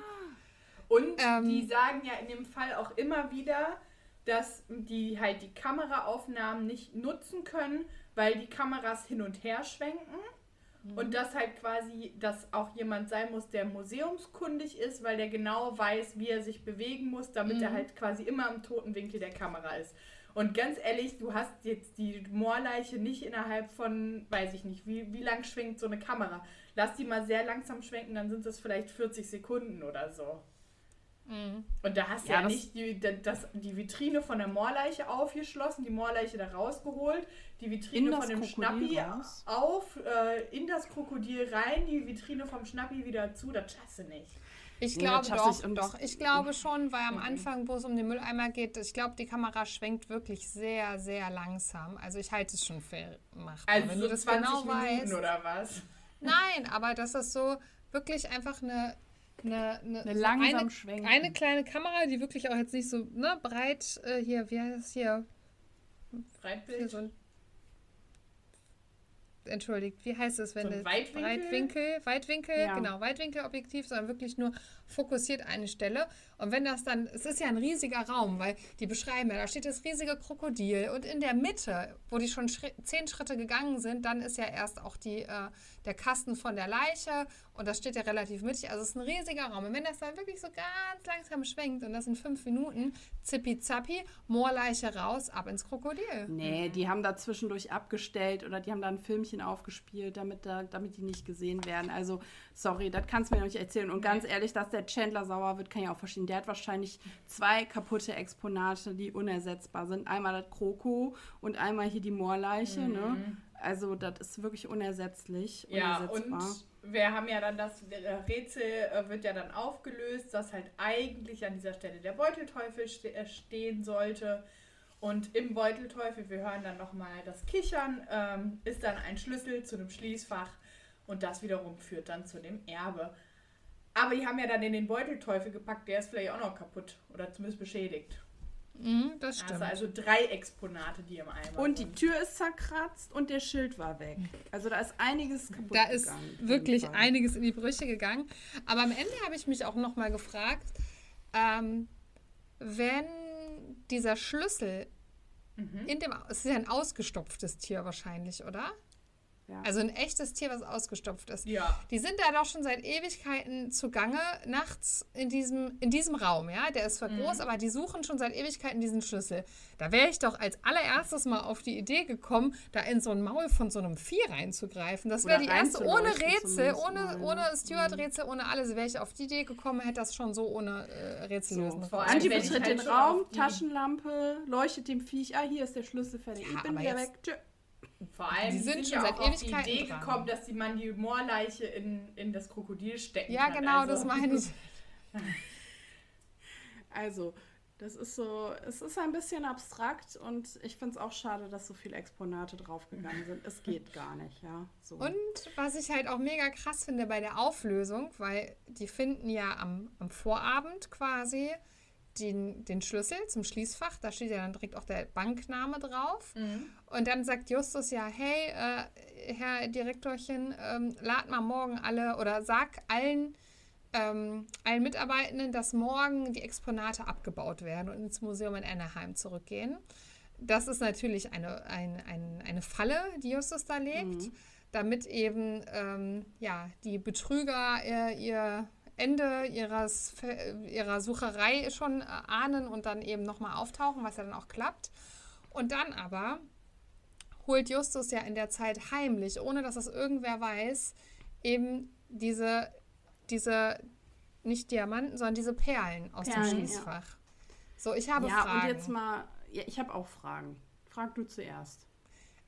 Und Ähm, die sagen ja in dem Fall auch immer wieder, dass die halt die Kameraaufnahmen nicht nutzen können, weil die Kameras hin und her schwenken. Und dass halt quasi, dass auch jemand sein muss, der museumskundig ist, weil der genau weiß, wie er sich bewegen muss, damit er halt quasi immer im toten Winkel der Kamera ist. Und ganz ehrlich, du hast jetzt die Moorleiche nicht innerhalb von, weiß ich nicht, wie, wie lang schwenkt so eine Kamera. Lass die mal sehr langsam schwenken, dann sind es vielleicht 40 Sekunden oder so. Und da hast du Ja, ja, das- nicht die, da- das, die Vitrine von der Moorleiche aufgeschlossen, die Moorleiche da rausgeholt, die Vitrine von dem Krokodil Schnappi raus? auf, äh, in das Krokodil rein, die Vitrine vom Schnappi wieder zu, das schaffst du nicht. ich Nee, glaube doch, und- doch. Ich glaube schon, weil am Anfang, wo es um den Mülleimer geht, ich glaube, die Kamera schwenkt wirklich sehr, sehr langsam. Also ich halte es schon für machbar. Also Wenn so du das 20 genau Minuten weißt. oder was? Nein, aber das ist so wirklich einfach eine, eine, eine, Eine langsam eine, schwenken. eine kleine Kamera, die wirklich auch jetzt nicht so ne, breit äh, hier, wie heißt das hier? hier Breitbild. so ein, entschuldigt, wie heißt es, wenn So das Weitwinkel? Weitwinkel, Weitwinkel, Ja. genau, Weitwinkelobjektiv, sondern wirklich nur fokussiert eine Stelle. Und wenn das dann, es ist ja ein riesiger Raum, weil die beschreiben ja, da steht das riesige Krokodil und in der Mitte, wo die schon Schri zehn Schritte gegangen sind, dann ist ja erst auch die, äh, der Kasten von der Leiche und das steht ja relativ mittig. Also es ist ein riesiger Raum. Und wenn das dann wirklich so ganz langsam schwenkt und das in fünf Minuten, zippi zappi, Moorleiche raus, ab ins Krokodil. Nee, die haben da zwischendurch abgestellt oder die haben da ein Filmchen aufgespielt, damit, da, damit die nicht gesehen werden. Also, sorry, das kannst du mir noch nicht erzählen. Und ganz ehrlich, dass der Chandler sauer wird, kann ich auch verstehen. Der hat wahrscheinlich zwei kaputte Exponate, die unersetzbar sind. Einmal das Kroko und einmal hier die Moorleiche. Ne? Also, das ist wirklich unersetzlich. Ja, und wir haben ja dann das Rätsel äh, wird ja dann aufgelöst, dass halt eigentlich an dieser Stelle der Beutelteufel äh, stehen sollte. Und im Beutelteufel, wir hören dann nochmal das Kichern, ähm, ist dann ein Schlüssel zu einem Schließfach und das wiederum führt dann zu dem Erbe. Aber die haben ja dann in den Beutelteufel gepackt, der ist vielleicht auch noch kaputt oder zumindest beschädigt. Mhm, das stimmt. Also, also drei Exponate, die im Eimer Und die sind. Tür ist zerkratzt und der Schild war weg. Also da ist einiges kaputt Da ist gegangen. jeden wirklich einiges in die Brüche gegangen. Aber am Ende habe ich mich auch noch mal gefragt, ähm, wenn dieser Schlüssel Mhm. in dem, es ist ja ein ausgestopftes Tier wahrscheinlich, oder? Ja. Also ein echtes Tier, was ausgestopft ist. Ja. Die sind da doch schon seit Ewigkeiten zugange, nachts in diesem, in diesem Raum, ja. Der ist zwar Mhm. groß, aber die suchen schon seit Ewigkeiten diesen Schlüssel. Da wäre ich doch als allererstes mal auf die Idee gekommen, da in so ein Maul von so einem Vieh reinzugreifen. Das wäre die erste, ohne Rätsel, ohne, ne? ohne Steward-Rätsel, ohne alles, wäre ich auf die Idee gekommen, hätte das schon so ohne äh, Rätsel So, lösen. können. Anti betritt halt den Raum, Taschenlampe, leuchtet dem Viech, ah, hier ist der Schlüssel fertig, Ja, ich bin wieder weg. Tschö. Vor allem Die die sind sind, schon ja seit auch auf die Ewigkeiten Idee dran. gekommen, dass die man die Moorleiche in, in das Krokodil stecken Ja, kann. genau, also, das meine ich. Also, das ist so, es ist ein bisschen abstrakt und ich finde es auch schade, dass so viele Exponate draufgegangen sind. Es geht gar nicht, ja. So. Und was ich halt auch mega krass finde bei der Auflösung, weil die finden ja am, am Vorabend quasi den, den Schlüssel zum Schließfach, da steht ja dann direkt auch der Bankname drauf. Und dann sagt Justus ja, hey, äh, Herr Direktorchen, ähm, lad mal morgen alle oder sag allen, ähm, allen Mitarbeitenden, dass morgen die Exponate abgebaut werden und ins Museum in Anaheim zurückgehen. Das ist natürlich eine, ein, ein, eine Falle, die Justus da legt, damit eben ähm, ja, die Betrüger äh, ihr Ende ihres, ihrer Sucherei schon äh, ahnen und dann eben nochmal auftauchen, was ja dann auch klappt. Und dann aber holt Justus ja in der Zeit heimlich, ohne dass das irgendwer weiß, eben diese, diese nicht Diamanten, sondern diese Perlen aus Perlen, dem ja. Schließfach. So, ich habe ja, Fragen. und jetzt mal, ja, ich habe auch Fragen. Frag du zuerst.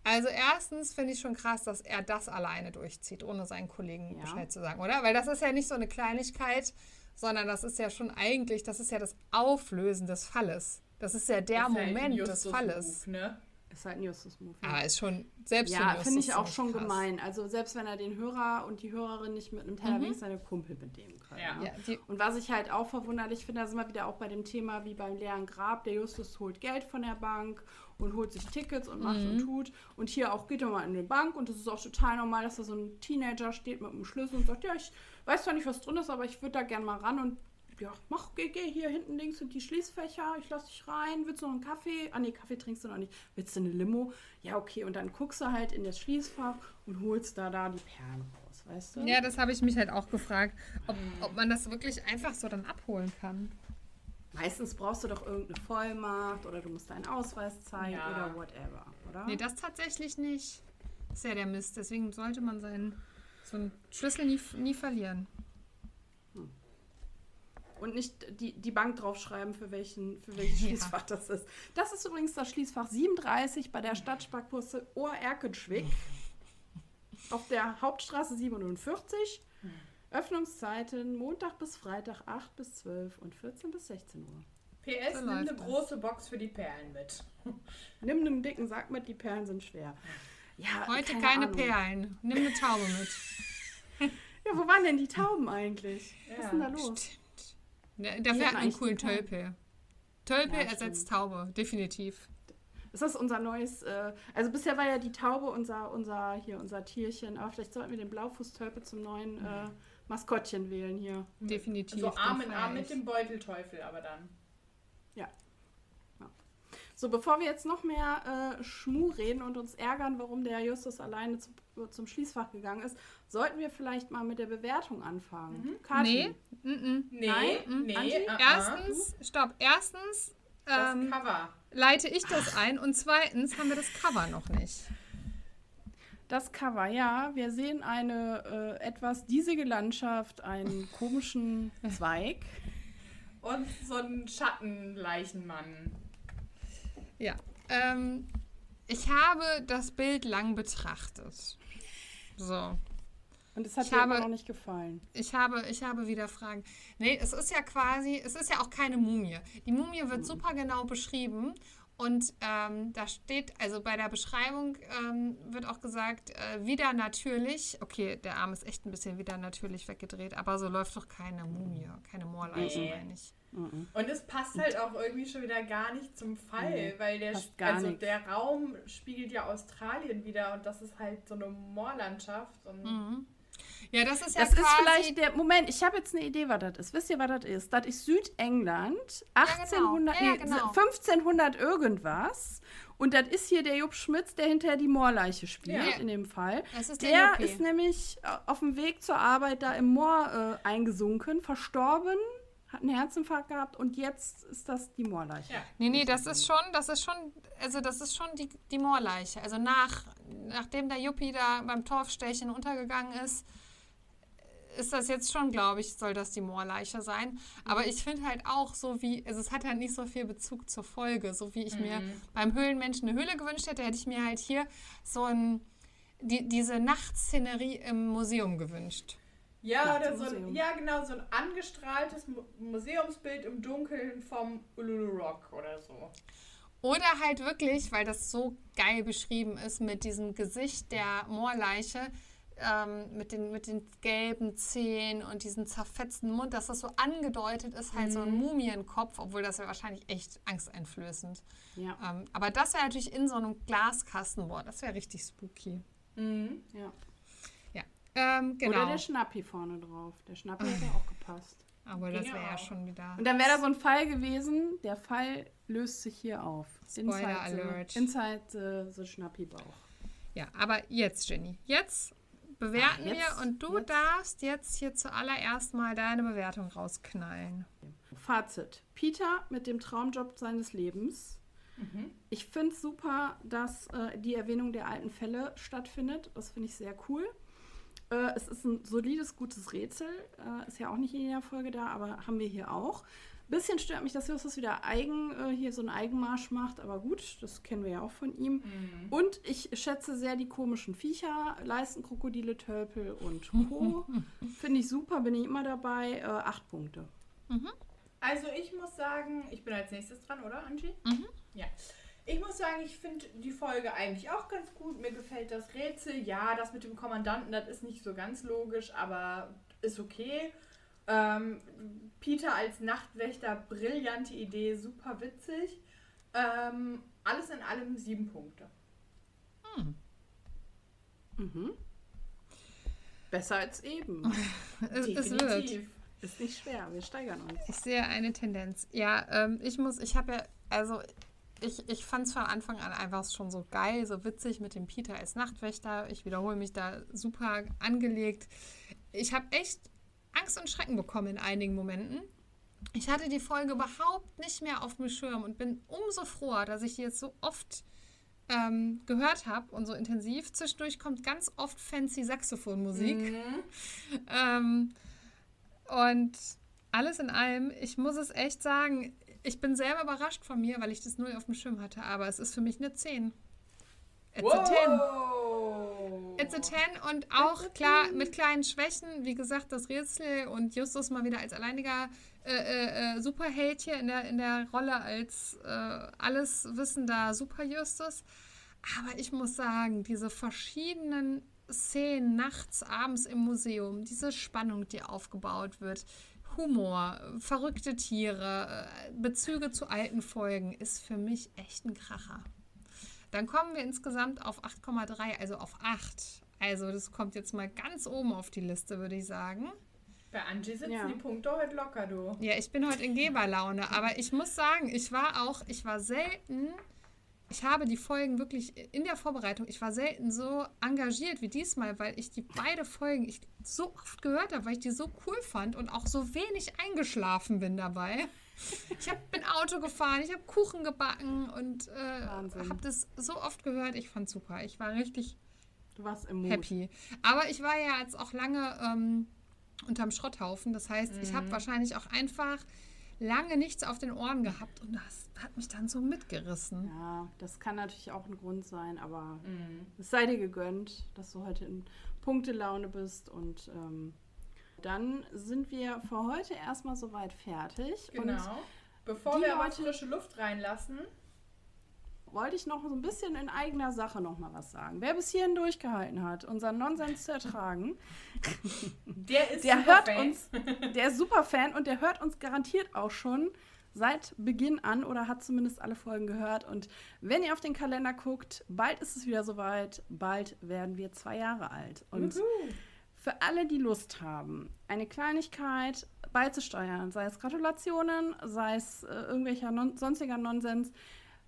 Also erstens finde ich schon krass, dass er das alleine durchzieht, ohne seinen Kollegen Ja. Bescheid zu sagen, oder? Weil das ist ja nicht so eine Kleinigkeit, sondern das ist ja schon eigentlich, das ist ja das Auflösen des Falles. Das ist ja der ist halt Moment des Justus-Move, Falles. Ne? Ist halt ein Justus-Move. ja. Aber ist schon selbst Ja, finde ich auch schon krass. gemein. Also selbst wenn er den Hörer und die Hörerin nicht mit einem Teller wenigstens seine Kumpel mitnehmen kann. Ja. ne? Ja, Und was ich halt auch verwunderlich finde, da sind wir wieder auch bei dem Thema wie beim leeren Grab. Der Justus holt Geld von der Bank und holt sich Tickets und macht und tut. Und hier auch geht er mal in eine Bank und das ist auch total normal, dass da so ein Teenager steht mit einem Schlüssel und sagt, ja, ich weiß zwar nicht, was drin ist, aber ich würde da gerne mal ran und ja, mach, geh, geh, hier hinten links sind die Schließfächer, ich lass dich rein, willst du noch einen Kaffee? Ah nee, Kaffee trinkst du noch nicht. Willst du eine Limo? Ja, okay, und dann guckst du halt in das Schließfach und holst da da die Perlen raus, weißt du? ja, das habe ich mich halt auch gefragt, ob, ob man das wirklich einfach so dann abholen kann. Meistens brauchst du doch irgendeine Vollmacht oder du musst deinen Ausweis zeigen Ja. oder whatever, oder? Nee, das tatsächlich nicht. Das ist ja der Mist. Deswegen sollte man seinen so einen Schlüssel nie, nie verlieren. Und nicht die, die Bank draufschreiben, für welchen, für welches Ja. Schließfach das ist. Das ist übrigens das Schließfach 37 bei der Stadtsparkasse Ohr-Erkenschwick auf der Hauptstraße 47. Öffnungszeiten Montag bis Freitag 8 bis 12 und 14 bis 16 Uhr. PS, So nimm eine das. große Box für die Perlen mit. Nimm einen dicken Sack mit, die Perlen sind schwer. Ja, Heute keine keine. Perlen. Nimm eine Taube mit. Ja, wo waren denn die Tauben eigentlich? Was Ja, ist denn da los? Stimmt. Dafür hätten hat einen coolen. Tölpel. Tölpel Ja, ersetzt stimmt. Taube, definitiv. Ist das unser neues, äh, also bisher war ja die Taube unser, unser, hier, unser Tierchen, aber vielleicht sollten wir den Blaufußtölpel zum neuen äh, Maskottchen wählen hier. Definitiv. So Arm in Arm mit dem Beutelteufel, aber dann. So, bevor wir jetzt noch mehr äh, Schmu reden und uns ärgern, warum der Justus alleine zu, zum Schließfach gegangen ist, sollten wir vielleicht mal mit der Bewertung anfangen. Kathi, Nee, mm, Nee, Nein, nee. Angie? ah, ah. Erstens, stopp, erstens das ähm, Cover. leite ich das ein und zweitens haben wir das Cover noch nicht. Das Cover, ja. Wir sehen eine äh, etwas diesige Landschaft, einen komischen Zweig. Und so ein Schattenleichenmann. Ja. Ähm, ich habe das Bild lang betrachtet. So. Und es hat Ich dir habe- noch nicht gefallen. Ich habe, ich habe wieder Fragen. Nee, es ist ja quasi, es ist ja auch keine Mumie. Die Mumie wird super genau beschrieben. Und ähm, da steht, also bei der Beschreibung ähm, wird auch gesagt, äh, wieder natürlich. Okay, der Arm ist echt ein bisschen wieder natürlich weggedreht, aber so läuft doch keine Mumie, keine Moorleiche, Nee. meine ich. Und es passt halt auch irgendwie schon wieder gar nicht zum Fall, Nee, weil der, also nix. der Raum spiegelt ja Australien wieder und das ist halt so eine Moorlandschaft. Und Mhm. Ja, das ist ja Das ist vielleicht der. Moment, ich habe jetzt eine Idee, was das ist. Wisst ihr, was das ist? Das ist Südengland, 1800, Ja, ja, nee, genau. 1500 irgendwas. Und das ist hier der Jupp Schmitz, der hinterher die Moorleiche spielt, Ja. in dem Fall. Ist der der ist nämlich äh, auf dem Weg zur Arbeit da im Moor äh, eingesunken, verstorben, hat einen Herzinfarkt gehabt und jetzt ist das die Moorleiche. Ja. Nee, nee, das ist schon, das ist schon, also das ist schon die, die Moorleiche. Also nach, nachdem der Juppie da beim Torfstechen untergegangen ist, ist das jetzt schon, glaube ich, soll das die Moorleiche sein. Aber ich finde halt auch so wie, also es hat halt nicht so viel Bezug zur Folge, so wie ich mir beim Höhlenmenschen eine Höhle gewünscht hätte, hätte ich mir halt hier so ein, die, diese Nachtszenerie im Museum gewünscht. Ja, oder so ein, ja, genau, so ein angestrahltes Mu Museumsbild im Dunkeln vom Ululu Rock oder so. Oder halt wirklich, weil das so geil beschrieben ist mit diesem Gesicht der Moorleiche, ähm, mit, den, mit den gelben Zähnen und diesem zerfetzten Mund, dass das so angedeutet ist, halt so ein Mumienkopf, obwohl das wäre wahrscheinlich echt angsteinflößend. Ja. Ähm, aber das wäre natürlich in so einem Glaskasten, boah, das wäre richtig spooky. Mhm. ja. Ja, ähm, genau. Oder der Schnappi vorne drauf. Der Schnappi hätte auch gepasst. aber das wäre ja schon wieder. Und dann wäre da so ein Fall gewesen, der Fall löst sich hier auf. Spoiler inside alert. The, inside the, the Schnappi-Bauch. Ja, aber jetzt, Jenny, jetzt bewerten Ah, jetzt- wir und du jetzt. darfst jetzt hier zuallererst mal deine Bewertung rausknallen. Fazit. Peter mit dem Traumjob seines Lebens. Ich finde es super, dass äh, die Erwähnung der alten Fälle stattfindet. Das finde ich sehr cool. Äh, es ist ein solides, gutes Rätsel. Äh, ist ja auch nicht in jeder Folge da, aber haben wir hier auch. Bisschen stört mich, dass Justus wieder eigen, äh, hier so einen Eigenmarsch macht, aber gut, das kennen wir ja auch von ihm. Und ich schätze sehr die komischen Viecher, Leistenkrokodile, Tölpel und Co. Finde ich super, bin ich immer dabei. Äh, acht Punkte. Also ich muss sagen, ich bin als nächstes dran, oder Angie? Mhm. Ja. Ich muss sagen, ich finde die Folge eigentlich auch ganz gut. Mir gefällt das Rätsel. Ja, das mit dem Kommandanten, das ist nicht so ganz logisch, aber ist okay. Ähm, Peter als Nachtwächter, brillante Idee, super witzig. Ähm, alles in allem sieben Punkte. Mhm. Besser als eben. Es, es wird. Ist nicht schwer, wir steigern uns. Ich sehe eine Tendenz. Ja, ähm, ich muss, ich habe ja, also ich, ich fand es von Anfang an einfach schon so geil, so witzig mit dem Peter als Nachtwächter. Ich wiederhole mich da super angelegt. Ich habe echt Angst und Schrecken bekommen in einigen Momenten. Ich hatte die Folge überhaupt nicht mehr auf dem Schirm und bin umso froher, dass ich die jetzt so oft ähm, gehört habe und so intensiv. Zwischendurch kommt ganz oft fancy Saxophonmusik. Ähm, und alles in allem, ich muss es echt sagen, ich bin selber überrascht von mir, weil ich das null auf dem Schirm hatte, aber es ist für mich eine 10. It's a 10. Wow. It's a 10 und auch klar mit kleinen Schwächen, wie gesagt, das Rätsel und Justus mal wieder als alleiniger äh, äh, äh, Superheld hier in der, in der Rolle als äh, alleswissender Super-Justus. Aber ich muss sagen, diese verschiedenen Szenen nachts, abends im Museum, diese Spannung, die aufgebaut wird, Humor, verrückte Tiere, äh, Bezüge zu alten Folgen, ist für mich echt ein Kracher. Dann kommen wir insgesamt auf 8,3, also auf 8. Also das kommt jetzt mal ganz oben auf die Liste, würde ich sagen. Bei Angie sitzen Ja. die Punkte heute locker, du. Ja, ich bin heute in Geberlaune, aber ich muss sagen, ich war auch, ich war selten, ich habe die Folgen wirklich in der Vorbereitung, ich war selten so engagiert wie diesmal, weil ich die beide Folgen ich so oft gehört habe, weil ich die so cool fand und auch so wenig eingeschlafen bin dabei. Ich hab, bin Auto gefahren, ich habe Kuchen gebacken und äh, habe das so oft gehört. Ich fand super. Ich war richtig Du warst im Mut. happy. Aber ich war ja jetzt auch lange ähm, unterm Schrotthaufen. Das heißt, ich habe wahrscheinlich auch einfach lange nichts auf den Ohren gehabt und das hat mich dann so mitgerissen. Ja, das kann natürlich auch ein Grund sein, aber es sei dir gegönnt, dass du heute in Punktelaune bist und ähm, dann sind wir für heute erstmal soweit fertig. Und Genau. Bevor die wir aber Leute- frische Luft reinlassen, wollte ich noch so ein bisschen in eigener Sache noch mal was sagen. Wer bis hierhin durchgehalten hat, unseren Nonsens zu ertragen, der ist der super hört uns, der ist super Fan und der hört uns garantiert auch schon seit Beginn an oder hat zumindest alle Folgen gehört. Und wenn ihr auf den Kalender guckt, bald ist es wieder soweit, bald werden wir zwei Jahre alt. Und Wuhu. Für alle, die Lust haben, eine Kleinigkeit beizusteuern, sei es Gratulationen, sei es äh, irgendwelcher non sonstiger Nonsens,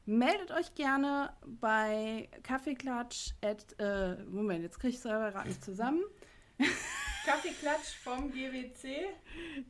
meldet euch gerne bei Kaffeeklatsch. At, äh, Moment, jetzt kriege ich es selber gerade nicht zusammen. Kaffeeklatsch vom GWC.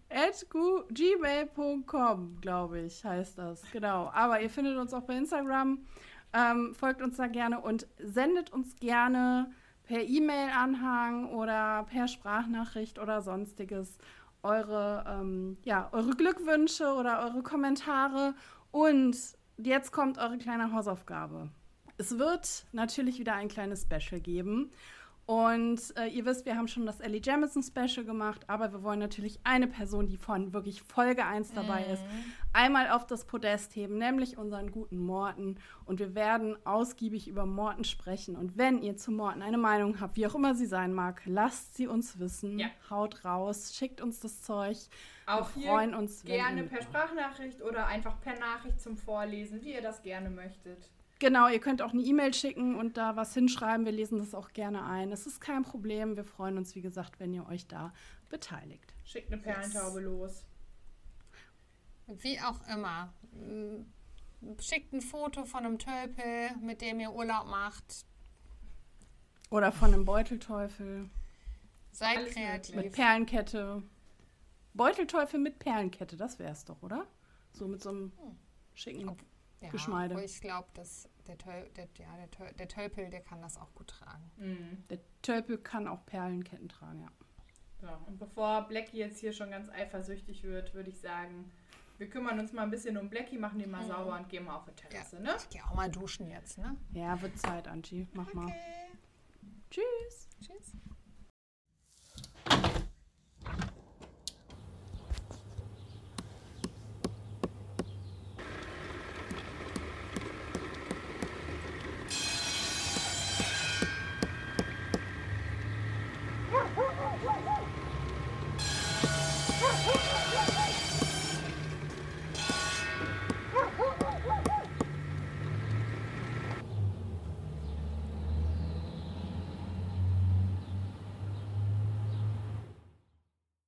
At gmail.com, glaube ich, heißt das. Genau. Aber ihr findet uns auch bei Instagram. Ähm, folgt uns da gerne und sendet uns gerne per E-Mail-Anhang oder per Sprachnachricht oder sonstiges eure, ähm, ja, eure Glückwünsche oder eure Kommentare. Und jetzt kommt eure kleine Hausaufgabe. Es wird natürlich wieder ein kleines Special geben. Und äh, ihr wisst, wir haben schon das Ellie Jamison Special gemacht, aber wir wollen natürlich eine Person, die von wirklich Folge 1 dabei ist, einmal auf das Podest heben, nämlich unseren guten Morten. Und wir werden ausgiebig über Morten sprechen. Und wenn ihr zu Morten eine Meinung habt, wie auch immer sie sein mag, lasst sie uns wissen. Ja. Haut raus, schickt uns das Zeug. Auch wir hier freuen uns, gerne per Sprachnachricht oder einfach per Nachricht zum Vorlesen, wie ihr das gerne möchtet. Genau, ihr könnt auch eine E-Mail schicken und da was hinschreiben. Wir lesen das auch gerne ein. Es ist kein Problem. Wir freuen uns, wie gesagt, wenn ihr euch da beteiligt. Schickt eine Perlentaube los. Wie auch immer. Schickt ein Foto von einem Tölpel, mit dem ihr Urlaub macht. Oder von einem Beutelteufel Seid Alles kreativ. mit Perlenkette. Beutelteufel mit Perlenkette, das wär's doch, oder? So mit so einem schicken. Ja, Geschmeide. aber ich glaube, dass der, Töl, der, ja, der, Töl, der Tölpel, der kann das auch gut tragen. Mhm. Der Tölpel kann auch Perlenketten tragen, ja. So, und bevor Blackie jetzt hier schon ganz eifersüchtig wird, würde ich sagen, wir kümmern uns mal ein bisschen um Blackie, machen den mal sauber und gehen mal auf die Ja, Terrasse, ne? ich gehe auch mal duschen jetzt, ne? Ja, wird Zeit, Angie. Mach mal. Okay. Tschüss. Tschüss.